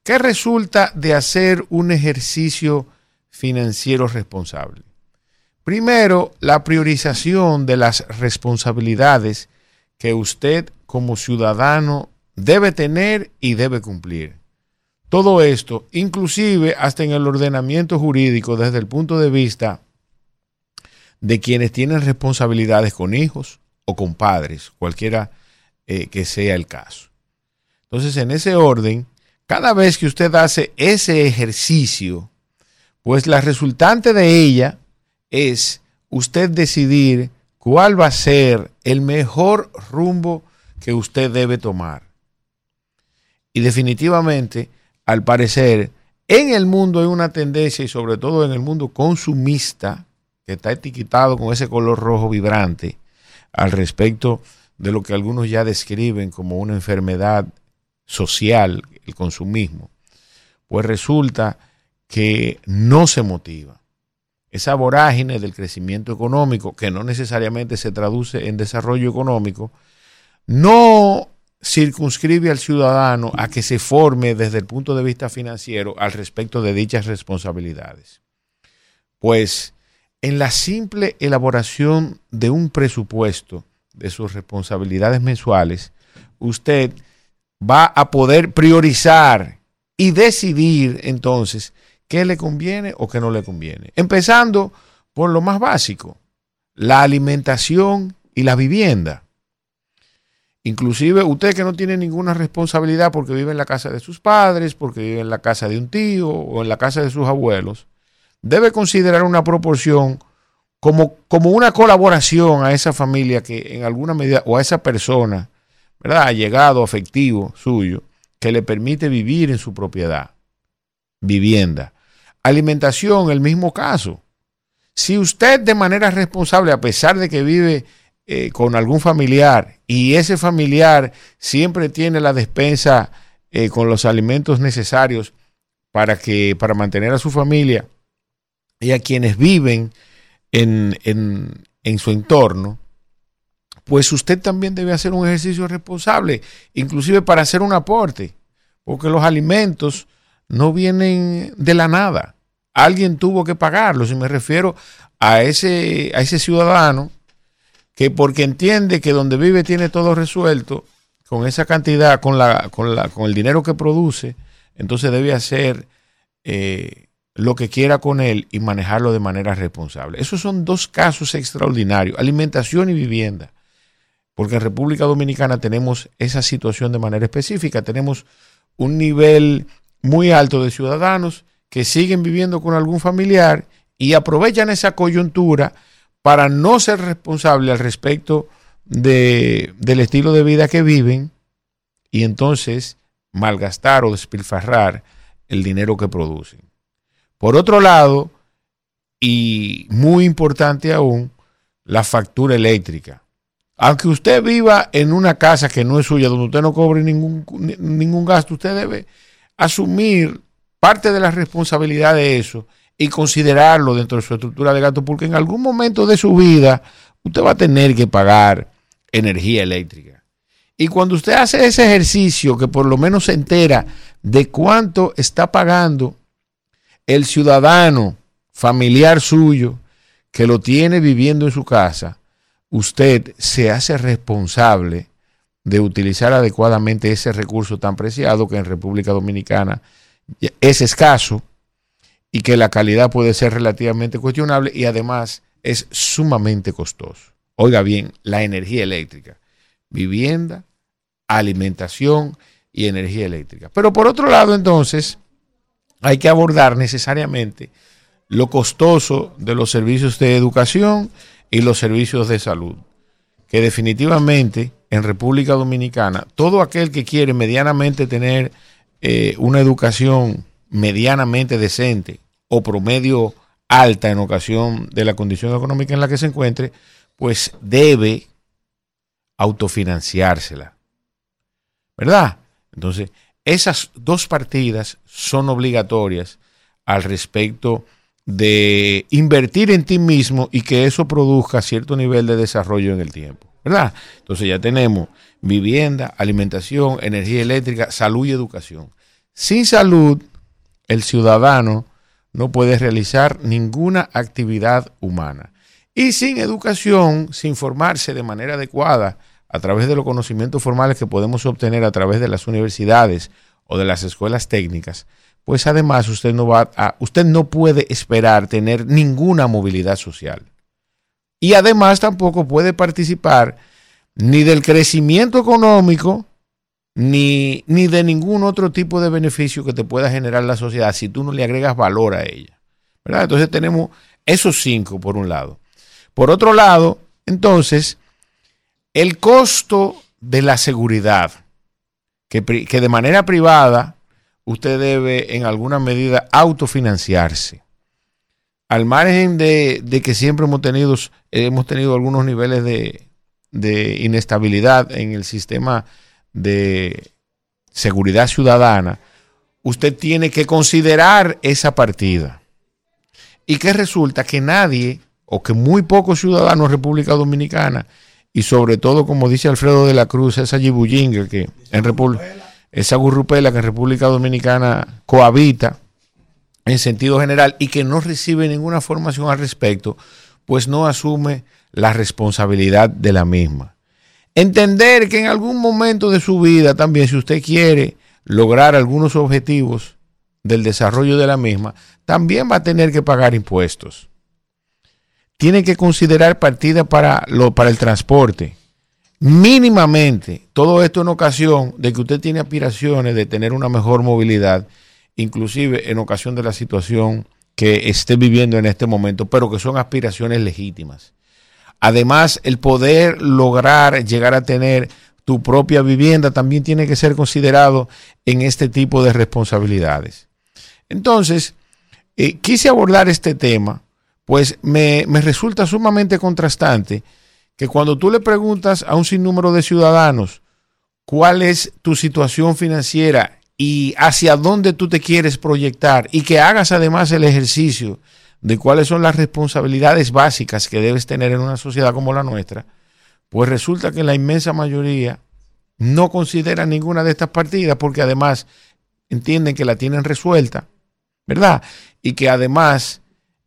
¿Qué resulta de hacer un ejercicio financiero responsable? Primero, la priorización de las responsabilidades que usted como ciudadano debe tener y debe cumplir. Todo esto, inclusive hasta en el ordenamiento jurídico desde el punto de vista de quienes tienen responsabilidades con hijos o con padres, cualquiera eh, que sea el caso. Entonces, en ese orden, cada vez que usted hace ese ejercicio, pues la resultante de ella es usted decidir cuál va a ser el mejor rumbo que usted debe tomar. Y definitivamente, al parecer, en el mundo hay una tendencia, y sobre todo en el mundo consumista, que está etiquetado con ese color rojo vibrante, al respecto de lo que algunos ya describen como una enfermedad social, el consumismo, pues resulta que no se motiva. Esa vorágine del crecimiento económico, que no necesariamente se traduce en desarrollo económico, no circunscribe al ciudadano a que se forme desde el punto de vista financiero al respecto de dichas responsabilidades. Pues en la simple elaboración de un presupuesto de sus responsabilidades mensuales, usted va a poder priorizar y decidir entonces qué le conviene o qué no le conviene. Empezando por lo más básico, la alimentación y la vivienda. Inclusive usted que no tiene ninguna responsabilidad porque vive en la casa de sus padres, porque vive en la casa de un tío o en la casa de sus abuelos, debe considerar una proporción como, como una colaboración a esa familia que en alguna medida, o a esa persona ¿verdad? llegado afectivo suyo que le permite vivir en su propiedad. Vivienda. Alimentación, el mismo caso. Si usted de manera responsable, a pesar de que vive eh, con algún familiar y ese familiar siempre tiene la despensa eh, con los alimentos necesarios para, que, para mantener a su familia y a quienes viven en, en, en su entorno, pues usted también debe hacer un ejercicio responsable, inclusive para hacer un aporte, porque los alimentos no vienen de la nada. Alguien tuvo que pagarlos y me refiero a ese, a ese ciudadano que porque entiende que donde vive tiene todo resuelto, con esa cantidad, con, la, con, la, con el dinero que produce, entonces debe hacer eh, lo que quiera con él y manejarlo de manera responsable. Esos son dos casos extraordinarios, alimentación y vivienda porque en República Dominicana tenemos esa situación de manera específica. Tenemos un nivel muy alto de ciudadanos que siguen viviendo con algún familiar y aprovechan esa coyuntura para no ser responsables al respecto de, del estilo de vida que viven y entonces malgastar o despilfarrar el dinero que producen. Por otro lado, y muy importante aún, la factura eléctrica. Aunque usted viva en una casa que no es suya, donde usted no cobre ningún, ningún gasto, usted debe asumir parte de la responsabilidad de eso y considerarlo dentro de su estructura de gasto, porque en algún momento de su vida usted va a tener que pagar energía eléctrica. Y cuando usted hace ese ejercicio, que por lo menos se entera de cuánto está pagando el ciudadano familiar suyo que lo tiene viviendo en su casa, usted se hace responsable de utilizar adecuadamente ese recurso tan preciado que en República Dominicana es escaso y que la calidad puede ser relativamente cuestionable y además es sumamente costoso. Oiga bien, la energía eléctrica, vivienda, alimentación y energía eléctrica. Pero por otro lado, entonces, hay que abordar necesariamente lo costoso de los servicios de educación y los servicios de salud. Que definitivamente en República Dominicana, todo aquel que quiere medianamente tener eh, una educación medianamente decente o promedio alta en ocasión de la condición económica en la que se encuentre, pues debe autofinanciársela. ¿Verdad? Entonces, esas dos partidas son obligatorias al respecto de invertir en ti mismo y que eso produzca cierto nivel de desarrollo en el tiempo. ¿Verdad? Entonces ya tenemos vivienda, alimentación, energía eléctrica, salud y educación. Sin salud, el ciudadano no puede realizar ninguna actividad humana. Y sin educación, sin formarse de manera adecuada a través de los conocimientos formales que podemos obtener a través de las universidades o de las escuelas técnicas, pues además usted no va a, usted no puede esperar tener ninguna movilidad social. Y además tampoco puede participar ni del crecimiento económico ni, ni de ningún otro tipo de beneficio que te pueda generar la sociedad si tú no le agregas valor a ella. ¿verdad? Entonces tenemos esos cinco por un lado. Por otro lado, entonces, el costo de la seguridad, que, que de manera privada usted debe en alguna medida autofinanciarse. Al margen de, que siempre hemos tenido, hemos tenido algunos niveles de, de inestabilidad en el sistema de seguridad ciudadana, usted tiene que considerar esa partida. Y que resulta que nadie, o que muy pocos ciudadanos de República Dominicana, y sobre todo, como dice Alfredo de la Cruz, esa yibuyinga que en República esa gurrupela que en República Dominicana cohabita en sentido general y que no recibe ninguna formación al respecto, pues no asume la responsabilidad de la misma. Entender que en algún momento de su vida también, si usted quiere lograr algunos objetivos del desarrollo de la misma, también va a tener que pagar impuestos. Tiene que considerar partida para, lo, para el transporte mínimamente, todo esto en ocasión de que usted tiene aspiraciones de tener una mejor movilidad, inclusive en ocasión de la situación que esté viviendo en este momento, pero que son aspiraciones legítimas. Además, el poder lograr llegar a tener tu propia vivienda también tiene que ser considerado en este tipo de responsabilidades. Entonces, eh, quise abordar este tema, pues me, me resulta sumamente contrastante que cuando tú le preguntas a un sinnúmero de ciudadanos cuál es tu situación financiera y hacia dónde tú te quieres proyectar y que hagas además el ejercicio de cuáles son las responsabilidades básicas que debes tener en una sociedad como la nuestra, pues resulta que la inmensa mayoría no considera ninguna de estas partidas porque además entienden que la tienen resuelta, ¿verdad? Y que además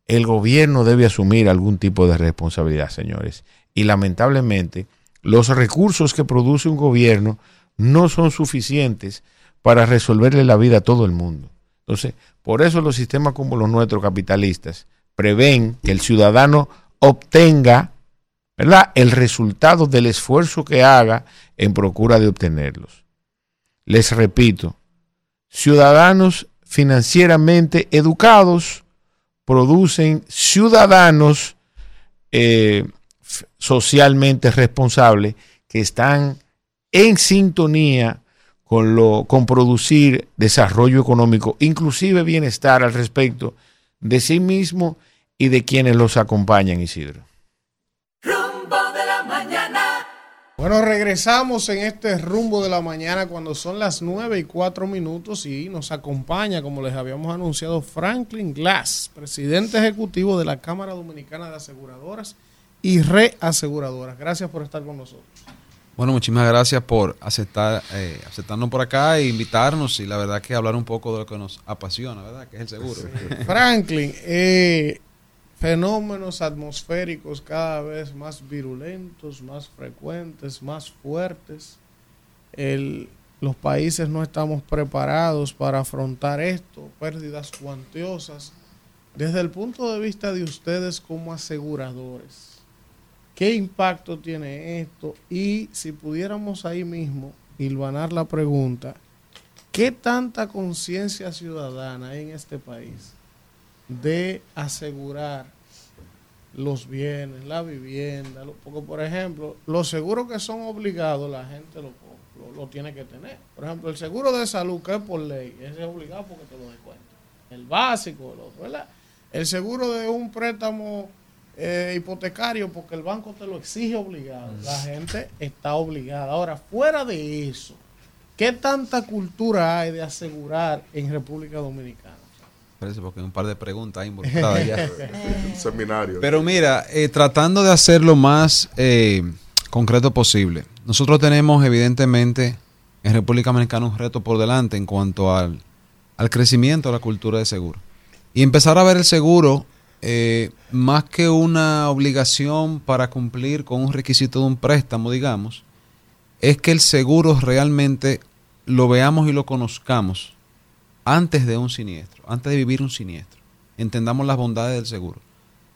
el gobierno debe asumir algún tipo de responsabilidad, señores y lamentablemente los recursos que produce un gobierno no son suficientes para resolverle la vida a todo el mundo. Entonces, por eso los sistemas como los nuestros capitalistas prevén que el ciudadano obtenga ¿verdad? el resultado del esfuerzo que haga en procura de obtenerlos. Les repito, ciudadanos financieramente educados producen ciudadanos eh, socialmente responsables que están en sintonía con lo con producir desarrollo económico, inclusive bienestar al respecto de sí mismo y de quienes los acompañan, Isidro. Rumbo de la mañana. Bueno, regresamos en este rumbo de la mañana cuando son las 9 y 4 minutos y nos acompaña, como les habíamos anunciado, Franklin Glass, presidente ejecutivo de la Cámara Dominicana de Aseguradoras y reaseguradoras. Gracias por estar con nosotros. Bueno, muchísimas gracias por aceptar, eh, aceptarnos por acá e invitarnos y la verdad que hablar un poco de lo que nos apasiona, ¿verdad? Que es el seguro. Franklin, eh, fenómenos atmosféricos cada vez más virulentos, más frecuentes, más fuertes. los países no estamos preparados para afrontar esto, pérdidas cuantiosas. Desde el punto de vista de ustedes como aseguradores, ¿Qué impacto tiene esto? Y si pudiéramos ahí mismo hilvanar la pregunta, ¿Qué tanta conciencia ciudadana hay en este país de asegurar los bienes, la vivienda? Porque, por ejemplo, los seguros que son obligados, la gente lo, lo, lo tiene que tener. Por ejemplo, el seguro de salud, que es por ley, ese es obligado porque te lo descuentan. El básico, el otro, ¿verdad? El seguro de un préstamo eh, hipotecario, porque el banco te lo exige obligado. La gente está obligada. Ahora, fuera de eso, ¿qué tanta cultura hay de asegurar en República Dominicana? Parece porque hay un par de preguntas ahí involucradas ya. Seminario. Pero mira, eh, tratando de hacer lo más eh, concreto posible, nosotros tenemos evidentemente en República Dominicana un reto por delante en cuanto al, al crecimiento de la cultura de seguro. Y empezar a ver el seguro eh, más que una obligación para cumplir con un requisito de un préstamo, digamos, es que el seguro realmente lo veamos y lo conozcamos antes de un siniestro, antes de vivir un siniestro. Entendamos las bondades del seguro.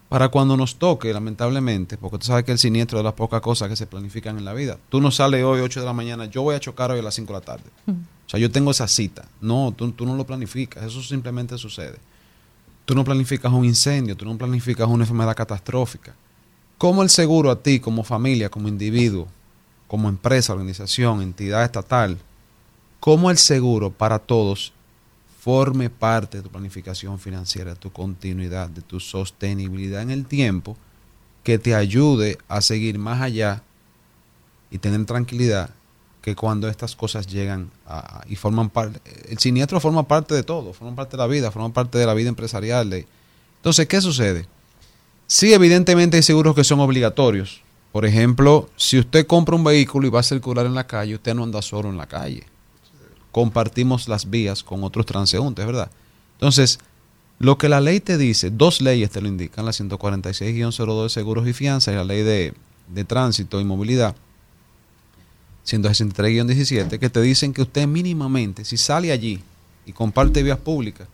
Para cuando nos toque, lamentablemente, porque tú sabes que el siniestro es de las pocas cosas que se planifican en la vida. Tú no sales hoy 8 de la mañana, yo voy a chocar hoy a las 5 de la tarde. O sea, yo tengo esa cita. No, tú, tú no lo planificas, eso simplemente sucede. Tú no planificas un incendio, tú no planificas una enfermedad catastrófica. ¿Cómo el seguro a ti, como familia, como individuo, como empresa, organización, entidad estatal, cómo el seguro para todos forme parte de tu planificación financiera, de tu continuidad, de tu sostenibilidad en el tiempo, que te ayude a seguir más allá y tener tranquilidad que cuando estas cosas llegan a- y forman parte, el siniestro forma parte de todo, forma parte de la vida, forma parte de la vida empresarial. de- Entonces, ¿qué sucede? Sí, evidentemente hay seguros que son obligatorios. Por ejemplo, si usted compra un vehículo y va a circular en la calle, usted no anda solo en la calle. Compartimos las vías con otros transeúntes, ¿verdad? Entonces, lo que la ley te dice, dos leyes te lo indican, la 146-02 de seguros y fianzas y la ley de, de tránsito y movilidad, 163-17, que te dicen que usted mínimamente, si sale allí y comparte vías públicas,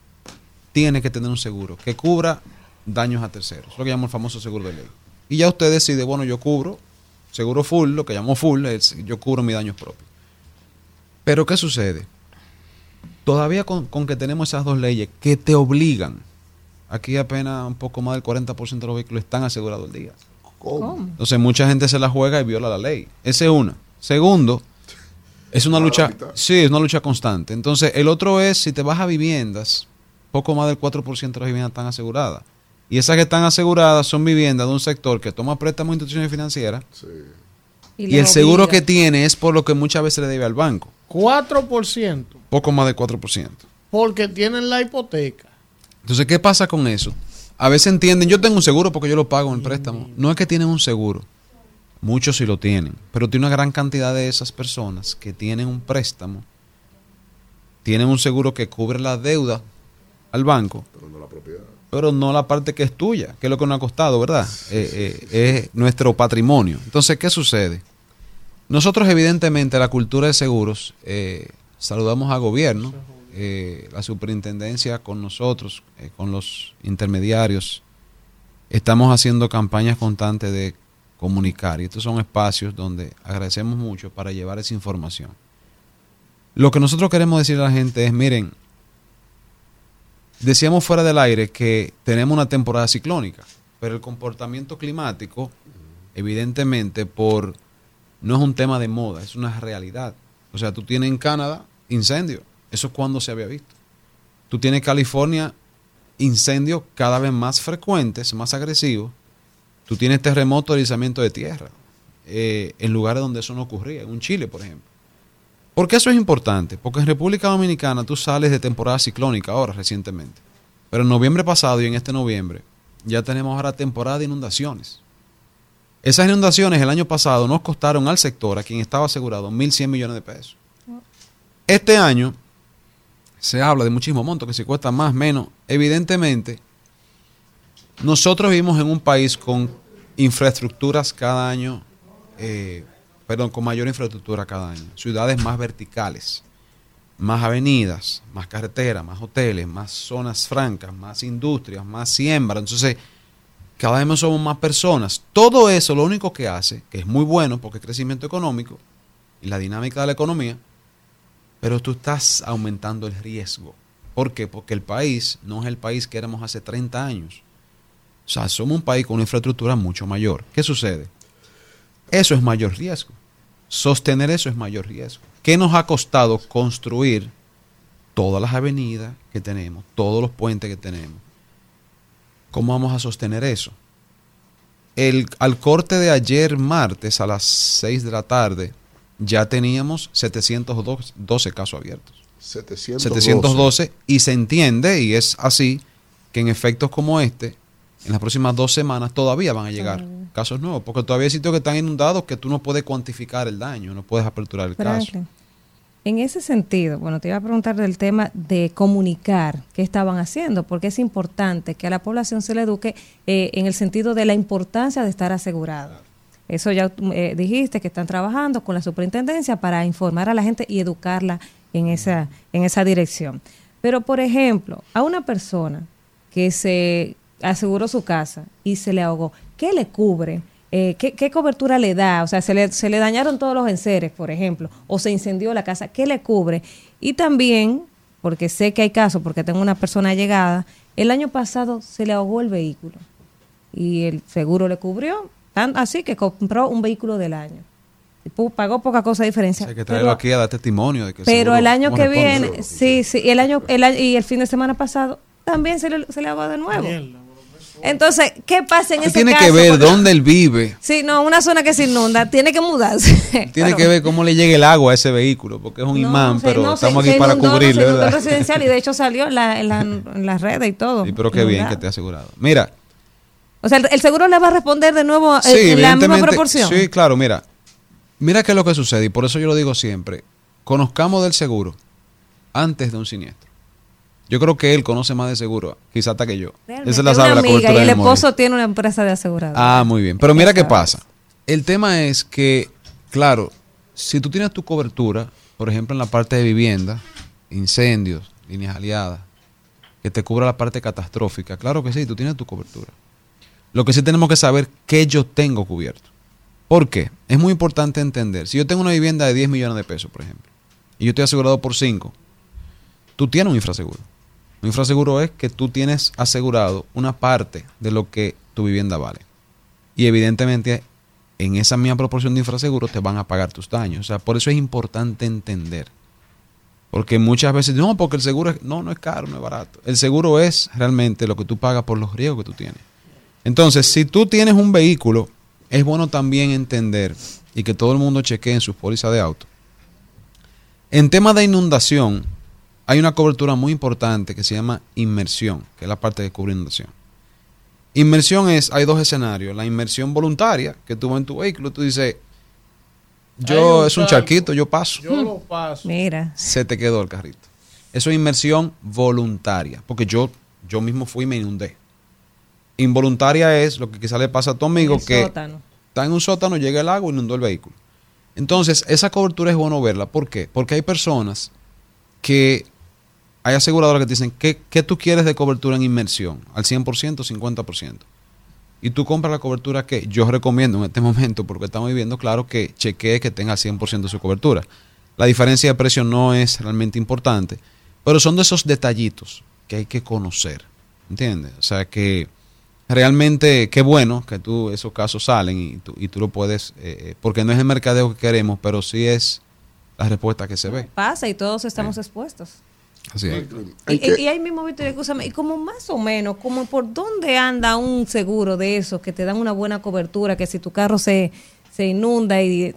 tiene que tener un seguro que cubra daños a terceros, lo que llamo el famoso seguro de ley. Y ya usted decide, bueno, yo cubro, seguro full, lo que llamo full, es yo cubro mis daños propios. Pero ¿qué sucede? Todavía con, con que tenemos esas dos leyes que te obligan, aquí apenas un poco más del 40% de los vehículos están asegurados el día. ¿Cómo? Entonces mucha gente se la juega y viola la ley. Esa es una. Segundo, es una A lucha, sí, es una lucha constante. Entonces el otro es, si te vas a viviendas, poco más del 4% de las viviendas están aseguradas. Y esas que están aseguradas son viviendas de un sector que toma préstamos de instituciones financieras. Y, le el seguro que tiene es por lo que muchas veces le debe al banco. 4%, Poco más del 4%. porque tienen la hipoteca. Entonces, ¿qué pasa con eso? A veces entienden, yo tengo un seguro porque yo lo pago en el préstamo. No es que tienen un seguro. Muchos sí lo tienen. Pero tiene una gran cantidad de esas personas que tienen un préstamo, tienen un seguro que cubre la deuda al banco, Pero no la propiedad. pero no la parte que es tuya, que es lo que nos ha costado, ¿verdad? Eh, eh, es nuestro patrimonio. Entonces, ¿qué sucede? Nosotros, evidentemente, la cultura de seguros, eh, saludamos al gobierno, eh, la superintendencia con nosotros, con los intermediarios. Estamos haciendo campañas constantes de comunicar y estos son espacios donde agradecemos mucho para llevar esa información. Lo que nosotros queremos decirle a la gente es, miren, decíamos fuera del aire que tenemos una temporada ciclónica, pero el comportamiento climático, evidentemente, por no es un tema de moda, es una realidad. O sea, tú tienes en Canadá incendio, eso es cuando se había visto. Tú tienes California incendios cada vez más frecuentes, más agresivos. Tú tienes terremotos, deslizamiento de tierra, eh, en lugares donde eso no ocurría, en Chile, por ejemplo. ¿Por qué eso es importante? Porque en República Dominicana tú sales de temporada ciclónica ahora, recientemente. Pero en noviembre pasado y en este noviembre ya tenemos ahora temporada de inundaciones. Esas inundaciones el año pasado nos costaron al sector, a quien estaba asegurado, 1.100 millones de pesos. Este año se habla de muchísimo monto, que si cuesta más, menos. Evidentemente, nosotros vivimos en un país con infraestructuras cada año, eh, perdón, con mayor infraestructura cada año. Ciudades más verticales, más avenidas, más carreteras, más hoteles, más zonas francas, más industrias, más siembra. Entonces, cada vez somos más personas. Todo eso lo único que hace, que es muy bueno porque es crecimiento económico y la dinámica de la economía, pero tú estás aumentando el riesgo. ¿Por qué? Porque el país no es el país que éramos hace 30 años. O sea, somos un país con una infraestructura mucho mayor. ¿Qué sucede? Eso es mayor riesgo. Sostener eso es mayor riesgo. ¿Qué nos ha costado construir todas las avenidas que tenemos, todos los puentes que tenemos? ¿Cómo vamos a sostener eso? El, al corte de ayer martes a las 6 de la tarde ya teníamos 712 casos abiertos. 712. 712 y se entiende y es así que en efectos como este en las próximas dos semanas todavía van a llegar casos nuevos porque todavía hay sitios que están inundados que tú no puedes cuantificar el daño no puedes aperturar el caso En ese sentido, bueno, te iba a preguntar del tema de comunicar qué estaban haciendo, porque es importante que a la población se le eduque eh, en el sentido de la importancia de estar asegurado. Eso ya eh, dijiste que están trabajando con la superintendencia para informar a la gente y educarla en esa, en esa dirección. Pero, por ejemplo, a una persona que se aseguró su casa y se le ahogó, ¿qué le cubre? Eh, ¿qué, qué cobertura le da? O sea, se le, se le dañaron todos los enseres, por ejemplo, o se incendió la casa, ¿qué le cubre? Y también, porque sé que hay casos, porque tengo una persona llegada, el año pasado se le ahogó el vehículo y el seguro le cubrió, tan- así que compró un vehículo del año. Y Pagó poca cosa de diferencia. hay que traerlo pero- aquí a dar testimonio de que pero el año ¿cómo que viene, sí, sí, y el año, el año- y el fin de semana pasado también se le, se le ahogó de nuevo. Entonces, ¿qué pasa en ese tiene caso? que ver Porque- dónde él vive Sí, no, una zona que se inunda, tiene que mudarse. tiene que ver cómo le llega el agua a ese vehículo porque es un imán Se- pero no, estamos se aquí para inundó, inundó el ¿verdad? residencial y de hecho salió en, la- en la- en las redes y todo. Sí, pero qué bien que te ha asegurado mira O sea, el, el seguro le va a responder de nuevo eh, Sí, en la misma proporción. Sí, claro, mira. Mira qué es lo que sucede y por eso yo lo digo siempre. Conozcamos del seguro antes de un siniestro. Yo creo que él conoce más de seguro, quizás hasta que yo. Realmente, se la una sabe la amiga y el esposo tiene una empresa de aseguradora. Ah, muy bien. Pero mira qué pasa. El tema es que, claro, si tú tienes tu cobertura, por ejemplo, en la parte de vivienda, incendios, líneas aliadas, que te cubra la parte catastrófica, claro que sí, tú tienes tu cobertura. Lo que sí tenemos que saber qué yo tengo cubierto. ¿Por qué? Es muy importante entender. Si yo tengo una vivienda de 10 millones de pesos, por ejemplo, y yo estoy asegurado por 5, tú tienes un infraseguro. Un infraseguro es que tú tienes asegurado una parte de lo que tu vivienda vale. Y evidentemente en esa misma proporción de infraseguro te van a pagar tus daños. O sea, por eso es importante entender. Porque muchas veces, no, porque el seguro es, no, no es caro, no es barato. El seguro es realmente lo que tú pagas por los riesgos que tú tienes. Entonces, si tú tienes un vehículo, es bueno también entender y que todo el mundo chequee en sus pólizas de auto. En tema de inundación, hay una cobertura muy importante que se llama inmersión, que es la parte que cubre inundación. Inmersión es, hay dos escenarios. La inmersión voluntaria, que tú vas en tu vehículo, tú dices, yo un es un charquito, yo paso. Yo lo paso. Mira. Se te quedó el carrito. Eso es inmersión voluntaria, porque yo, yo mismo fui y me inundé. Involuntaria es lo que quizá le pasa a tu amigo El que sótano. está en un sótano, llega el agua y inundó el vehículo. Entonces, esa cobertura es bueno verla. ¿Por qué? Porque hay personas que hay aseguradoras que te dicen, ¿qué, qué tú quieres de cobertura en inmersión? ¿Al 100%, 50%? Y tú compras la cobertura que yo recomiendo en este momento, porque estamos viviendo, claro, que chequee que tenga 100% de su cobertura. La diferencia de precio no es realmente importante, pero son de esos detallitos que hay que conocer. ¿Entiendes? O sea que realmente qué bueno que tú esos casos salen y tú, y tú lo puedes, eh, eh, porque no es el mercadeo que queremos, pero sí es la respuesta que se ve. Pasa y todos estamos expuestos. Así es. Y, y- y ahí mismo, Víctor, escúchame, y como más o menos, como por dónde anda un seguro de esos que te dan una buena cobertura, que si tu carro se, se inunda y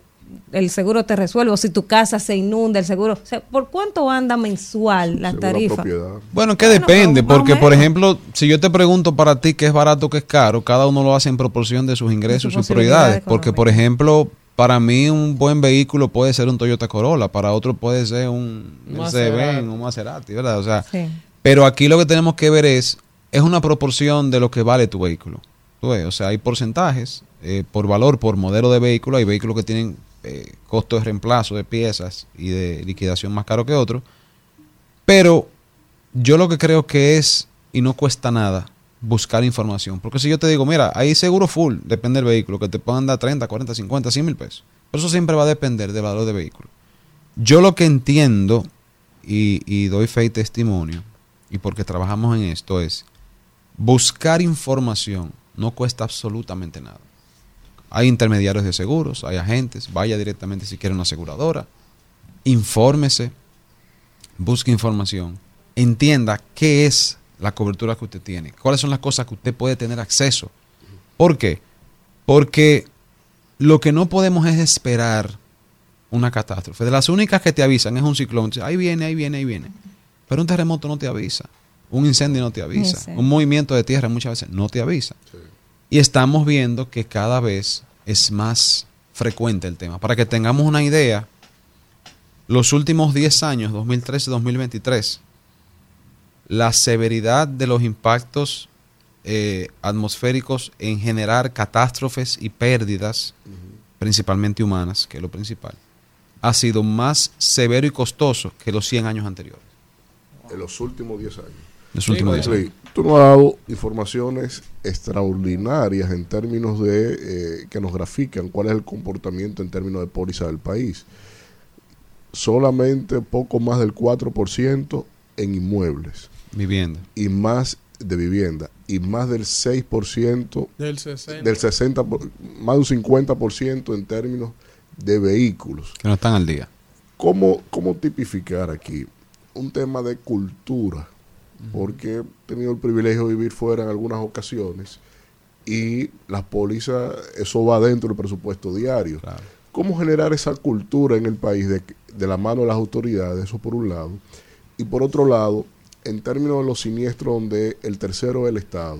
el seguro te resuelve, o si tu casa se inunda, el seguro, o sea, ¿por cuánto anda mensual la tarifa? Bueno, que depende, porque por ejemplo, si yo te pregunto para ti qué es barato, qué es caro, cada uno lo hace en proporción de sus ingresos y sus prioridades. Porque, por ejemplo, para mí un buen vehículo puede ser un Toyota Corolla, para otro puede ser un. Mercedes-Benz, un Maserati, ¿verdad? O sea, Sí. pero aquí lo que tenemos que ver es, es una proporción de lo que vale tu vehículo. Tú ves, O sea, hay porcentajes eh, por valor, por modelo de vehículo. Hay vehículos que tienen eh, costo de reemplazo de piezas y de liquidación más caro que otros. Pero yo lo que creo que es, y no cuesta nada, buscar información. Porque si yo te digo, mira, hay seguro full, depende del vehículo, que te puedan dar 30, 40, 50, 100 mil pesos. Pero eso siempre va a depender del valor del vehículo. Yo lo que entiendo y, y doy fe y testimonio, y porque trabajamos en esto, es buscar información no cuesta absolutamente nada. Hay intermediarios de seguros, hay agentes, vaya directamente si quiere una aseguradora, infórmese, busque información, entienda qué es la cobertura que usted tiene, cuáles son las cosas que usted puede tener acceso. ¿Por qué? Porque lo que no podemos es esperar una catástrofe. De las únicas que te avisan es un ciclón. Ahí viene, ahí viene, ahí viene. Pero un terremoto no te avisa. Un incendio no te avisa. Sí. Un movimiento de tierra muchas veces no te avisa. Y estamos viendo que cada vez es más frecuente el tema. Para que tengamos una idea, los últimos 10 años, 2013-2023, la severidad de los impactos eh, atmosféricos en generar catástrofes y pérdidas, principalmente humanas, que es lo principal, ha sido más severo y costoso que los 100 años anteriores. En los últimos 10 años. Los últimos 10 años. Tú nos has dado informaciones extraordinarias en términos de eh, que nos grafican cuál es el comportamiento en términos de póliza del país. Solamente poco más del 4% en inmuebles. Vivienda. Y más de vivienda. Y más del 6% Del 60. del 60, por- más de un 50% en términos de vehículos. Que no están al día. ¿Cómo, ¿Cómo tipificar aquí un tema de cultura? Porque he tenido el privilegio de vivir fuera en algunas ocasiones y las pólizas, eso va dentro del presupuesto diario. ¿Cómo generar esa cultura en el país de, de la mano de las autoridades? Eso por un lado. Y por otro lado, en términos de los siniestros donde el tercero es el Estado,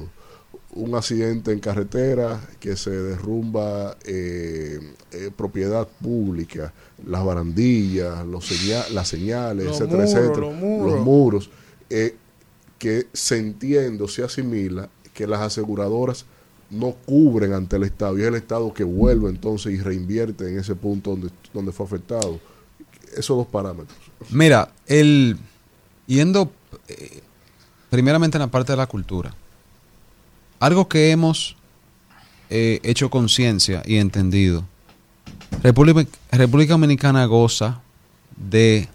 un accidente en carretera que se derrumba eh, eh, propiedad pública, las barandillas, los seña- las señales, Los etcétera, muros, etcétera, los muros. los muros, eh, que se entiende o se asimila que las aseguradoras no cubren ante el Estado y es el Estado que vuelve entonces y reinvierte en ese punto donde, donde fue afectado. Esos dos parámetros. Mira, el yendo eh, primeramente en la parte de la cultura. Algo que hemos eh, hecho conciencia y entendido. República, República Dominicana goza de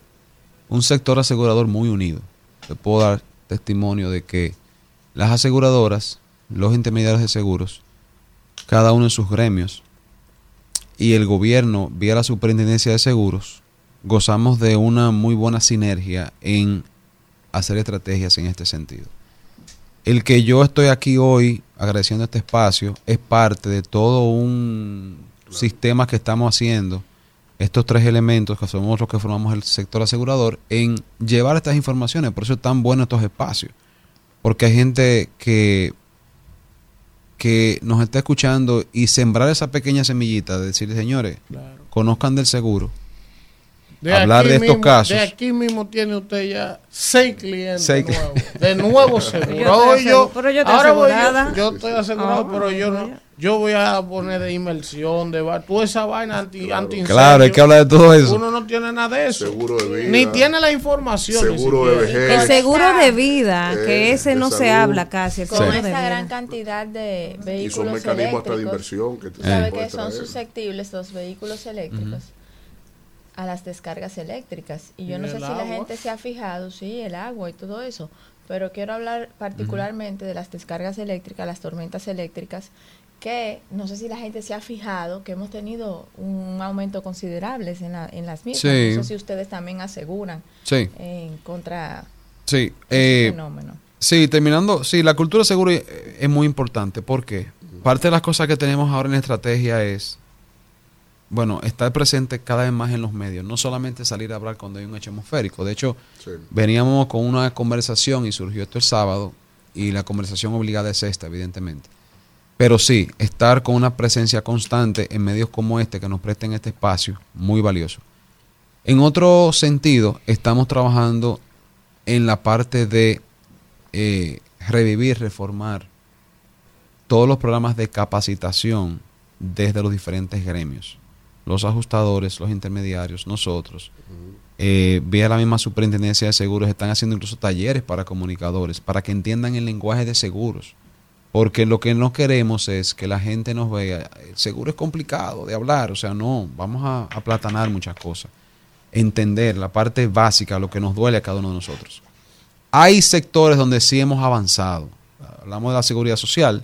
un sector asegurador muy unido. Te puedo dar testimonio de que las aseguradoras, los intermediarios de seguros, cada uno en sus gremios, y el gobierno, vía la superintendencia de seguros, gozamos de una muy buena sinergia en hacer estrategias en este sentido. El que yo estoy aquí hoy agradeciendo este espacio es parte de todo un sistema que estamos haciendo, estos tres elementos que somos los que formamos el sector asegurador, en llevar estas informaciones. Por eso es tan bueno estos espacios. Porque hay gente que, que nos está escuchando y sembrar esa pequeña semillita de decirle, señores, conozcan del seguro. Hablar aquí de estos mismo- casos. De aquí mismo tiene usted ya seis clientes Seis nuevos. De nuevo Yo seguro. estoy yo, asegu- pero yo estoy ahora voy yo- yo, estoy asegurado, Ah, pero yo no. Yo voy a poner de inmersión, de bar, toda esa vaina anti, anti Claro, hay que hablar de todo eso. Uno no tiene nada de eso. Seguro de vida. Ni tiene la información. Seguro de vejez. El seguro de vida, que Eh, ese de no se salud. habla casi. Con de esa vida. gran cantidad de Y son vehículos mecanismos hasta de eléctricos, inversión que te sabe puede que son susceptibles los vehículos eléctricos a las descargas eléctricas. Y yo ¿Y no sé si la gente se ha fijado, sí, el agua y todo eso, pero quiero hablar particularmente de las descargas eléctricas, las tormentas eléctricas, que no sé si la gente se ha fijado que hemos tenido un aumento considerable en, la- en las mismas. Sí. No sé si ustedes también aseguran Sí. en contra Sí, eh, fenómeno. sí, terminando, sí, la cultura de seguro es, muy importante porque parte de las cosas que tenemos ahora en estrategia es, bueno, estar presente cada vez más en los medios, no solamente salir a hablar cuando hay un hecho atmosférico. De hecho, Sí. veníamos con una conversación y surgió esto el sábado y la conversación obligada es esta, evidentemente. Pero sí, estar con una presencia constante en medios como este que nos presten este espacio, muy valioso. En otro sentido, estamos trabajando en la parte de eh, revivir, reformar todos los programas de capacitación desde los diferentes gremios. Los ajustadores, los intermediarios, nosotros. Eh, vía la misma superintendencia de seguros, están haciendo incluso talleres para comunicadores, para que entiendan el lenguaje de seguros. Porque lo que no queremos es que la gente nos vea, el seguro es complicado de hablar, o sea, no, vamos a aplatanar muchas cosas. entender la parte básica, lo que nos duele a cada uno de nosotros. Hay sectores donde sí hemos avanzado. Hablamos de la seguridad social.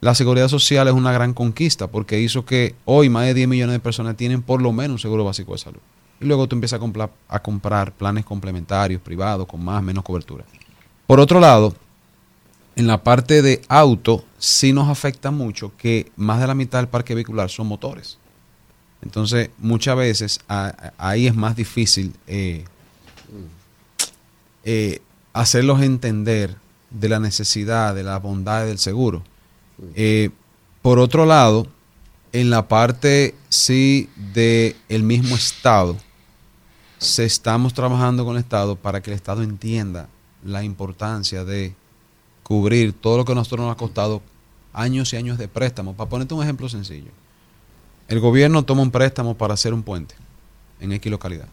La seguridad social es una gran conquista porque hizo que hoy más de 10 millones de personas tienen por lo menos un seguro básico de salud. Y luego tú empiezas a comprar, planes complementarios, privados, con más menos cobertura. Por otro lado, en la parte de auto sí nos afecta mucho que más de la mitad del parque vehicular son motores. Entonces, muchas veces ahí es más difícil eh, eh, hacerlos entender de la necesidad, de la bondad del seguro. Eh, por otro lado, en la parte sí de el mismo Estado, se estamos trabajando con el Estado para que el Estado entienda la importancia de cubrir todo lo que a nosotros nos ha costado años y años de préstamo. Para ponerte un ejemplo sencillo. El gobierno toma un préstamo para hacer un puente en X localidad.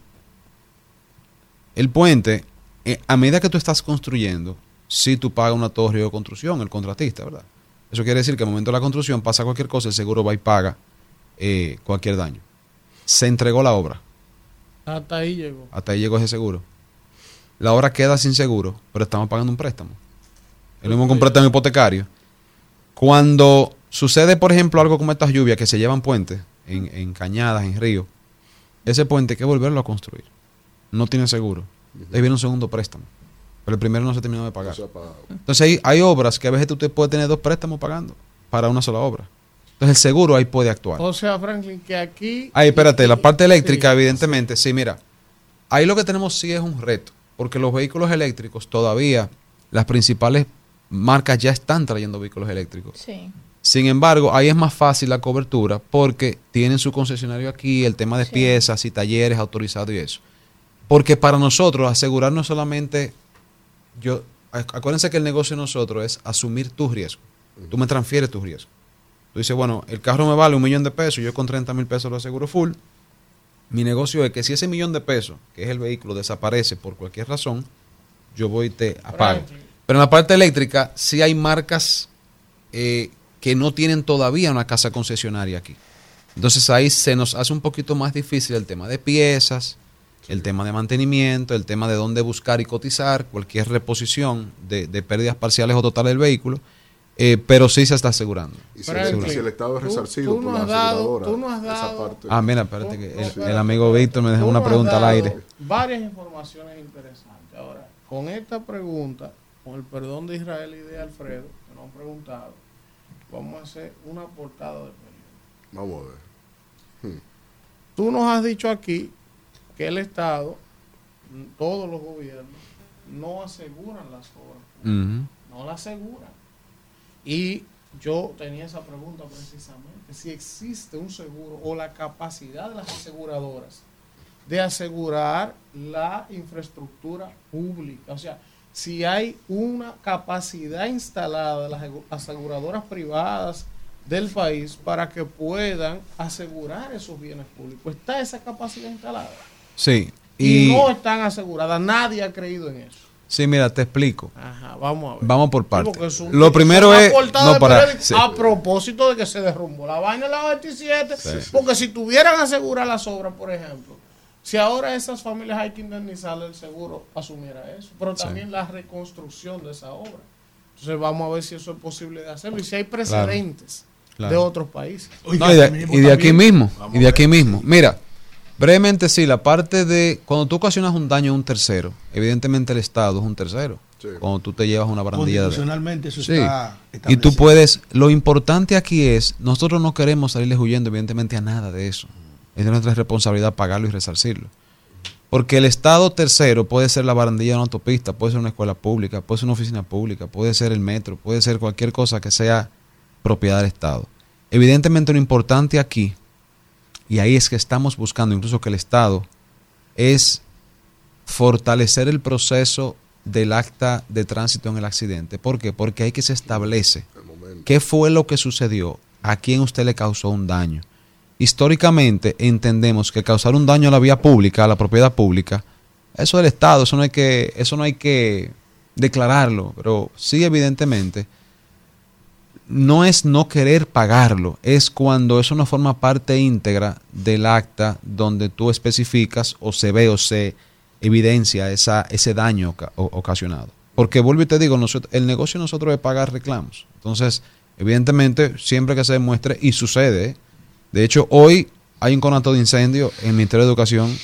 El puente, eh, a medida que tú estás construyendo, si tú pagas una torre de construcción, el contratista, ¿verdad? Eso quiere decir que al momento de la construcción pasa cualquier cosa, el seguro va y paga eh, cualquier daño. Se entregó la obra, Hasta ahí llegó. hasta ahí llegó ese seguro. La obra queda sin seguro, pero estamos pagando un préstamo. Es lo mismo que un préstamo hipotecario. Cuando sucede, por ejemplo, algo como estas lluvias que se llevan puentes en, en cañadas, en ríos, ese puente hay que volverlo a construir. No tiene seguro. Ahí viene un segundo préstamo. Pero el primero no se terminó de pagar. Entonces hay, hay obras que a veces tú te puedes tener dos préstamos pagando para una sola obra. Entonces el seguro ahí puede actuar. O sea, Franklin, que aquí. Ahí, espérate, la parte eléctrica, evidentemente, sí, mira. Ahí lo que tenemos sí es un reto, porque los vehículos eléctricos todavía, las principales marcas ya están trayendo vehículos eléctricos. Sí. Sin embargo, ahí es más fácil la cobertura porque tienen su concesionario aquí, el tema de piezas y talleres autorizados y eso. Porque para nosotros asegurar no solamente, yo, ac- acuérdense que el negocio de nosotros es asumir tu riesgo. Tú me transfieres tu riesgo. Tú dices, bueno, el carro me vale un millón de pesos, yo con 30 mil pesos lo aseguro full. Mi negocio es que si ese millón de pesos, que es el vehículo, desaparece por cualquier razón, yo voy y te apago. Pero en la parte eléctrica sí hay marcas eh, que no tienen todavía una casa concesionaria aquí. Entonces ahí se nos hace un poquito más difícil el tema de piezas, el tema de mantenimiento, el tema de dónde buscar y cotizar, cualquier reposición de, de pérdidas parciales o totales del vehículo, eh, pero sí se está asegurando. Y si, Se el, está si asegurando. el Estado es Tú- resarcido tú por no la has dado- aseguradora, tú no has esa dado- parte- Ah, mira, espérate, que el, amigo Víctor me dejó Tú una pregunta al aire. Varias informaciones interesantes. Ahora, con esta pregunta, con el perdón de Israel y de Alfredo, que nos han preguntado, vamos a hacer una portada de periódico. Vamos a ver. Hmm. Tú nos has dicho aquí que el Estado, todos los gobiernos, no aseguran las obras. No la aseguran. Y yo tenía esa pregunta precisamente, si existe un seguro o la capacidad de las aseguradoras de asegurar la infraestructura pública. O sea, si hay una capacidad instalada de las asegu- aseguradoras privadas del país para que puedan asegurar esos bienes públicos. ¿Está esa capacidad instalada? Sí. Y, Y, no están aseguradas. Nadie ha creído en eso. sí, mira, te explico. Ajá, vamos a ver. Vamos por partes. Lo primero es... No, de para... sí. A propósito de que se derrumbó la vaina en la 27, Sí. porque si tuvieran asegurar las obras, por ejemplo, si ahora esas familias hay que indemnizarle el seguro, asumiera eso, pero Sí. también la reconstrucción de esa obra. Entonces vamos a ver si eso es posible de hacerlo y si hay precedentes Claro. de otros países. No, y, de, y de aquí mismo, y de aquí mismo. Mira, brevemente sí, la parte de cuando tú ocasionas un daño a un tercero, evidentemente el Estado es un tercero. Cuando tú te llevas una barandilla de... Constitucionalmente eso Sí. está Y tú puedes, lo importante aquí es, nosotros no queremos salirles huyendo evidentemente a nada de eso. Es de nuestra responsabilidad pagarlo y resarcirlo. Porque el Estado tercero puede ser la barandilla de una autopista, puede ser una escuela pública, puede ser una oficina pública, puede ser el metro, puede ser cualquier cosa que sea propiedad del Estado. Evidentemente lo importante aquí, y ahí es que estamos buscando incluso que el Estado, es fortalecer el proceso del acta de tránsito en el accidente. ¿Por qué? Porque ahí que se establece qué fue lo que sucedió, a quién usted le causó un daño. Históricamente entendemos que causar un daño a la vía pública, a la propiedad pública, eso del Estado, eso no hay que, eso no hay que declararlo, pero sí evidentemente no es no querer pagarlo, es cuando eso no forma parte íntegra del acta donde tú especificas o se ve o se evidencia esa, ese daño ocasionado. Porque vuelvo y te digo, nosotros, el negocio de nosotros es pagar reclamos. Entonces, evidentemente, siempre que se demuestre, y sucede, de hecho, hoy hay un conato de incendio en el Ministerio de Educación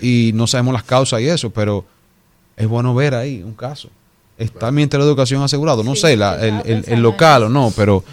y no sabemos las causas y eso, pero es bueno ver ahí un caso. ¿Está el Ministerio de Educación asegurado? No sé, la- el, el- el local o no, pero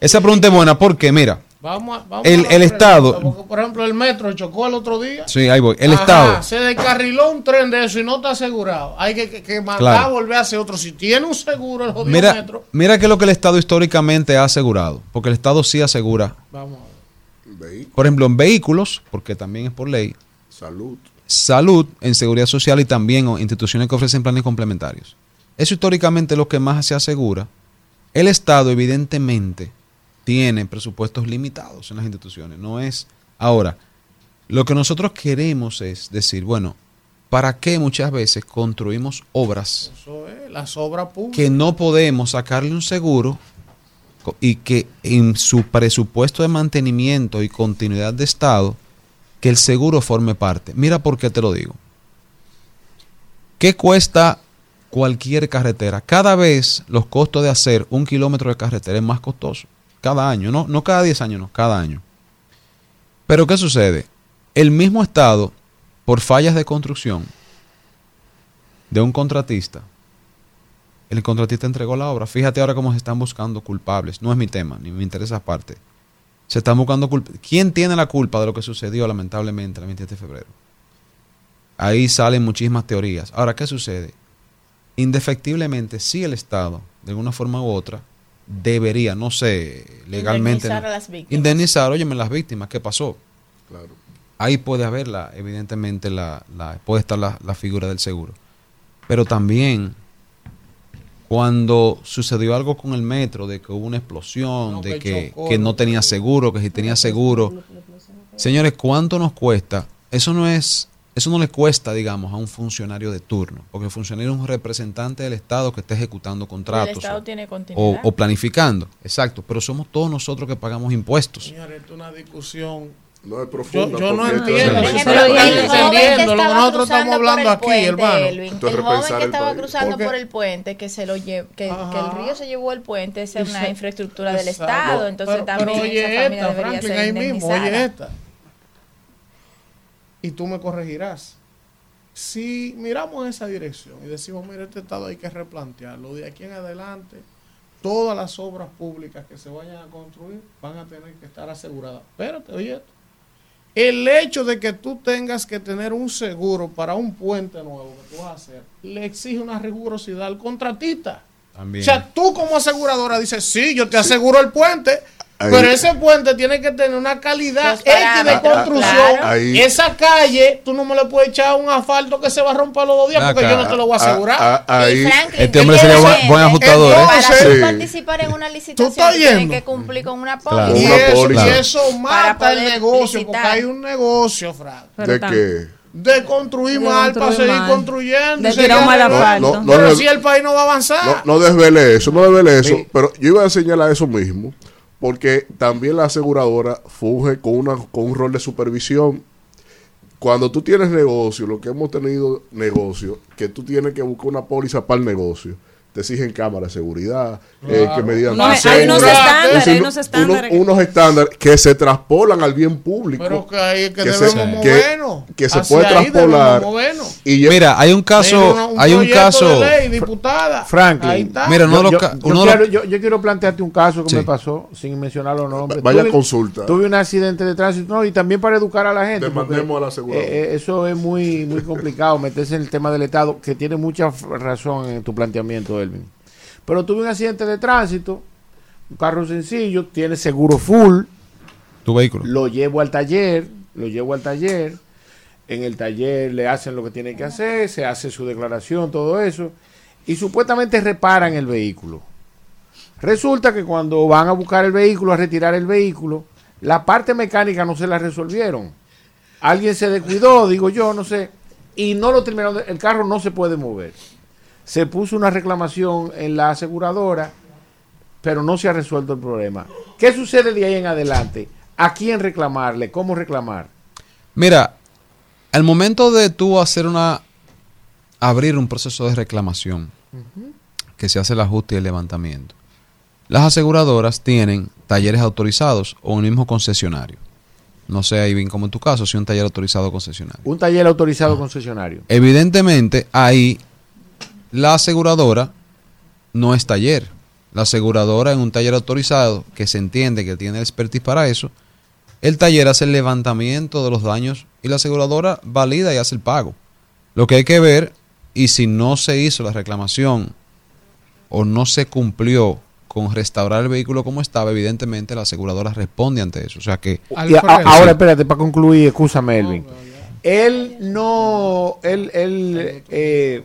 esa pregunta es buena porque, mira, Vamos a, vamos El- el Estado- porque, por ejemplo, el metro chocó el otro día. sí, ahí voy, el Ajá, Estado, Se descarriló un tren de eso y no está asegurado. Hay que, que, que mandar Claro. a volver a hacer otro. Si tiene un seguro el jodido mira, metro. mira que es lo que el Estado históricamente ha asegurado, porque el Estado sí asegura, Vamos a ver. por ejemplo, en vehículos, porque también es por ley, Salud. salud, en seguridad social y también o instituciones que ofrecen planes complementarios. Eso históricamente es lo que más se asegura. El Estado evidentemente tiene presupuestos limitados en las instituciones, no es ahora lo que nosotros queremos es decir, bueno, ¿para qué muchas veces construimos obras Eso es, las obras públicas. que no podemos sacarle un seguro y que en su presupuesto de mantenimiento y continuidad de Estado, que el seguro forme parte. Mira por qué te lo digo. ¿Qué cuesta cualquier carretera? Cada vez los costos de hacer un kilómetro de carretera es más costoso. Cada año, no, no cada 10 años, no, cada año. Pero ¿qué sucede? El mismo Estado, por fallas de construcción de un contratista, el contratista entregó la obra. Fíjate ahora cómo se están buscando culpables. No es mi tema, ni me interesa esa parte. Se están buscando culpables. ¿Quién tiene la culpa de lo que sucedió lamentablemente el 27 de febrero? Ahí salen muchísimas teorías. Ahora, ¿qué sucede? Indefectiblemente, si el Estado, de alguna forma u otra, debería, no sé, legalmente... Indemnizar ¿no? a las víctimas. Indemnizar, óyeme, las víctimas, ¿qué pasó? Claro. Ahí puede haber, la, evidentemente, la, la- puede estar la, la figura del seguro. Pero también, cuando sucedió algo con el metro, de que hubo una explosión, de que que, chocó, que no no tenía seguro, que si tenía seguro. Señores, ¿cuánto nos cuesta? Eso no es, eso no le cuesta, digamos, a un funcionario de turno, porque el funcionario es un representante del Estado que está ejecutando contratos Estado o- tiene o, continuidad. o planificando. Exacto, pero somos todos nosotros que pagamos impuestos. Señores, esto es una discusión. No es Yo, profunda. yo no porque esto entiendo. es el entendiendo que nosotros estamos hablando el aquí, puente, hermano. Elvin. El joven que el estaba cruzando Porque- por el puente, que se lo lle- que, que el río se llevó el puente, esa es una Exacto. infraestructura del. Estado, entonces Pero- también pero oye esa familia esta, debería Franklin, ser ahí mismo, oye esta. Y tú me corregirás. Si miramos esa dirección y decimos, mira, este estado hay que replantearlo, de aquí en adelante, todas las obras públicas que se vayan a construir van a tener que estar aseguradas. Espérate, oye esto. El hecho de que tú tengas que tener un seguro para un puente nuevo que tú vas a hacer, le exige una rigurosidad al contratista. También. O sea, tú como aseguradora dices, sí, yo te aseguro el puente, pero ese puente tiene que tener una calidad X de construcción. claro. Ahí- Esa calle, tú no me le puedes echar un asfalto que se va a romper los dos días porque acá. yo no te lo voy a Ah, asegurar. ah, ahí- Y Franklin, Este hombre ¿qué sería buen, buen ajustador, ¿eh? Entonces- Para Sí. tú participar en una licitación, estás tú tienes yendo. que cumplir con una Claro. y, póliza. Una eso, póliza. y eso mata el negocio, porque hay un negocio, Frank, Pero ¿De qué? de construir De mal para seguir mal. construyendo. De tirar seguir mal asfalto. No, no, Pero no, si el país no va a avanzar. No, no desvele eso, no desvele eso. Pero yo iba a señalar eso mismo, porque también la aseguradora funge con, una, con un rol de supervisión. Cuando tú tienes negocio, lo que hemos tenido negocio, que tú tienes que buscar una póliza para el negocio, te exigen cámaras de seguridad, eh, Claro. que medidas No, hay unos estándares, Es decir, hay unos estándares. unos estándares que se traspolan al bien público. Pero que ahí es que, que se- debemos que- movernos. que se puede traspolar. Y Mira, hay un caso, hay un caso. de ley, diputada. Franklin. Ahí está. Mira, uno yo, los uno quiero, yo- yo quiero plantearte un caso que Sí. me pasó, sin mencionar los nombres. Vaya Tuve- consulta. Tuve un accidente de tránsito, no, y también para educar a la gente. Demandemos a la eh, eh, eso es muy, muy complicado, meterse en el tema del Estado, que tiene mucha razón en tu planteamiento, Pero tuve un accidente de tránsito, un carro sencillo, tiene seguro full, Tu vehículo. lo llevo al taller, lo llevo al taller, en el taller le hacen lo que tienen que hacer, se hace su declaración, todo eso, y supuestamente reparan el vehículo. Resulta que cuando van a buscar el vehículo, a retirar el vehículo, la parte mecánica no se la resolvieron. Alguien se descuidó, digo yo, no sé, y no lo terminaron, el carro no se puede mover. Se puso una reclamación en la aseguradora pero no se ha resuelto el problema. ¿Qué sucede de ahí en adelante? ¿A quién reclamarle? ¿Cómo reclamar? Mira, al momento de tú hacer una abrir un proceso de reclamación, que se hace el ajuste y el levantamiento, las aseguradoras tienen talleres autorizados o un mismo concesionario. No sé ahí bien como en tu caso, si un taller autorizado concesionario. Un taller autorizado concesionario. Evidentemente, ahí la aseguradora no es taller. La aseguradora en un taller autorizado, que se entiende que tiene expertise para eso, el taller hace el levantamiento de los daños y la aseguradora valida y hace el pago. Lo que hay que ver, y si no se hizo la reclamación o no se cumplió con restaurar el vehículo como estaba, evidentemente la aseguradora responde ante eso. O sea que... Y a- ahora, espérate, para concluir, excusa Melvin. Él no, él, él, eh,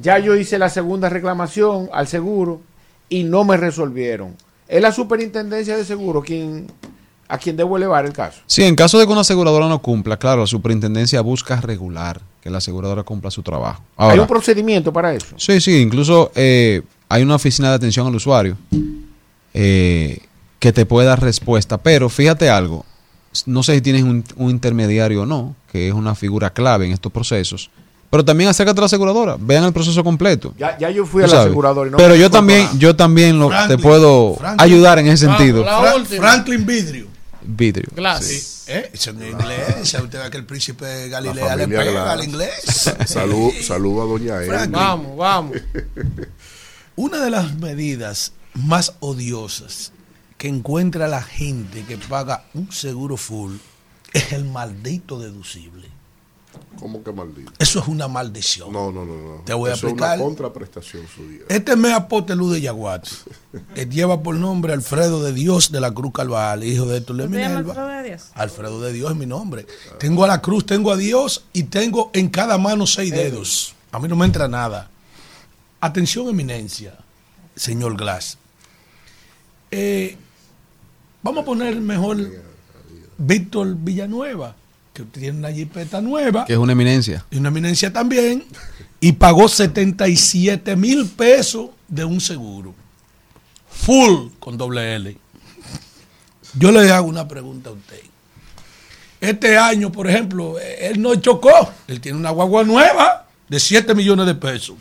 ya yo hice la segunda reclamación al seguro y no me resolvieron. Es la superintendencia de seguro quien, a quien debo elevar el caso. Sí, en caso de que una aseguradora no cumpla, claro, la superintendencia busca regular que la aseguradora cumpla su trabajo. Hay un procedimiento para eso. Sí, sí, incluso eh, hay una oficina de atención al usuario eh, que te puede dar respuesta, pero fíjate algo, no sé si tienes un, un intermediario o no, que es una figura clave en estos procesos, pero también acércate a la aseguradora, vean el proceso completo. Ya, ya yo fui Tú al sabes. asegurador y no pero yo también, nada. yo también lo, te puedo Franklin. ayudar en ese sentido. Fra- Franklin Vidrio. Vidrio. Sí. ¿Eh? Eso en inglés. Usted ve que el príncipe Galilea La le pega Glass. al inglés. Sa- Salud, salud a doña. Franklin. Vamos, vamos. Una de las medidas más odiosas que encuentra la gente que paga un seguro full es el maldito deducible. ¿Cómo que maldito? Eso es una maldición. No, no, no. no. Te voy a explicar. Es una contraprestación suya. Este mes apotelú de Yaguate, que lleva por nombre Alfredo de Dios de la Cruz Calval, hijo de Héctor de ¿Usted llama Minerva. Alfredo de Dios? Alfredo de Dios es mi nombre. Tengo a la cruz, tengo a Dios y tengo en cada mano seis dedos. A mí no me entra nada. Atención, eminencia, señor Glass. Eh, vamos a poner mejor Víctor Villanueva, que tiene una jipeta nueva Que es una eminencia. y una eminencia también, y pagó 77 mil pesos de un seguro. Full con doble L. Yo le hago una pregunta a usted. Este año, por ejemplo, él no chocó. Él tiene una guagua nueva de 7 millones de pesos.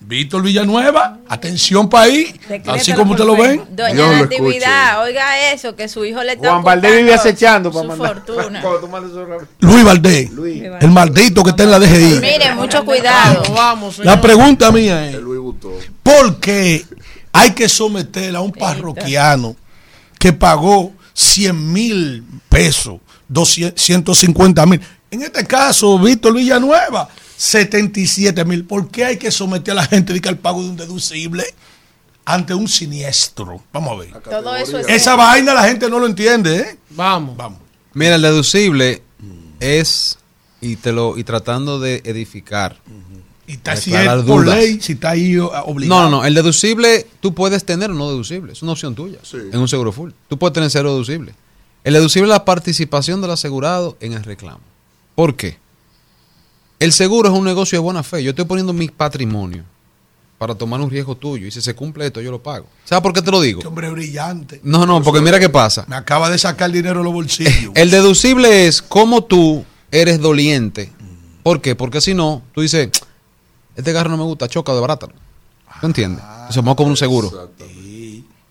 Víctor Villanueva, atención país, así como ustedes lo ven. Doña Dios lo Natividad, oiga eso, que su hijo le está Juan Valdés vive acechando para su mandar. fortuna. Luis Valdés, el maldito que está en la DGI. Mire, mucho cuidado. Vamos, señor. La pregunta mía es. ¿Por qué hay que someter a un parroquiano que pagó 100 mil pesos, 250 mil? En este caso, Víctor Villanueva, 77 mil. ¿Por qué hay que someter a la gente de que al pago de un deducible ante un siniestro? Vamos a ver. Todo eso es Esa vaina la gente no lo entiende, ¿eh? Vamos. Vamos. Mira, el deducible es, y te lo, y tratando de edificar. Y está si es por dudas. ley, si está ahí uh, obligado. No, no, no. El deducible, tú puedes tener o no deducible. Es una opción tuya. En un seguro full. Tú puedes tener cero deducible. El deducible es la participación del asegurado en el reclamo. ¿Por qué? El seguro es un negocio de buena fe. Yo estoy poniendo mi patrimonio para tomar un riesgo tuyo. Y si se cumple esto, yo lo pago. ¿Sabes por qué te lo digo? Qué hombre brillante. No, no, porque mira qué pasa. Me acaba de sacar dinero de los bolsillos. El deducible es como tú eres doliente. ¿Por qué? Porque si no, tú dices, este carro no me gusta, choca de barata. ¿Tú entiendes? Eso vamos como un seguro.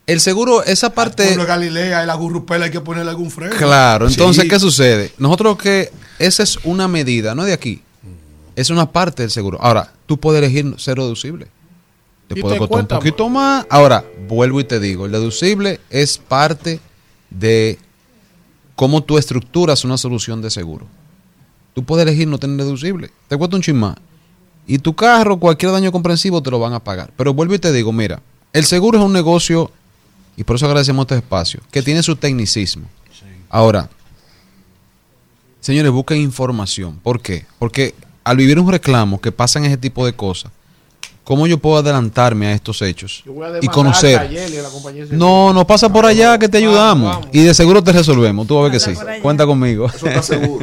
El seguro, esa parte... De Galilea, el agurrupela hay que ponerle algún freno. Claro, entonces, Sí. ¿qué sucede? Nosotros que esa es una medida, no de aquí. Es una parte del seguro. Ahora, tú puedes elegir ser deducible. Te Y puede te costar un poquito más. Ahora, vuelvo y te digo, el deducible es parte de cómo tú estructuras una solución de seguro. Tú puedes elegir no tener deducible. Te cuesta un chin más. Y tu carro, cualquier daño comprensivo, te lo van a pagar. Pero vuelvo y te digo, mira, el seguro es un negocio, y por eso agradecemos este espacio, que tiene su tecnicismo. Ahora, señores, busquen información. ¿Por qué? Porque al vivir un reclamo que pasan ese tipo de cosas, ¿cómo yo puedo adelantarme a estos hechos Yo voy a y conocer? a Yeli y a la compañía de No, no pasa por allá que te ayudamos y de seguro te resolvemos. Tú vas a ver que sí. Cuenta conmigo.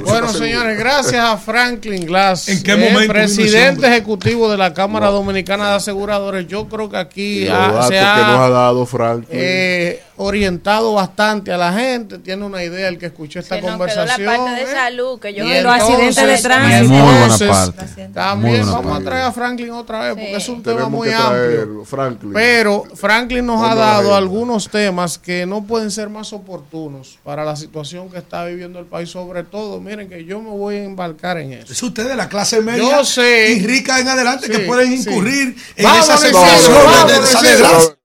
Bueno, señores, gracias a Franklin Glass, ¿En qué eh, presidente ejecutivo de la Cámara Dominicana de Aseguradores. Yo creo que aquí ha- datos se que nos ha ha dado Franklin. eh, orientado bastante a la gente. Tiene una idea el que escuchó esta Se nos quedó conversación. la parte de ¿eh? salud que yo Y los accidentes de tránsito. Muy buena entonces, parte. También Muy buena vamos parte. a traer a Franklin otra vez porque es un tema Tenemos muy amplio. Franklin. Pero Franklin nos ha dado algunos temas que no pueden ser más oportunos para la situación que está viviendo el país. Sobre todo, miren que yo me voy a embarcar en eso. Es usted de la clase media Yo sé. y rica en adelante que pueden sí. incurrir en esas situaciones de.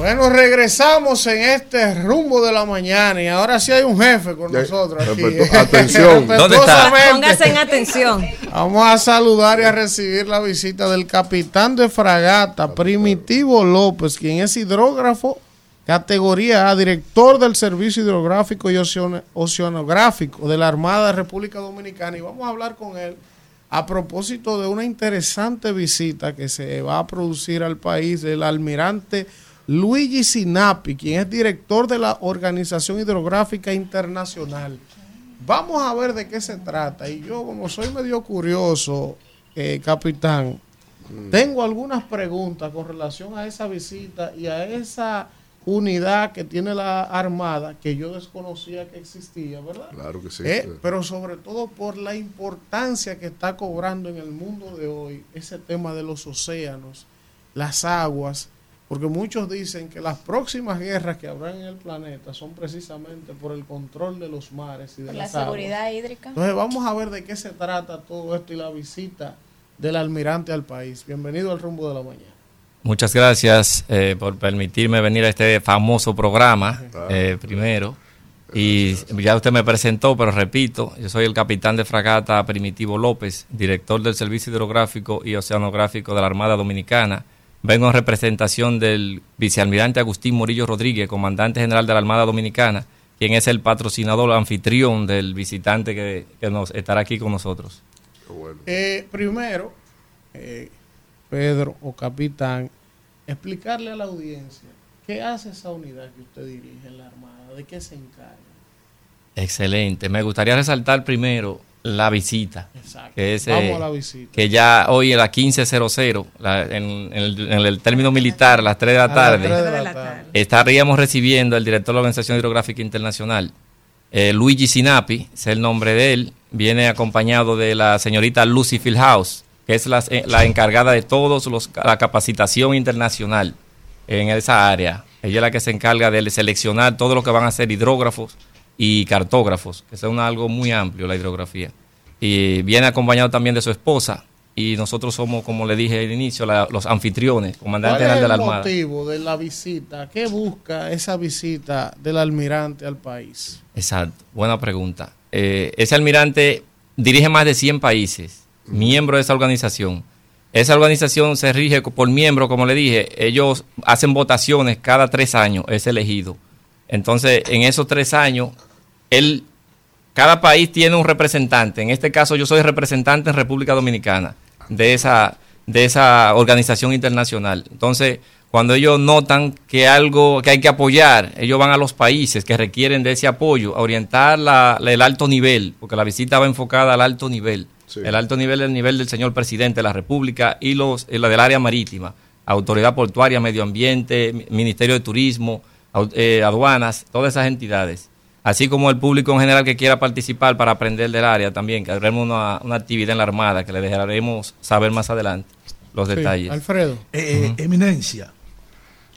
Bueno, regresamos en este rumbo de la mañana y ahora sí hay un jefe con Ya, nosotros aquí. atención. ¿Dónde Respetuosamente, Póngase en atención. Vamos a saludar y a recibir la visita del capitán de fragata, Primitivo López, quien es hidrógrafo, categoría A, director del Servicio Hidrográfico y Oceano- Oceanográfico de la Armada de República Dominicana. Y vamos a hablar con él a propósito de una interesante visita que se va a producir al país del almirante Luigi Sinapi, quien es director de la Organización Hidrográfica Internacional. Vamos a ver de qué se trata. Y yo, como soy medio curioso, eh, capitán, tengo algunas preguntas con relación a esa visita y a esa unidad que tiene la Armada que yo desconocía que existía, ¿verdad? Claro que sí. Eh, pero sobre todo por la importancia que está cobrando en el mundo de hoy ese tema de los océanos, las aguas, porque muchos dicen que las próximas guerras que habrá en el planeta son precisamente por el control de los mares y de Por la las aguas. seguridad hídrica. Entonces vamos a ver de qué se trata todo esto y la visita del almirante al país. Bienvenido al rumbo de la mañana. Muchas gracias eh, por permitirme venir a este famoso programa, eh, primero. Y ya usted me presentó, pero repito, yo soy el capitán de fragata Primitivo López, director del Servicio Hidrográfico y Oceanográfico de la Armada Dominicana. Vengo en representación del vicealmirante Agustín Morillo Rodríguez, comandante general de la Armada Dominicana, quien es el patrocinador anfitrión del visitante que, que nos estará aquí con nosotros. Eh, primero, eh, Pedro o capitán, explicarle a la audiencia qué hace esa unidad que usted dirige en la Armada, de qué se encarga. Excelente. Me gustaría resaltar primero la visita. Exacto. Que es, Vamos eh, a la visita. Que ya hoy a las 15.00, la- en, en el, en el término militar, a las 3 de la A tarde, tres de la tarde. estaríamos recibiendo al director de la Organización Hidrográfica Internacional, eh, Luigi Sinapi, es el nombre de él, viene acompañado de la señorita Lucy Fieldhouse, que es la, eh, la encargada de todos los la capacitación internacional en esa área. Ella es la que se encarga de seleccionar todo lo que van a ser hidrógrafos y cartógrafos, que es un algo muy amplio la hidrografía. Y viene acompañado también de su esposa. Y nosotros somos, como le dije al inicio, la- los anfitriones, comandante ¿Cuál es general de la el Armada. motivo de la visita? ¿Qué busca esa visita del almirante al país? Exacto, buena pregunta. Eh, ese almirante dirige más de 100 países, miembro de esa organización. Esa organización se rige por miembro, como le dije, ellos hacen votaciones cada tres años, es elegido. Entonces, en esos tres años, él, cada país tiene un representante. En este caso, yo soy representante en República Dominicana de esa, de esa organización internacional. Entonces, cuando ellos notan que algo que hay que apoyar, ellos van a los países que requieren de ese apoyo, a orientar la- la- el alto nivel, porque la visita va enfocada al alto nivel. El alto nivel es el nivel del señor presidente de la República y los la del área marítima, autoridad portuaria, medio ambiente, mi- ministerio de turismo, eh, aduanas, todas esas entidades. Así como el público en general que quiera participar para aprender del área también, que haremos una, una actividad en la Armada que le dejaremos saber más adelante los Sí, detalles. Alfredo. Eh, eh, Eminencia,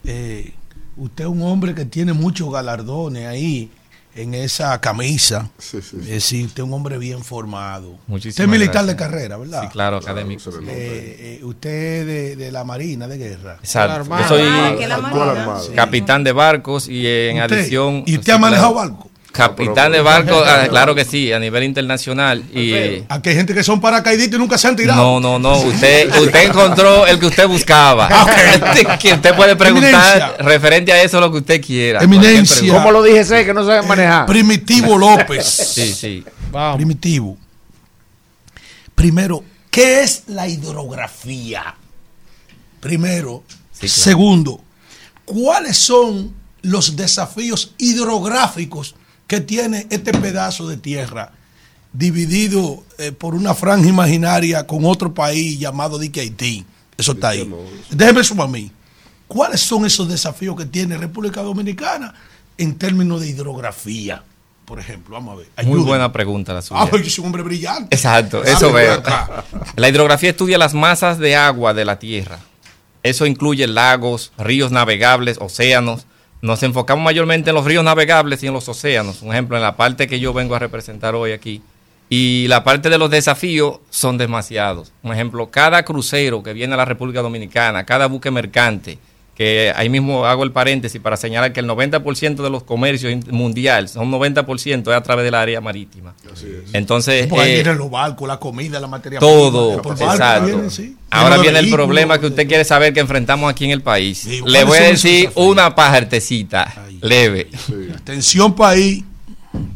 eh, usted es un hombre que tiene muchos galardones ahí en esa camisa. Es decir, usted es un hombre bien formado. Muchísimas usted es militar gracias. de carrera, ¿verdad? Sí, claro, académico. Eh, eh, usted es de, de la Marina de Guerra. Exacto. Yo soy capitán de barcos y en ¿Usted? adición. ¿Y usted ha manejado claro. barco? Capitán de barco, ah, claro que sí, a nivel internacional. Y Aquí hay gente que son paracaidistas y nunca se han tirado. no, no, no. Usted, usted encontró el que usted buscaba. que usted puede preguntar Eminencia. referente a eso lo que usted quiera. Eminencia. ¿Cómo lo dije, sé que no saben manejar. Primitivo López. Sí, sí. Primitivo. Primero, ¿Qué es la hidrografía? Primero. claro. Segundo, ¿cuáles son los desafíos hidrográficos que tiene este pedazo de tierra dividido eh, por una franja imaginaria con otro país llamado Dique Haití? Eso está ahí. Déjeme eso a mí. ¿Cuáles son esos desafíos que tiene República Dominicana en términos de hidrografía? Por ejemplo, vamos a ver. Muy buena pregunta la suya. Ah, yo soy un hombre brillante. Exacto, eso veo. La hidrografía estudia las masas de agua de la Tierra. Eso incluye lagos, ríos navegables, océanos. Nos enfocamos mayormente en los ríos navegables y en los océanos. Un ejemplo, en la parte que yo vengo a representar hoy aquí. Y la parte de los desafíos son demasiados. Un ejemplo, cada crucero que viene a la República Dominicana, cada buque mercante, que ahí mismo hago el paréntesis para señalar que el 90% de los comercios in- mundial, son 90% es a través del área marítima. Entonces, ahí eh, vienen los barcos, la comida, la materia todo, prima. Por barco exacto. vienen, sí. Ahora viene el problema que usted quiere saber que enfrentamos aquí en el país. Le ¿cuáles voy a decir una pajartecita leve. Atención, país.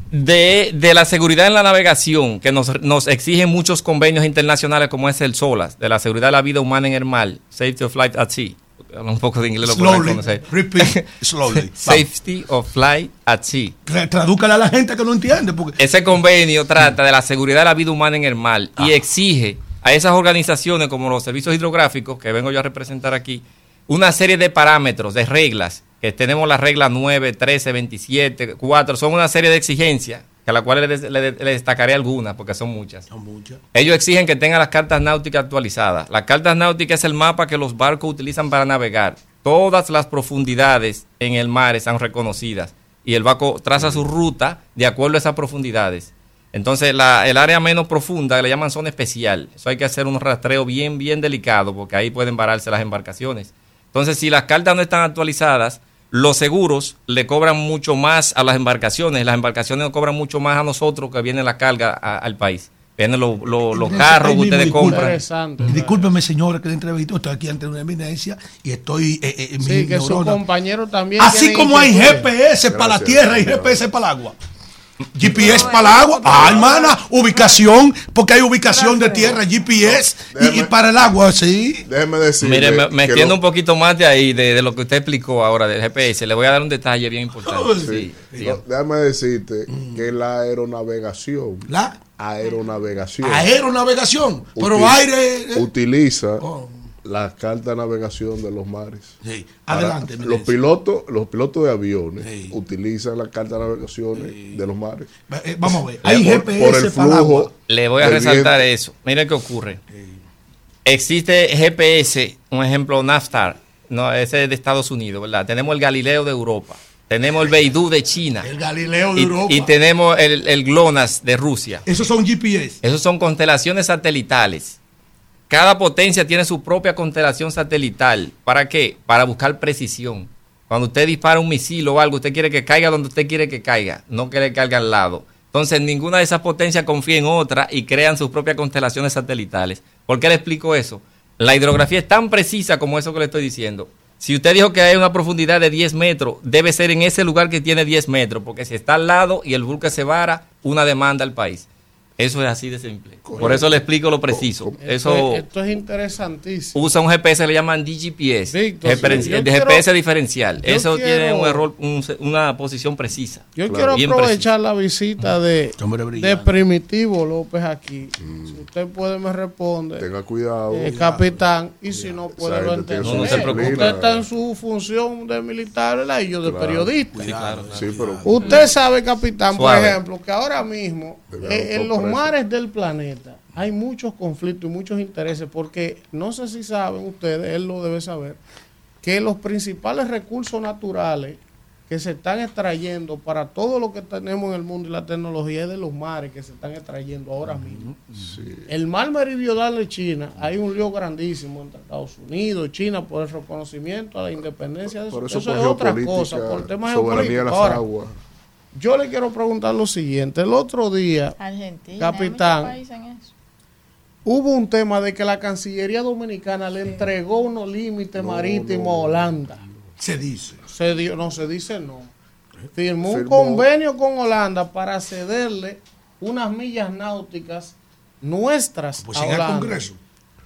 De, de la seguridad en la navegación, que nos, nos exigen muchos convenios internacionales como es el SOLAS, de la seguridad de la vida humana en el mar, Safety of Flight at Sea. Hablo un poco de inglés, lo Slowly, conocer. repeat, slowly. Safety of Flight at Sea. Tra- Tradúcale a la gente que no entiende. Porque Ese convenio trata de la seguridad de la vida humana en el mar y exige a esas organizaciones como los servicios hidrográficos, que vengo yo a representar aquí, una serie de parámetros, de reglas, que tenemos las reglas 9, 13, 27, 4, son una serie de exigencias, que a le, le- le destacaré algunas, porque son muchas. Son muchas. Ellos exigen que tengan las cartas náuticas actualizadas. Las cartas náuticas es el mapa que los barcos utilizan para navegar. Todas las profundidades en el mar están reconocidas y el barco traza su ruta de acuerdo a esas profundidades. Entonces, la- el área menos profunda le llaman zona especial. Eso hay que hacer un rastreo bien, bien delicado porque ahí pueden vararse las embarcaciones. Entonces, si las cartas no están actualizadas, los seguros le cobran mucho más a las embarcaciones. Las embarcaciones nos cobran mucho más a nosotros que viene la carga a- al país. Vienen los, los- los carros que ustedes compran. Discúlpeme, señora, que le entrevistó. Estoy aquí ante una eminencia y estoy. eh, eh, en Sí, mi que su compañero también. Así como hay. GPS para la tierra y GPS para el agua. GPS para el agua. Ah, hermana, ubicación, porque hay ubicación de tierra, GPS y, y para el agua, sí. Déjeme decir. Mire, me, me extiendo un poquito más de ahí, de, de lo que usted explicó ahora del GPS. Le voy a dar un detalle bien importante. Sí, No, déjame decirte que la aeronavegación. La aeronavegación. Aeronavegación. Pero util- aire. eh, Utiliza la carta de navegación de los mares. Adelante, los pilotos, los pilotos de aviones utilizan la carta de navegación de los mares. Eh, vamos a ver. Eh, Hay por- GPS por el flujo agua. Le voy a resaltar viento. eso. Mire qué ocurre. Existe GPS, un ejemplo, NAFTAR. No, ese es de Estados Unidos, ¿verdad? Tenemos el Galileo de Europa. Tenemos el Beidou de China. El Galileo de y, Europa. y tenemos el, el GLONASS de Rusia. Esos son GPS. Esos son constelaciones satelitales. Cada potencia tiene su propia constelación satelital. ¿Para qué? Para buscar precisión. Cuando usted dispara un misil o algo, usted quiere que caiga donde usted quiere que caiga, no que caiga al lado. Entonces, ninguna de esas potencias confía en otra y crean sus propias constelaciones satelitales. ¿Por qué le explico eso? La hidrografía es tan precisa como eso que le estoy diciendo. Si usted dijo que hay una profundidad de 10 metros, debe ser en ese lugar que tiene 10 metros, porque si está al lado y el buque se vara, una demanda al país. Eso es así de simple. Por eso le explico lo preciso. Esto, Eso es, esto es interesantísimo. usa un GPS, le llaman DGPS, sí, de quiero- GPS diferencial. Eso tiene un error, un- una posición precisa. Yo Claro. quiero aprovechar la visita de, Hombre de brillante. Primitivo López aquí. Si usted puede, me responde. Tenga cuidado. Eh, capitán, y si no puede, lo gente tiene entender. su disciplina. Usted está en su función de militar ¿verdad? y yo de Claro. periodista. Sí, claro, claro. Sí, pero- Usted sabe, capitán, Suave. por ejemplo, que ahora mismo eh, en los mares del planeta hay muchos conflictos y muchos intereses, porque no sé si saben ustedes, él lo debe saber, que los principales recursos naturales que se están extrayendo para todo lo que tenemos en el mundo y la tecnología es de los mares que se están extrayendo ahora mismo. El mar meridional de China, hay un lío grandísimo entre Estados Unidos y China por el reconocimiento a la independencia de eso. Por eso, eso por es otra cosa, por de geopolíticos. las Ahora, aguas. Yo le quiero preguntar lo siguiente. El otro día, Argentina. Capitán. hubo un tema de que la Cancillería Dominicana le entregó unos límites marítimos a Holanda. Se dice. Se dio, no, se dice no. Firmó un convenio con Holanda para cederle unas millas náuticas nuestras Pues siga al hablando. Congreso.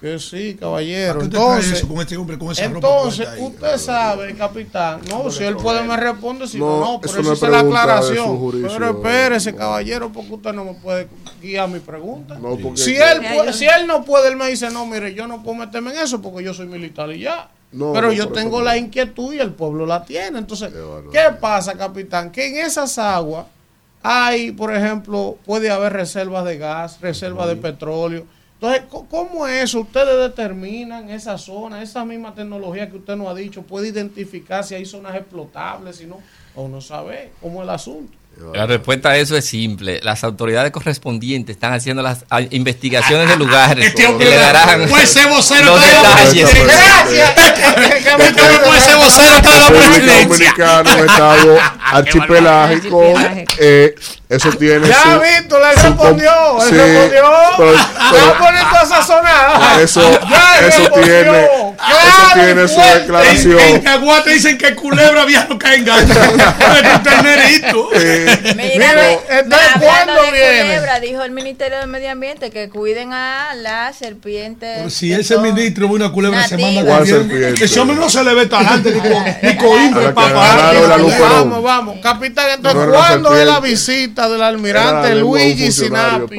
Que sí, caballero. ¿Para qué usted trae Entonces, eso con este hombre, con esa ropa entonces ahí? usted sabe, capitán. No, si él puede me responde, si no, No, no, pero eso es la aclaración. Pero espérese, caballero, porque usted no me puede guiar mi pregunta. No, porque- si, él puede- si él no puede, él me dice, no, mire, yo no puedo meterme en eso porque yo soy militar y ya. No, pero no, yo tengo eso la inquietud y el pueblo la tiene. Entonces, ¿qué pasa, capitán? Que en esas aguas hay, por ejemplo, puede haber reservas de gas, reservas de petróleo. Entonces, ¿cómo es eso? Ustedes determinan esa zona, esa misma tecnología que usted nos ha dicho, puede identificar si hay zonas explotables, si no, o no sabe cómo es el asunto. La respuesta a eso es simple. Las autoridades correspondientes están haciendo las ah, investigaciones de lugares Este que hombre le darán puede ser vocero los de la- detalles. Gracias. Este puede ser vocero de la presidencia. Dominicana, un estado archipelágico, eh, eso tiene Ya, su- Víctor, su respondió, él sí, respondió. pero- pero- Va a poner toda esa zona. Eso- Ya, él eso respondió. tiene- Claro eso tiene su declaración. En, en Caguate dicen que culebra vieja no cae en tú ternerito. Mira, entonces, ¿cuándo de viene? culebra, dijo el Ministerio de Medio Ambiente que cuiden a las serpientes. Pero si ese ministro ve una culebra se manda Nativa. corriendo. serpiente? Ese hombre no se le ve talante ni A la luz Vamos, vamos. Capitán, entonces, ¿cuándo es la serpiente. Visita del almirante Luigi Sinapi?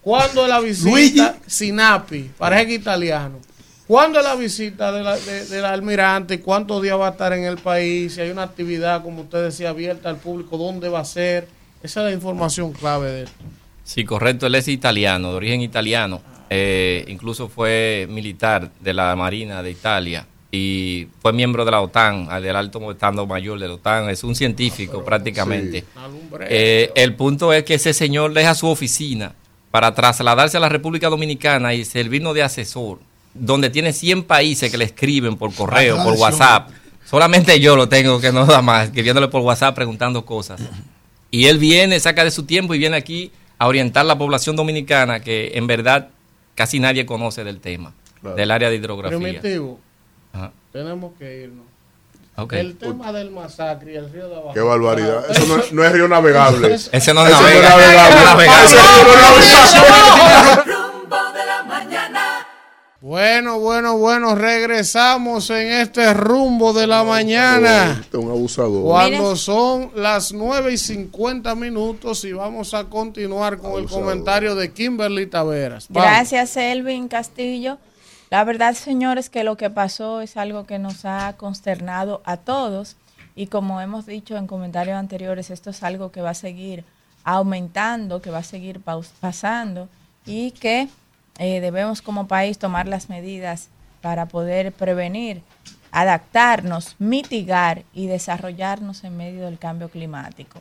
¿Cuándo es la visita? Luigi. Sinapi, parece que italiano. ¿Cuándo es la visita de la- de- del almirante? y ¿Cuántos días va a estar en el país? Si hay una actividad, como usted decía, abierta al público, ¿dónde va a ser? Esa es la información clave de esto. Sí, correcto. Él es italiano, de origen italiano. Eh, incluso fue militar de la Marina de Italia y fue miembro de la OTAN, del alto estando mayor de la OTAN. Es un científico prácticamente. Eh, el punto es que ese señor deja su oficina para trasladarse a la República Dominicana y servirnos de asesor, donde tiene 100 países que le escriben por correo, por. WhatsApp. Solamente yo lo tengo, que no da más, escribiéndole por WhatsApp preguntando cosas. Y él viene, saca de su tiempo y viene aquí a orientar la población dominicana que en verdad casi nadie conoce del tema, Claro. del área de hidrografía. Primitivo, Ajá. Tenemos que irnos. Ok. El tema del masacre y el río de abajo. Qué barbaridad. Eso no, es- no es río navegable. Ese no Eso navega. navegable. No navega. Ese río navegable. Rumbo de la mañana. Bueno, bueno, bueno, regresamos en este rumbo de la mañana. Este es un abusador. Cuando son las 9 y 50 minutos y vamos a continuar con el comentario de Kimberly Taveras. Vamos. Gracias, Elvin Castillo. La verdad, señores, que lo que pasó es algo que nos ha consternado a todos y como hemos dicho en comentarios anteriores, esto es algo que va a seguir aumentando, que va a seguir pasando y que eh, debemos como país tomar las medidas para poder prevenir, adaptarnos, mitigar y desarrollarnos en medio del cambio climático.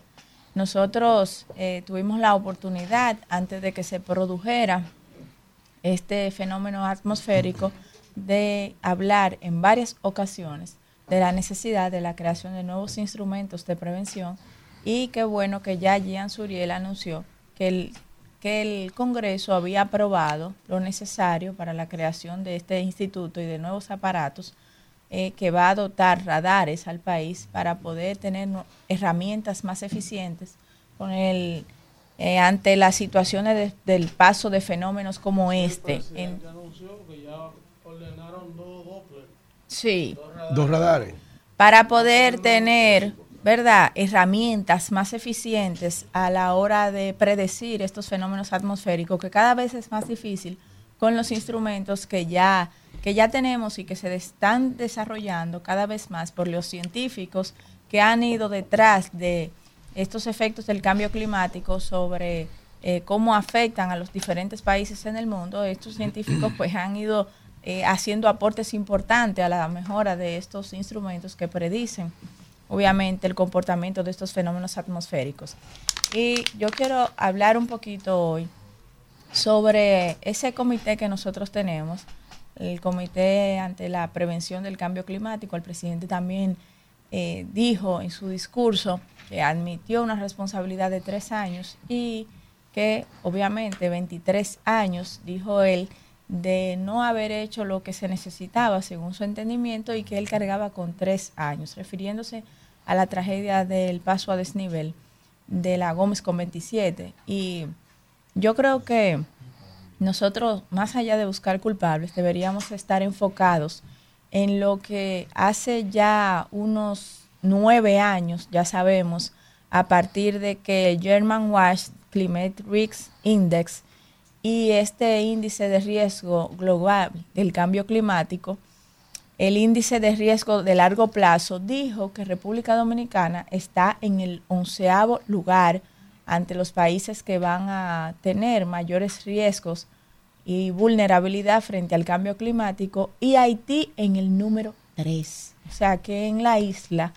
Nosotros eh, tuvimos la oportunidad, antes de que se produjera este fenómeno atmosférico, de hablar en varias ocasiones de la necesidad de la creación de nuevos instrumentos de prevención y qué bueno que ya Gian Suriel anunció que el, que el Congreso había aprobado lo necesario para la creación de este instituto y de nuevos aparatos eh, que va a dotar radares al país para poder tener herramientas más eficientes con el, eh, ante las situaciones de- del paso de fenómenos como este. En- sí, Dos radares. para poder tener, ¿verdad?, herramientas más eficientes a la hora de predecir estos fenómenos atmosféricos, que cada vez es más difícil con los instrumentos que ya, que ya tenemos y que se están desarrollando cada vez más por los científicos que han ido detrás de estos efectos del cambio climático sobre eh, cómo afectan a los diferentes países en el mundo. Estos científicos pues han ido eh, haciendo aportes importantes a la mejora de estos instrumentos que predicen, obviamente, el comportamiento de estos fenómenos atmosféricos. Y yo quiero hablar un poquito hoy sobre ese comité que nosotros tenemos, el Comité ante la Prevención del Cambio Climático. El presidente también eh, dijo en su discurso que admitió una responsabilidad de tres años y que obviamente 23 años, dijo él, de no haber hecho lo que se necesitaba según su entendimiento y que él cargaba con tres años, refiriéndose a la tragedia del paso a desnivel de la Gómez con 27. Y yo creo que nosotros, más allá de buscar culpables, deberíamos estar enfocados en lo que hace ya unos nueve años, ya sabemos, a partir de que el German Watch Climate Risk Index y este índice de riesgo global del cambio climático, el índice de riesgo de largo plazo dijo que República Dominicana está en el onceavo lugar ante los países que van a tener mayores riesgos y vulnerabilidad frente al cambio climático y Haití en el número 3. O sea que en la isla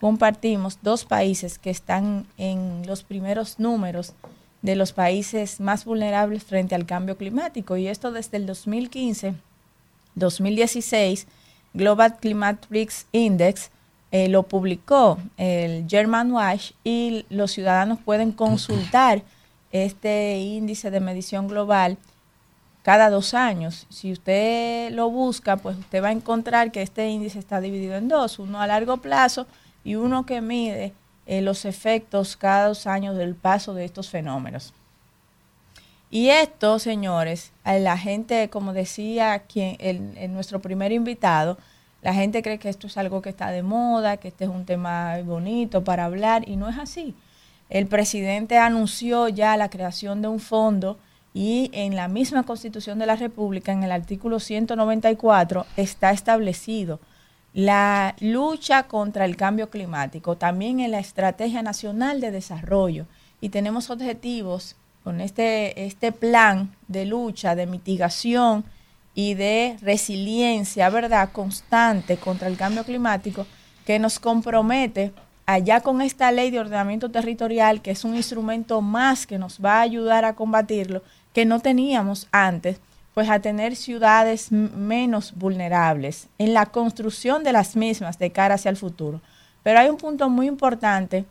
compartimos dos países que están en los primeros números de los países más vulnerables frente al cambio climático. Y esto desde el 2015, 2016, Global Climate Risk Index eh, lo publicó el German Watch y los ciudadanos pueden consultar este índice de medición global cada dos años. Si usted lo busca, pues usted va a encontrar que este índice está dividido en dos, uno a largo plazo y uno que mide eh, los efectos cada dos años del paso de estos fenómenos. Y esto, señores, la gente, como decía quien, el, nuestro primer invitado, la gente cree que esto es algo que está de moda, que este es un tema bonito para hablar, y no es así. El presidente anunció ya la creación de un fondo y en la misma Constitución de la República, en el artículo 194, está establecido la lucha contra el cambio climático, también en la Estrategia Nacional de Desarrollo. Y tenemos objetivos con este, este plan de lucha, de mitigación y de resiliencia, ¿verdad?, constante contra el cambio climático, que nos compromete allá con esta ley de ordenamiento territorial, que es un instrumento más que nos va a ayudar a combatirlo, que no teníamos antes pues a tener ciudades menos vulnerables en la construcción de las mismas de cara hacia el futuro. Pero hay un punto muy importante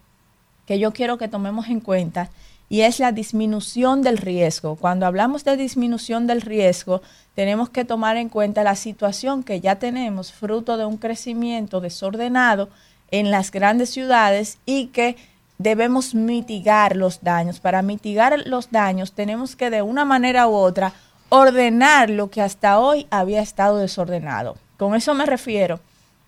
que yo quiero que tomemos en cuenta y es la disminución del riesgo. Cuando hablamos de disminución del riesgo, tenemos que tomar en cuenta la situación que ya tenemos fruto de un crecimiento desordenado en las grandes ciudades y que debemos mitigar los daños. Para mitigar los daños tenemos que de una manera u otra ordenar lo que hasta hoy había estado desordenado. Con eso me refiero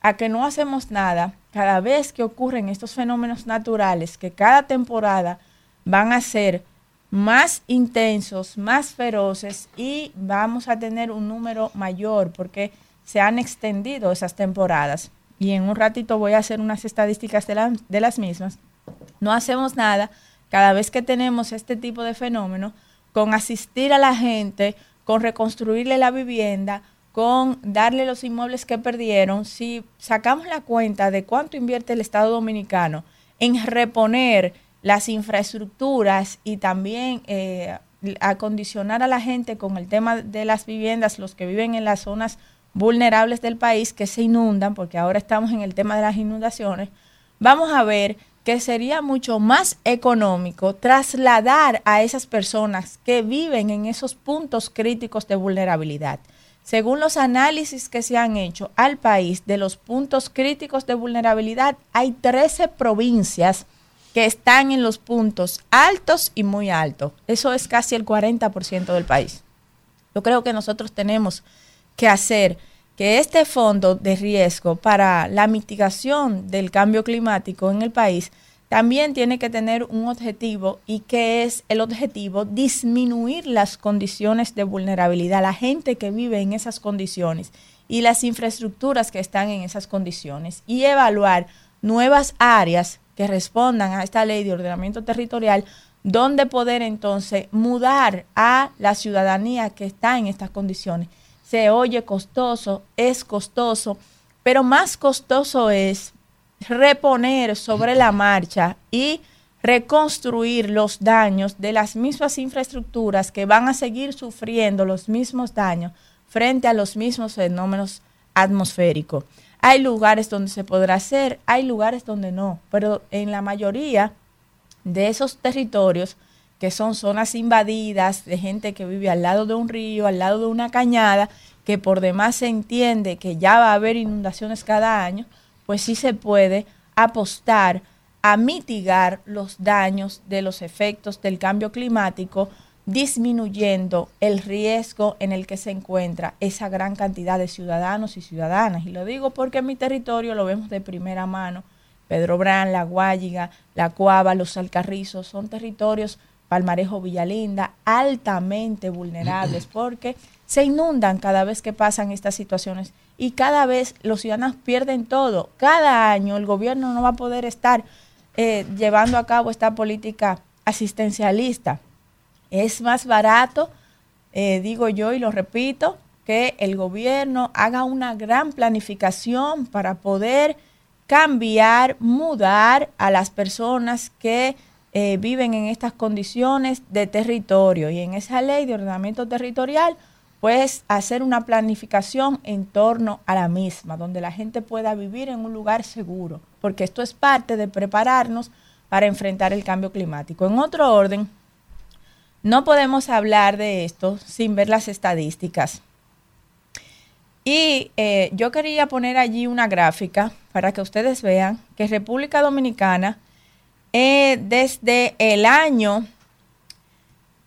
a que no hacemos nada cada vez que ocurren estos fenómenos naturales, que cada temporada van a ser más intensos, más feroces y vamos a tener un número mayor porque se han extendido esas temporadas. Y en un ratito voy a hacer unas estadísticas de, de las mismas. No hacemos nada cada vez que tenemos este tipo de fenómeno con asistir a la gente con reconstruirle la vivienda, con darle los inmuebles que perdieron, si sacamos la cuenta de cuánto invierte el Estado Dominicano en reponer las infraestructuras y también eh, acondicionar a la gente con el tema de las viviendas, los que viven en las zonas vulnerables del país que se inundan, porque ahora estamos en el tema de las inundaciones, vamos a ver que sería mucho más económico trasladar a esas personas que viven en esos puntos críticos de vulnerabilidad. Según los análisis que se han hecho al país de los puntos críticos de vulnerabilidad, hay 13 provincias que están en los puntos altos y muy altos. Eso es casi el 40% del país. Yo creo que nosotros tenemos que hacer que este fondo de riesgo para la mitigación del cambio climático en el país también tiene que tener un objetivo y que es el objetivo disminuir las condiciones de vulnerabilidad, la gente que vive en esas condiciones y las infraestructuras que están en esas condiciones y evaluar nuevas áreas que respondan a esta ley de ordenamiento territorial donde poder entonces mudar a la ciudadanía que está en estas condiciones oye costoso, es costoso, pero más costoso es reponer sobre la marcha y reconstruir los daños de las mismas infraestructuras que van a seguir sufriendo los mismos daños frente a los mismos fenómenos atmosféricos. Hay lugares donde se podrá hacer, hay lugares donde no, pero en la mayoría de esos territorios que son zonas invadidas de gente que vive al lado de un río, al lado de una cañada, que por demás se entiende que ya va a haber inundaciones cada año, pues sí se puede apostar a mitigar los daños de los efectos del cambio climático disminuyendo el riesgo en el que se encuentra esa gran cantidad de ciudadanos y ciudadanas. Y lo digo porque en mi territorio lo vemos de primera mano. Pedro Brán, La Guayiga, La Cuava, Los Alcarrizos son territorios, Palmarejo, Villalinda, altamente vulnerables porque se inundan cada vez que pasan estas situaciones y cada vez los ciudadanos pierden todo. Cada año el gobierno no va a poder estar eh, llevando a cabo esta política asistencialista. Es más barato, eh, digo yo y lo repito, que el gobierno haga una gran planificación para poder cambiar, mudar a las personas que eh, viven en estas condiciones de territorio. Y en esa ley de ordenamiento territorial, pues hacer una planificación en torno a la misma, donde la gente pueda vivir en un lugar seguro, porque esto es parte de prepararnos para enfrentar el cambio climático. En otro orden, no podemos hablar de esto sin ver las estadísticas. Y eh, yo quería poner allí una gráfica para que ustedes vean que República Dominicana eh, desde el año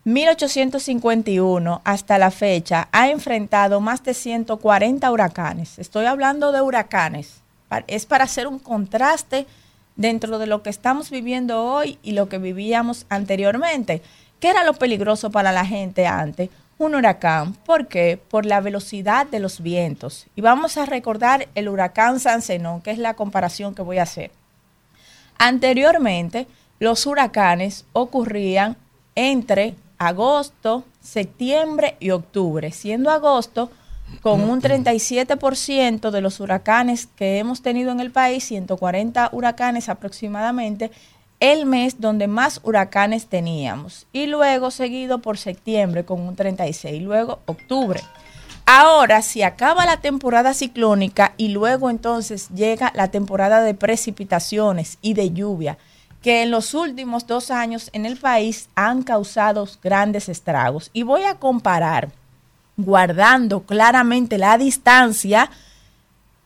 1851 hasta la fecha ha enfrentado más de 140 huracanes. Estoy hablando de huracanes. Es para hacer un contraste dentro de lo que estamos viviendo hoy y lo que vivíamos anteriormente. ¿Qué era lo peligroso para la gente antes? Un huracán. ¿Por qué? Por la velocidad de los vientos. Y vamos a recordar el huracán San Zenón, que es la comparación que voy a hacer. Anteriormente, los huracanes ocurrían entre agosto, septiembre y octubre, siendo agosto con un 37% de los huracanes que hemos tenido en el país, 140 huracanes aproximadamente, el mes donde más huracanes teníamos. Y luego seguido por septiembre con un 36, luego octubre. Ahora, si acaba la temporada ciclónica y luego entonces llega la temporada de precipitaciones y de lluvia, que en los últimos dos años en el país han causado grandes estragos. Y voy a comparar, guardando claramente la distancia,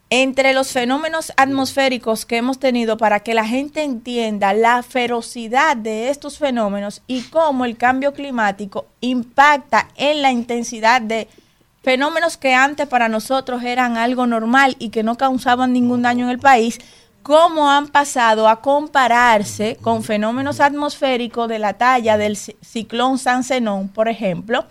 entre los fenómenos atmosféricos que hemos tenido para que la gente entienda la ferocidad de estos fenómenos y cómo el cambio climático impacta en la intensidad de fenómenos que antes para nosotros eran algo normal y que no causaban ningún daño en el país, cómo han pasado a compararse con fenómenos atmosféricos de la talla del ciclón San Zenón, por ejemplo,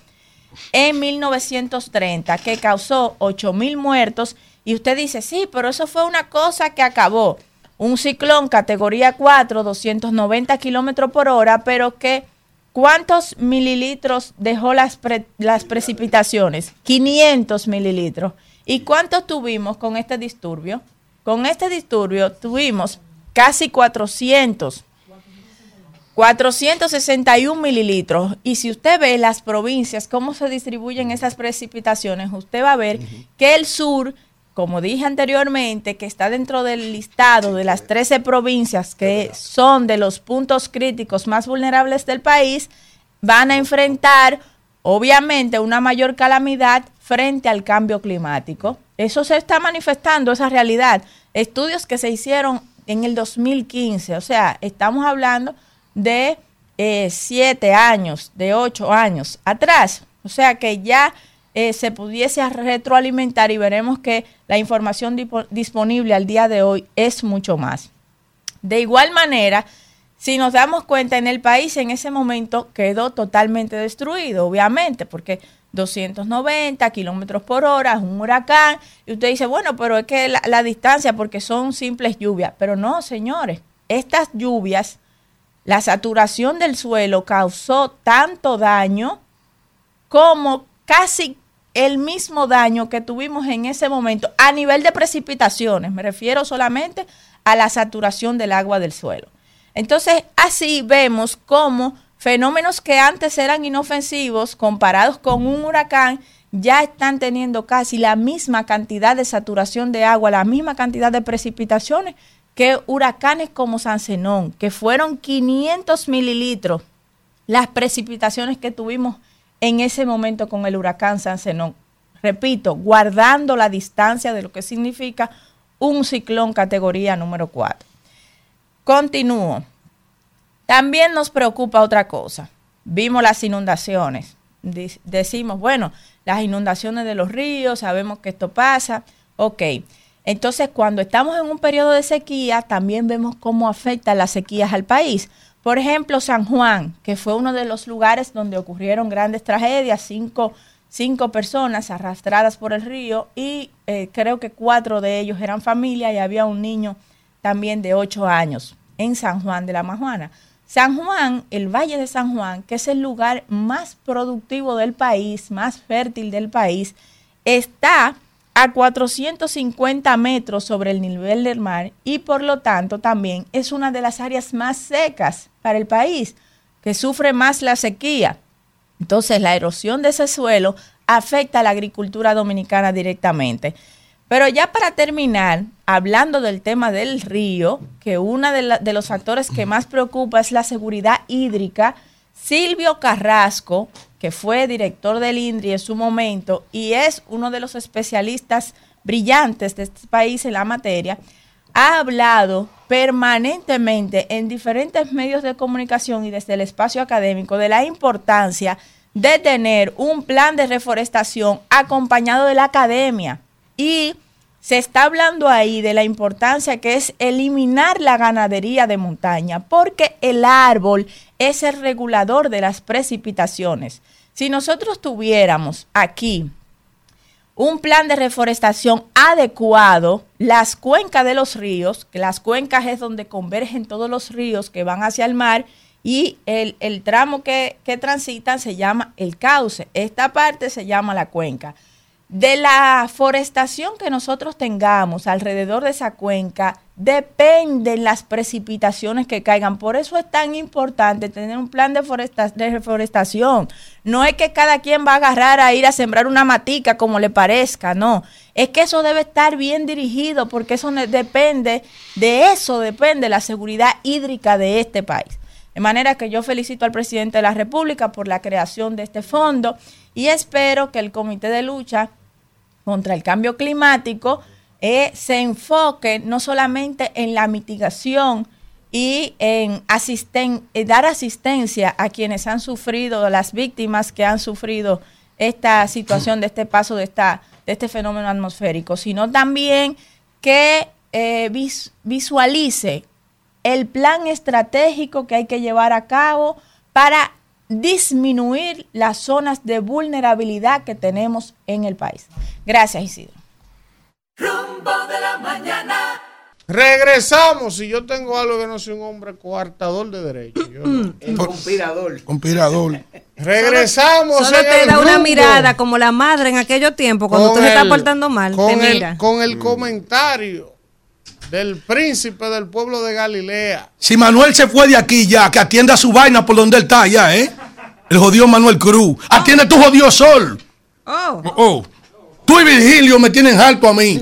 en 1930, que causó 8 mil muertos y usted dice, sí, pero eso fue una cosa que acabó. Un ciclón categoría 4, 290 kilómetros por hora, pero que ¿cuántos mililitros dejó las, las precipitaciones? 500 mililitros. ¿Y cuántos tuvimos con este disturbio? Con este disturbio tuvimos casi 400. 461 mililitros. Y si usted ve las provincias, cómo se distribuyen esas precipitaciones, usted va a ver que el sur como dije anteriormente, que está dentro del listado de las 13 provincias que son de los puntos críticos más vulnerables del país, van a enfrentar obviamente una mayor calamidad frente al cambio climático. Eso se está manifestando, esa realidad. Estudios que se hicieron en el 2015, o sea, estamos hablando de eh, siete años, de ocho años atrás. O sea que ya eh, se pudiese retroalimentar y veremos que la información disponible al día de hoy es mucho más. De igual manera, si nos damos cuenta, en el país en ese momento quedó totalmente destruido, obviamente, porque 290 kilómetros por hora es un huracán, y usted dice, bueno, pero es que la, la distancia, porque son simples lluvias, pero no, señores, estas lluvias, la saturación del suelo causó tanto daño como casi el mismo daño que tuvimos en ese momento a nivel de precipitaciones. Me refiero solamente a la saturación del agua del suelo. Entonces, así vemos cómo fenómenos que antes eran inofensivos comparados con un huracán ya están teniendo casi la misma cantidad de saturación de agua, la misma cantidad de precipitaciones que huracanes como San Zenón, que fueron 500 mililitros las precipitaciones que tuvimos en ese momento con el huracán San Zenón. Repito, guardando la distancia de lo que significa un ciclón categoría número 4. Continúo. También nos preocupa otra cosa. vimos las inundaciones. Decimos, bueno, las inundaciones de los ríos, sabemos que esto pasa. Ok. Entonces, cuando estamos en un periodo de sequía, también vemos cómo afectan las sequías al país. Por ejemplo, San Juan, que fue uno de los lugares donde ocurrieron grandes tragedias, cinco, cinco personas arrastradas por el río y eh, creo que cuatro de ellos eran familia y había un niño también de ocho años en San Juan de la Majuana. San Juan, el Valle de San Juan, que es el lugar más productivo del país, más fértil del país, está a 450 metros sobre el nivel del mar y por lo tanto también es una de las áreas más secas para el país, que sufre más la sequía. Entonces la erosión de ese suelo afecta a la agricultura dominicana directamente. Pero ya para terminar, hablando del tema del río, que uno de, de los factores que más preocupa es la seguridad hídrica, Silvio Carrasco, que fue director del INDRI en su momento y es uno de los especialistas brillantes de este país en la materia, ha hablado permanentemente en diferentes medios de comunicación y desde el espacio académico de la importancia de tener un plan de reforestación acompañado de la academia. Y se está hablando ahí de la importancia que es eliminar la ganadería de montaña, porque el árbol es el regulador de las precipitaciones. Si nosotros tuviéramos aquí un plan de reforestación adecuado, las cuencas de los ríos, las cuencas es donde convergen todos los ríos que van hacia el mar y el, el tramo que, que transitan se llama el cauce. Esta parte se llama la cuenca. De la forestación que nosotros tengamos alrededor de esa cuenca dependen las precipitaciones que caigan. Por eso es tan importante tener un plan de, de reforestación. No es que cada quien va a agarrar a ir a sembrar una matica como le parezca, no. Es que eso debe estar bien dirigido porque eso depende, de eso depende la seguridad hídrica de este país. De manera que yo felicito al presidente de la República por la creación de este fondo y espero que el Comité de Lucha contra el Cambio Climático eh, se enfoque no solamente en la mitigación y en asisten- eh, dar asistencia a quienes han sufrido, las víctimas que han sufrido esta situación de este paso de, esta, de este fenómeno atmosférico, sino también que eh, vis- visualice el plan estratégico que hay que llevar a cabo para disminuir las zonas de vulnerabilidad que tenemos en el país. Gracias, Isidro. Rumbo de la mañana. Regresamos. Si yo tengo algo que no soy un hombre coartador de derecho. yo no. El conspirador. Conspirador. Regresamos. Solo te da una mirada como la madre en aquellos tiempos cuando Con usted se está el- portando mal. Con te el, mira. con el comentario del príncipe del pueblo de Galilea. Si Manuel se fue de aquí ya, que atienda su vaina por donde él está ya, ¿eh? El jodido Manuel Cruz. Atiende tu jodido sol. Oh. Oh. Tú y Virgilio me tienen harto a mí.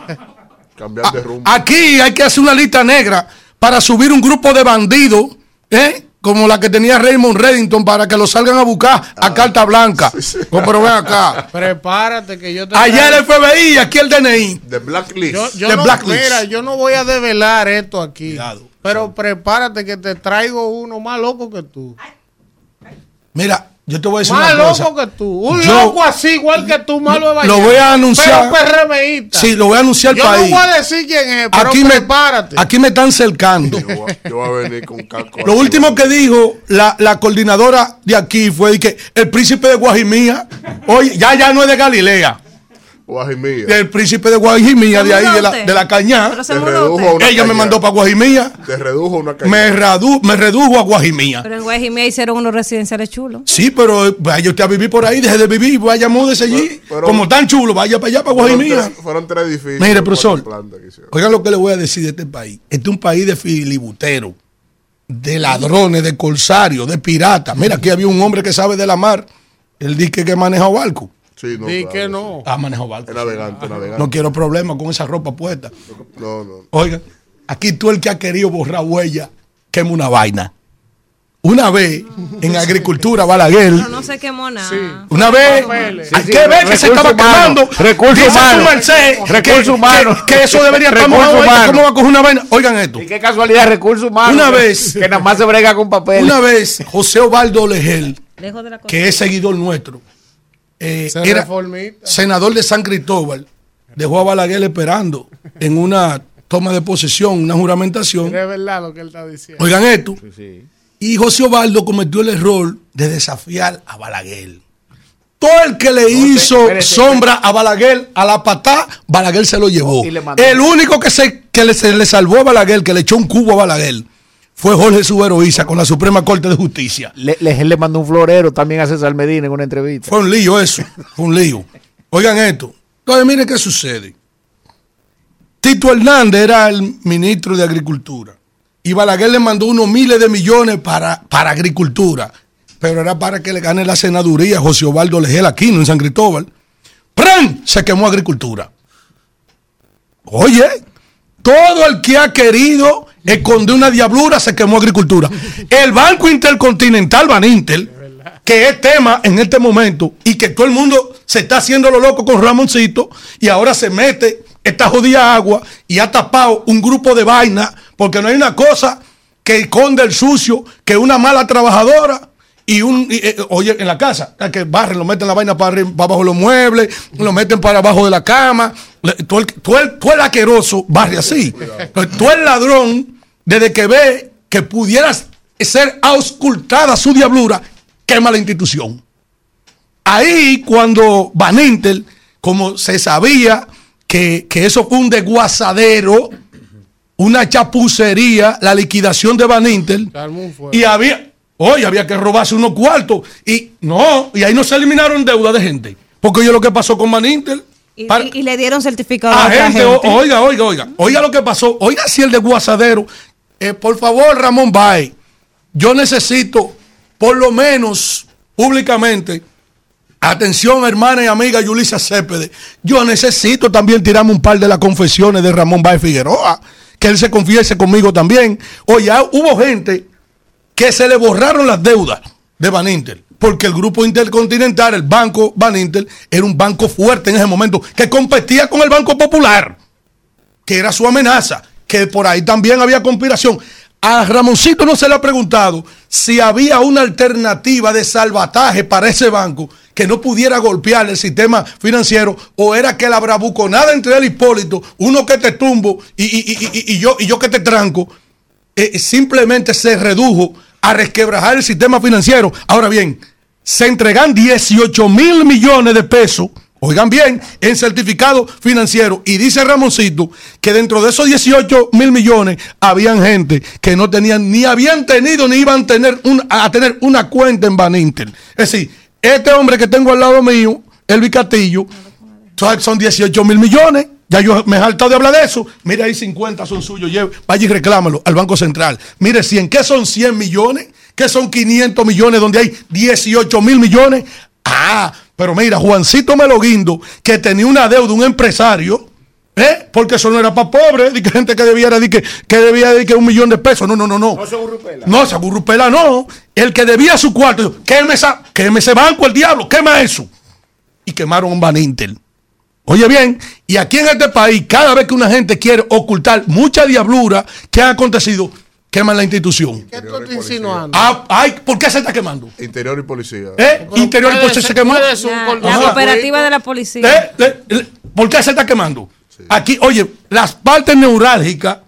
Cambiar de rumbo. Aquí hay que hacer una lista negra para subir un grupo de bandidos, ¿eh? Como la que tenía Raymond Reddington para que lo salgan a buscar a carta blanca. Oh, pero ven acá. Prepárate que yo te Allá el FBI, aquí el DNI. The Blacklist. Yo, yo The no, blacklist. mira, yo no voy a develar esto aquí. Pero prepárate que te traigo uno más loco que tú. Mira, yo te voy a decir Más una cosa. loco que tú. Un Yo- loco así, igual que tú, malo de Lo Vallejo. voy a anunciar. Pero PRMista. Sí, lo voy a anunciar Yo país. no voy a decir quién es, pero Aquí me, prepárate. aquí me están cercando. Yo voy, a- yo voy a venir con calco. Lo último que dijo la, la coordinadora de aquí fue de que el príncipe de Guajimía, oye, ya ya no es de Galilea, Guajimía. el príncipe de Guajimía, de ahí de la, de la cañá. Ella me mandó para Guajimía, Te redujo una cañada. me, radu- me redujo a Guajimía. Pero en Guajimía hicieron unos residenciales chulos. Sí, pero eh, vaya usted a vivir por ahí, deje de vivir, vaya, múdese allí. Pero- Como tan chulo, vaya para allá, para Fueron Guajimía. tres- Fueron tres edificios. Mire, profesor, oigan lo que le voy a decir de este país. Este es un país de filibuteros, de ladrones, de corsarios, de piratas. Mira, aquí había un hombre que sabe de la mar. Él dice que maneja barco. Sí, no. Di claro, que sí. no. Ah, maneja barco. Es navegante, navegante. No quiero problemas con esa ropa puesta. No, no. Oigan, aquí tú el que ha querido borrar huella, quema una vaina. una vez en agricultura, Balaguer, Pero no se quemó nada. una vez, Sí, hay sí, que ver que se estaba quemando. recursos humanos, que- recursos que- humanos. Que, eso debería estar mojado. ¿Cómo va a coger una vaina? Oigan esto. Y qué casualidad, recursos humanos. Una que- vez- Que nada más se brega con papel. Una vez, José Ovaldo Legel, Lejos de la cosa. que es seguidor nuestro, eh, Se era reformita. senador de San Cristóbal, dejó a Balaguer esperando en una toma de posesión, una juramentación. Es verdad lo que él está diciendo. Oigan esto. Y José Ovaldo cometió el error de desafiar a Balaguer. Todo el que le hizo espérese. sombra a Balaguer a la patá, Balaguer se lo llevó. El único que, se, que le, se le salvó a Balaguer, que le echó un cubo a Balaguer, fue Jorge Subero Isa con la Suprema Corte de Justicia. Le, le, le mandó un florero también a César Medina en una entrevista. Fue un lío eso, fue un lío. Oigan esto. Entonces, miren qué sucede. Tito Hernández era el ministro de Agricultura. Y Balaguer le mandó unos miles de millones para, para agricultura. Pero era para que le gane la senaduría José Ovaldo Legel Aquino en San Cristóbal. ¡Pran! Se quemó agricultura. Oye, todo el que ha querido esconder una diablura se quemó agricultura. El Banco Intercontinental Banintel, que es tema en este momento y que todo el mundo se está haciendo lo loco con Ramoncito y ahora se mete esta jodida agua y ha tapado un grupo de vaina porque no hay una cosa que esconde el sucio que una mala trabajadora y un y, eh, oye en la casa que barren lo meten la vaina para, arri- para abajo de los muebles lo meten para abajo de la cama tú el, tú el, tú el asqueroso barre así tú el ladrón desde que ve que pudieras ser auscultada su diablura quema la institución ahí cuando Van Intel como se sabía que, que eso fue un desguazadero una chapucería la liquidación de Van Intel y había, oye, había que robarse unos cuartos. Y no, y ahí no se eliminaron deuda de gente. Porque oye lo que pasó con Manintel. Y, Para- y- y le dieron certificado a a gente, gente. o- oiga, oiga, oiga. Oiga lo que pasó. Oiga si el de Guasadero. Eh, por favor, Ramón Bay, yo necesito, por lo menos públicamente, atención, hermana y amiga Yulisa Cepede. Yo necesito también tirarme un par de las confesiones de Ramón Bay Figueroa. Que él se confiese conmigo también. Oye, ah, hubo gente que se le borraron las deudas de Van Inter. Porque el grupo intercontinental, el banco Van Inter, era un banco fuerte en ese momento, que competía con el Banco Popular, que era su amenaza, que por ahí también había conspiración. A Ramoncito no se le ha preguntado si había una alternativa de salvataje para ese banco que no pudiera golpear el sistema financiero o era que la bravuconada entre y Hipólito, uno que te tumbo y, y- y- y- yo, yo que te tranco, eh, simplemente se redujo a resquebrajar el sistema financiero. Ahora bien, se entregan 18 mil millones de pesos, oigan bien, en certificado financiero. Y dice Ramoncito que dentro de esos 18 mil millones habían gente que no tenían, ni habían tenido, ni iban a tener, a tener una cuenta en Baninter. Es decir, este hombre que tengo al lado mío, Elvi Castillo, son- son 18 mil millones. Ya yo me he hartado de hablar de eso. Mire, ahí 50 son suyos. Lleve, vaya y reclámalo al Banco Central. Mire, 100. ¿Qué son 100 millones? ¿Qué son 500 millones donde hay 18 mil millones? Ah, pero mira, Juancito Meloguindo, que tenía una deuda, un empresario, ¿eh? porque eso no era para pobres, de que gente que debiera de que, que debía de que un millón de pesos. No, no, no, no. No se burrupela. No, esa burrupela no. El que debía su cuarto, dijo, queme, esa, queme ese banco, el diablo, quema eso. Y quemaron un Van Intel. Oye bien, y aquí en este país, cada vez que una gente quiere ocultar mucha diablura que ha acontecido, queman la institución. ¿Qué tú estás insinuando? Ah, ay, ¿Por qué se está quemando? Interior y policía. ¿Eh? Interior y policía se quemó. La, cooperativa de la policía. ¿Eh? ¿Eh? ¿Eh? ¿Por qué se está quemando? Aquí, oye, las partes neurálgicas,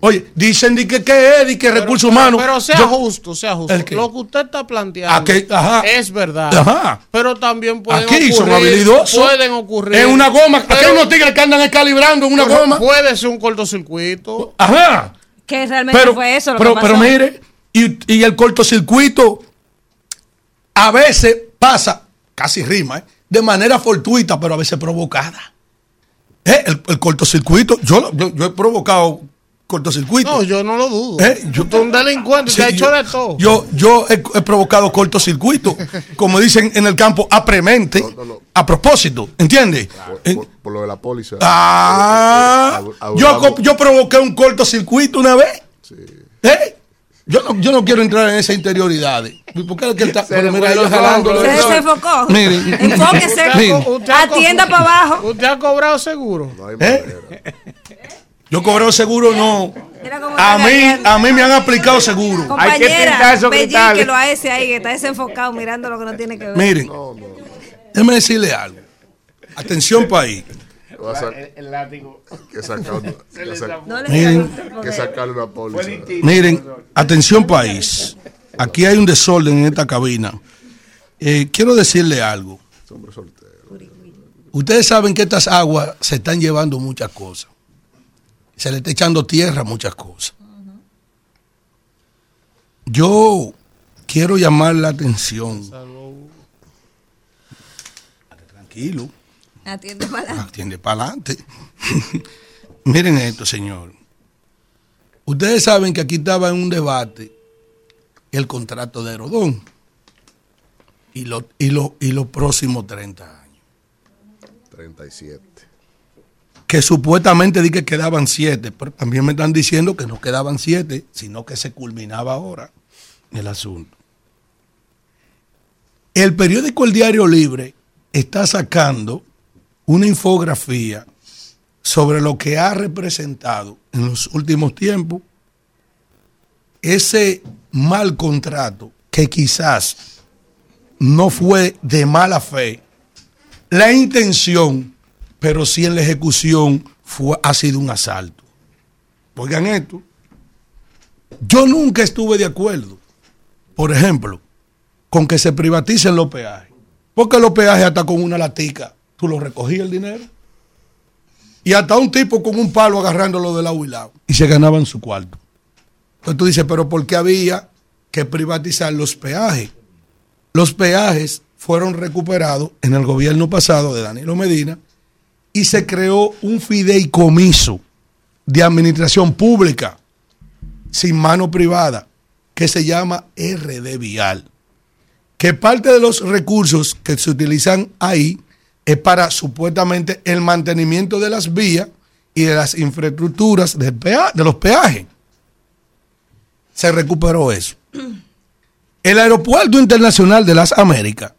oye, dicen de que, que es, de que recursos humanos. Pero sea Yo- justo, sea justo. ¿El qué? Lo que usted está planteando Aquí, ajá. es verdad. Ajá. Pero también pueden Aquí ocurrir. son habilidosos. Pueden ocurrir. En una goma. Aquí hay unos tigres que andan escalibrando en una goma. Puede ser un cortocircuito. Ajá. Que realmente Pero, fue eso lo pero, que pasó. pero mire, y, y el cortocircuito a veces pasa, casi rima, ¿eh? de manera fortuita, pero a veces provocada. ¿Eh? El, el cortocircuito, yo, yo he provocado cortocircuito. No, yo no lo dudo. ¿Eh? Yo- Usted es un delincuente, Sí, te ha hecho yo- de todo. Yo, yo he, he provocado cortocircuito, como dicen en el campo, apremente, a propósito, ¿entiendes? Por, por- por lo de la póliza. Ah, yo, yo provoqué un cortocircuito una vez. ¿Eh? Yo no, yo no quiero entrar en esas interioridades. ¿Por qué es que él está Se mira, los jalando? Se desenfocó. Miren. Enfóquese. Atienda para abajo. ¿Usted ha cobrado seguro? ¿Eh? Yo cobrado seguro no. A mí, a mí me han aplicado seguro. Compañera, que lo hace ahí, que está desenfocado mirando lo que no tiene que ver. Miren, déjeme decirle algo. Atención país. A El, el látigo. que sacar una, que que póliza. Miren, atención país. Aquí hay un desorden en esta cabina. Eh, quiero decirle algo. Ustedes saben que estas aguas se están llevando muchas cosas. Se le está echando tierra a muchas cosas. Yo quiero llamar la atención. Tranquilo, Atiende para adelante. atiende para adelante. Miren esto, señor. Ustedes saben que aquí estaba en un debate el contrato de Herodón y, lo- y, lo- y los próximos 30 años. 37. Que supuestamente di que quedaban siete, pero también me están diciendo que no quedaban siete, sino que se culminaba ahora el asunto. El periódico El Diario Libre está sacando una infografía sobre lo que ha representado en los últimos tiempos ese mal contrato que quizás no fue de mala fe, la intención, pero sí en la ejecución fue, ha sido un asalto. Oigan esto, yo nunca estuve de acuerdo, por ejemplo, con que se privaticen los peajes, porque los peajes hasta con una latica, tú lo recogías el dinero, y hasta un tipo con un palo agarrándolo de lado y lado, y se ganaban su cuarto. Entonces tú dices, pero ¿por qué había que privatizar los peajes? Los peajes fueron recuperados en el gobierno pasado de Danilo Medina y se creó un fideicomiso de administración pública sin mano privada que se llama RD Vial. Que parte de los recursos que se utilizan ahí es para supuestamente el mantenimiento de las vías y de las infraestructuras de los peajes. Se recuperó eso. El Aeropuerto Internacional de las Américas,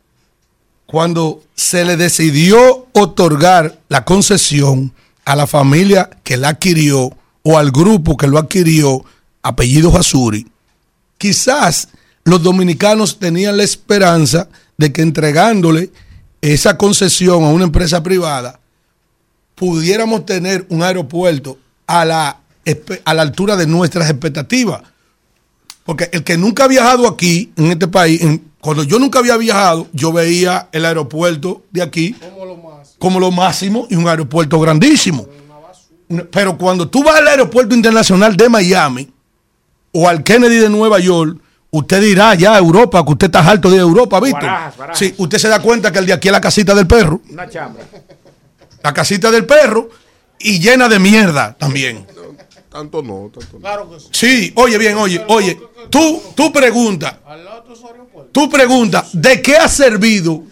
cuando se le decidió otorgar la concesión a la familia que la adquirió o al grupo que lo adquirió, apellido Hasuri, quizás los dominicanos tenían la esperanza de que entregándole esa concesión a una empresa privada, pudiéramos tener un aeropuerto a la, a la altura de nuestras expectativas. Porque el que nunca ha viajado aquí, en este país, en- cuando yo nunca había viajado, yo veía el aeropuerto de aquí como lo máximo y un aeropuerto grandísimo. Pero cuando tú vas al aeropuerto internacional de Miami o al Kennedy de Nueva York, usted dirá ya Europa, que usted está alto de Europa, barajas. Sí, usted se da cuenta que el de aquí es la casita del perro, Una chamba. la casita del perro y llena de mierda también. Tanto no, tanto no. Claro que sí. Sí, oye bien, oye, oye, tú, tú pregunta, tú pregunta, ¿de qué ha servido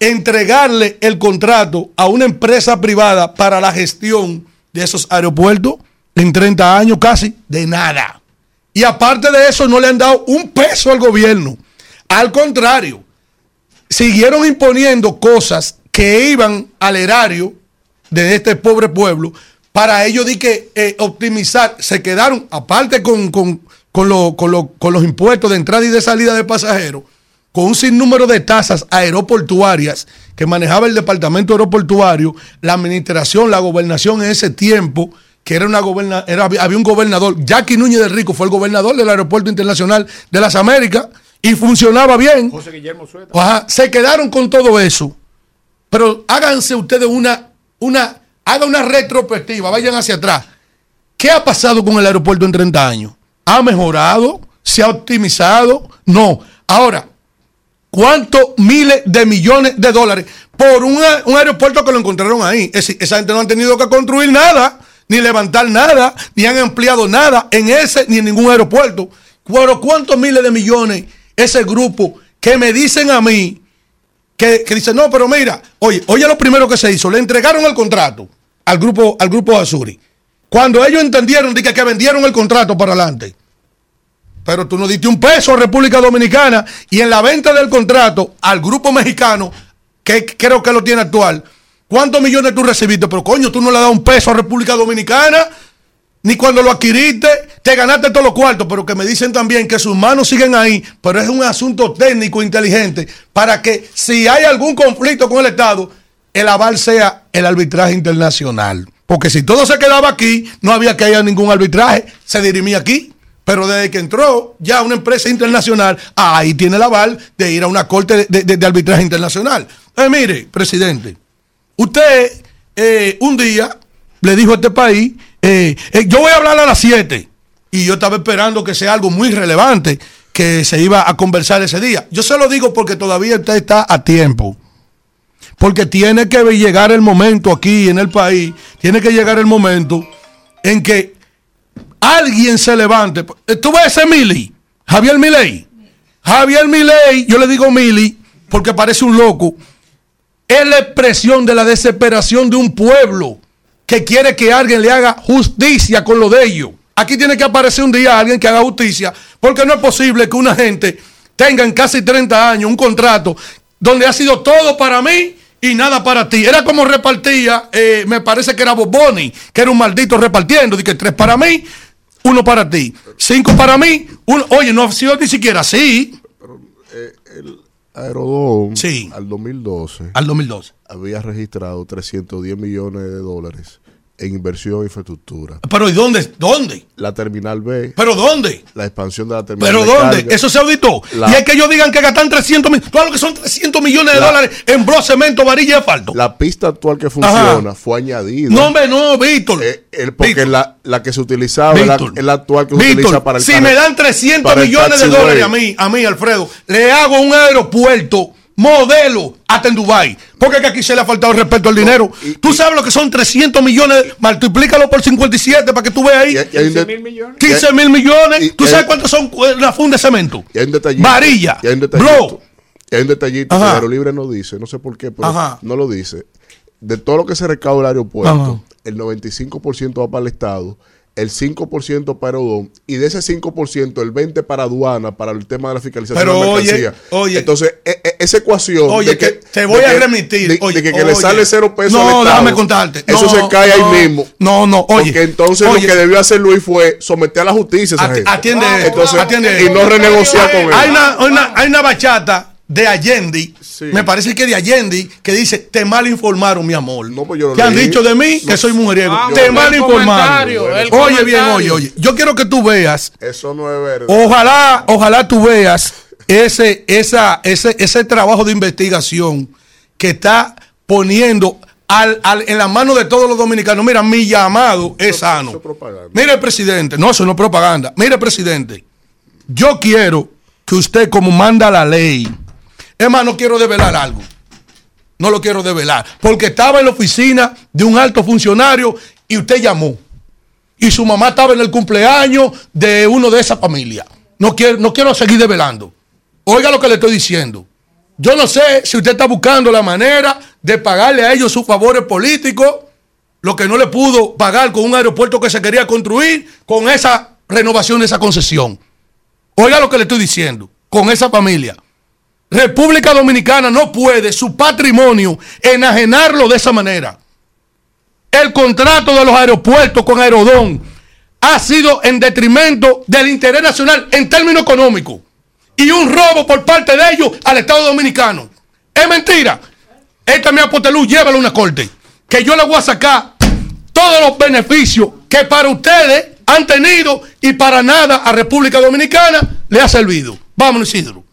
entregarle el contrato a una empresa privada para la gestión de esos aeropuertos en 30 años casi? De nada. Y aparte de eso, no le han dado un peso al gobierno. Al contrario, siguieron imponiendo cosas que iban al erario de este pobre pueblo para ellos di que eh, optimizar. Se quedaron, aparte con, con- con lo- con lo- con los impuestos de entrada y de salida de pasajeros, con un sinnúmero de tasas aeroportuarias que manejaba el departamento aeroportuario, la administración, la gobernación en ese tiempo, que era una goberna, era, había un gobernador, Jackie Núñez de Rico fue el gobernador del Aeropuerto Internacional de las Américas y funcionaba bien. José Guillermo Sueta. Ajá, se quedaron con todo eso. Pero háganse ustedes una, una, haga una retrospectiva, vayan hacia atrás. ¿Qué ha pasado con el aeropuerto en 30 años? ¿Ha mejorado? ¿Se ha optimizado? No. Ahora, ¿cuántos miles de millones de dólares por un, aeropuerto que lo encontraron ahí? Es esa gente no han tenido que construir nada, ni levantar nada, ni han ampliado nada en ese ni en ningún aeropuerto. Pero ¿cuántos miles de millones ese grupo que me dicen a mí que, que dice, no, pero mira, oye, oye lo primero que se hizo, le entregaron el contrato al grupo, al grupo Azuri. Cuando ellos entendieron de que, que vendieron el contrato para adelante, pero tú no diste un peso a República Dominicana y en la venta del contrato al grupo mexicano, que creo que lo tiene actual, ¿cuántos millones tú recibiste? Pero coño, tú no le das un peso a República Dominicana, ni cuando lo adquiriste, te ganaste todos los cuartos, pero que me dicen también que sus manos siguen ahí, pero es un asunto técnico inteligente para que si hay algún conflicto con el Estado, el aval sea el arbitraje internacional. Porque si todo se quedaba aquí, no había que haya ningún arbitraje, se dirimía aquí. Pero desde que entró ya una empresa internacional, ahí tiene el aval de ir a una corte de, arbitraje internacional. Eh, mire, presidente, usted eh, un día le dijo a este país, eh, eh, yo voy a hablar a las 7. Y yo estaba esperando que sea algo muy relevante que se iba a conversar ese día. Yo se lo digo porque todavía usted está a tiempo. Porque tiene que llegar el momento aquí en el país, tiene que llegar el momento en que alguien se levante. Tú ves ese Mili, Javier Milei. Javier Milei, yo le digo Mili porque parece un loco. Es la expresión de la desesperación de un pueblo que quiere que alguien le haga justicia con lo de ellos. Aquí tiene que aparecer un día alguien que haga justicia, porque no es posible que una gente tenga en casi 30 años un contrato donde ha sido todo para mí y nada para ti. Era como repartía, eh, me parece que era Boboni, que era un maldito repartiendo, que tres para mí, uno para ti, cinco para mí, uno, oye, no ha sido ni siquiera así. Aerodón al 2012, al 2012 había registrado 310 millones de dólares en inversión en infraestructura. Pero ¿y dónde? ¿Dónde? La terminal B. ¿Pero dónde? La expansión de la terminal ¿Pero de dónde? carga. Eso se auditó. La- y es que ellos digan que gastan 300 millones. Claro que son 300 millones de La- dólares en bro, cemento, varilla y asfalto. La pista actual que funciona fue añadida. No, hombre, no, Víctor. Eh, el- porque la, la que se utilizaba es la, Víctor. es la actual que se Víctor, utiliza para el si me dan 300 para el millones de dólares a mí, a mí, Alfredo, le hago un aeropuerto modelo hasta en Dubai. Porque es que aquí se le ha faltado el respeto al dinero. Tú sabes lo que son 300 millones, multiplícalo por 57 para que tú veas ahí. 15 mil millones. 15 mil millones. ¿Tú y- sabes cuántos son eh, la funda de cemento? Y hay un detallito. Varilla. Bro. Y hay un detallito Ajá. que Aerolibre no dice, no sé por qué, pero Ajá. no lo dice. De todo lo que se recauda del aeropuerto, Ajá. el 95% va para el Estado, el 5% para Aerodón, y de ese 5%, el 20% para aduana, para el tema de la fiscalización Pero de la oye, mercancía. oye. Entonces, e- e- esa ecuación. Oye, de que te voy de a que- remitir. De, Oye, de que, le sale cero pesos No, al Estado. déjame contarte. Eso No, se cae no, ahí mismo. No, no, oye. Porque entonces oye. lo que debió hacer Luis fue someter a la justicia a esa gente. Atiende, Entonces, atiende. y no renegociar con él. Hay una, una- hay una bachata de Allende, me parece que de Allende, que dice, te mal informaron, mi amor. pues yo que han leí. dicho de mí que No, soy mujeriego. Ah, te mal informaron. comentario, Oye bien, oye, oye. Yo quiero que tú veas, Eso no es verdad. ojalá, ojalá tú veas ese, esa, ese, ese trabajo de investigación que está poniendo al, al- en la mano de todos los dominicanos. Mira, mi llamado es sano. Mire, presidente, no, eso no es propaganda. Mire, presidente, yo quiero que usted, como manda la ley, es más, no quiero develar algo. No lo quiero develar. Porque estaba en la oficina de un alto funcionario y usted llamó. Y su mamá estaba en el cumpleaños de uno de esa familia. No quiero, no quiero seguir develando. Oiga lo que le estoy diciendo. Yo no sé si usted está buscando la manera de pagarle a ellos sus favores políticos, lo que no le pudo pagar con un aeropuerto que se quería construir, con esa renovación de esa concesión. Oiga lo que le estoy diciendo, con esa familia. República Dominicana no puede su patrimonio enajenarlo de esa manera. El contrato de los aeropuertos con Aerodón ha sido en detrimento del interés nacional en términos económicos y un robo por parte de ellos al Estado Dominicano. Es mentira. Esta mi Apotelú, llévalo a una corte. Que yo le voy a sacar todos los beneficios que para ustedes han tenido y para nada a República Dominicana le ha servido. Vámonos, Isidro.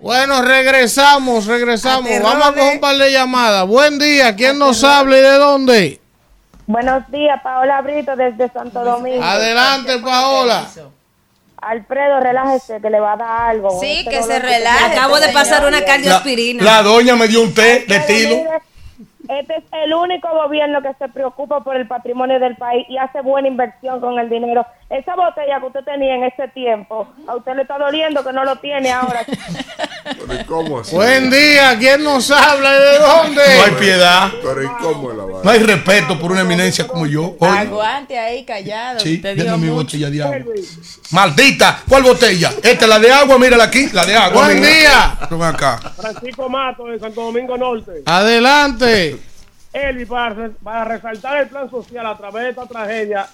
Bueno, regresamos, regresamos. Aterrores. Vamos a coger un par de llamadas. Buen día, ¿quién nos habla y de dónde? Buenos días, Paola Brito desde Santo Domingo. Adelante, Paola. Alfredo, relájese que le va a dar algo. Sí, este que se relaje. Acabo de pasar una cardioaspirina. La doña me dio un té de Este es el único gobierno que se preocupa por el patrimonio del país y hace buena inversión con el dinero. Esa botella que usted tenía en ese tiempo, a usted le está doliendo que no lo tiene ahora. Pero ¿y cómo así? Buen día, ¿quién nos habla y de dónde? No hay piedad. Pero ¿y cómo es la? No hay respeto por una eminencia como yo. Aguante ahí, callado. sí, te dio mi botella de agua. Maldita, ¿cuál botella? Esta, la de agua, mírala aquí, la de agua. Buen día. Ven acá. Francisco Mato de Santo Domingo Norte. Adelante. Elvi, para, para resaltar el plan social a través de esta tragedia,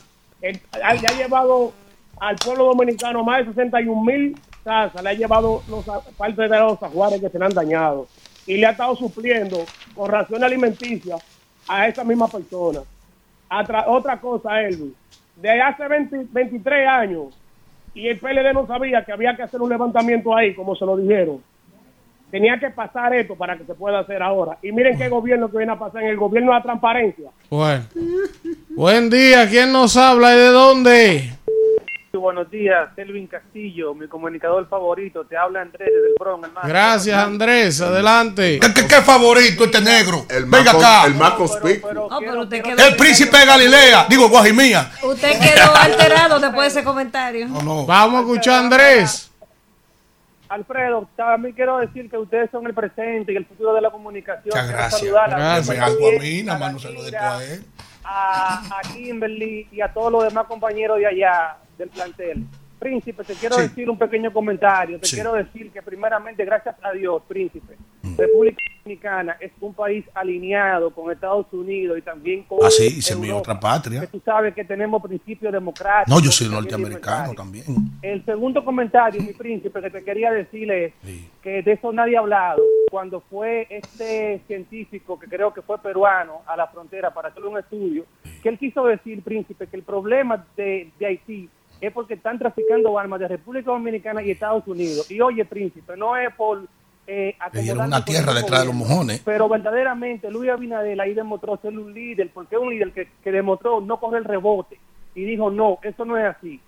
ha, le ha llevado al pueblo dominicano más de 61 mil casas, le ha llevado los, parte de los ajuares que se le han dañado. Y le ha estado supliendo con ración alimenticia a esas mismas personas. Atra- otra cosa, Elvi, de hace 20 23 años y el PLD no sabía que había que hacer un levantamiento ahí, como se lo dijeron tenía que pasar esto para que se pueda hacer ahora. Y miren qué gobierno que viene a pasar en el gobierno de la transparencia. Bueno. Buen día, ¿quién nos habla y de dónde? Buenos días, Elvin Castillo, mi comunicador favorito. Te habla Andrés desde el Bronx, hermano. Gracias, Andrés. Adelante. ¿Qué, qué- qué favorito este negro? El Venga acá. el. Oh, pero usted quedó, El príncipe de Galilea. Digo, Guajimía. usted quedó alterado después de ese comentario. Vamos a escuchar a Andrés. Alfredo, también quiero decir que ustedes son el presente y el futuro de la comunicación. Muchas gracias. saludar a- Gracias. a mí, nada a más no se lo dé tú Shakira, a él. a, Kimberly y a todos los demás compañeros de allá del plantel. Príncipe, te quiero Sí. decir un pequeño comentario. Te Sí. quiero decir que primeramente, gracias a Dios, Príncipe, República Dominicana es un país alineado con Estados Unidos y también con Así, hice mi Europa, otra patria. que tú sabes que tenemos principios democráticos. No, yo soy norteamericano también. el segundo comentario, mi príncipe, que te quería decirle es que de eso nadie ha hablado. Cuando fue este científico, que creo que fue peruano, a la frontera para hacer un estudio, que él quiso decir, príncipe, que el problema de, de Haití es porque están traficando armas de República Dominicana y Estados Unidos. Y oye, príncipe, no es por... Eh, Le dieron acomodarnos una tierra el detrás de los mojones. Pero verdaderamente Luis Abinadel ahí demostró ser un líder, porque es un líder que, que demostró no coger rebote. Y dijo, no, eso no es así.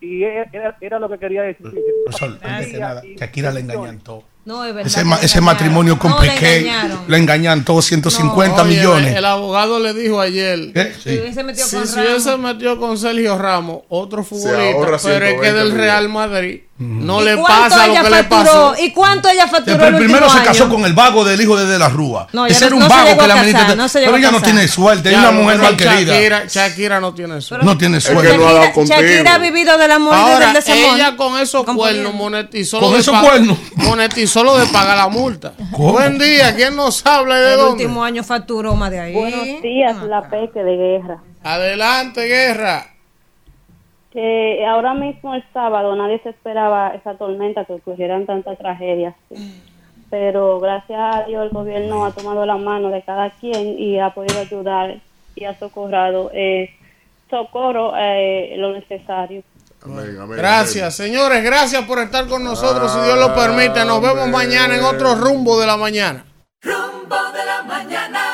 Y era, era lo que quería decir. Profesor, antes que nada, Shakira le engañan todo. No, es verdad. Ese, ma- ese matrimonio con No, le Piqué engañaron. le engañan todo 150 Oye, millones. El, el abogado le dijo ayer. Si metido Si con se metido con Sergio Ramos, otro futbolista, pero es que 120 del. Real Madrid no ¿Y le pasa lo que le facturó? pasó. ¿Y cuánto ella facturó Pero el el primero se casó año? con el vago del hijo de De la Rúa. No, Ese ella era no- un no vago que la casar, ministra. no se llegó pero ella no tiene suerte, es una mujer mal querida. Shakira, Shakira no tiene suerte. No tiene que suerte. no Shakira. Shakira ha vivido del amor y Ahora, del desamor. ella con esos cuernos monetizó Con lo de esos cuernos. monetizó lo de pagar la multa. ¿Cómo? Buen día, ¿quién nos habla y de El dónde? último año facturó más de ahí. Buenos días, la peque de guerra. Adelante, guerra. Que ahora mismo el sábado nadie se esperaba esa tormenta que ocurrieran tantas tragedias. Pero gracias a Dios el gobierno ha tomado la mano de cada quien y ha podido ayudar y ha socorrado eh, socorro eh, lo necesario. Amén, amén, Gracias, señores, gracias por estar con nosotros. Si Dios lo permite, nos vemos mañana en otro rumbo de la mañana. Rumbo de la mañana.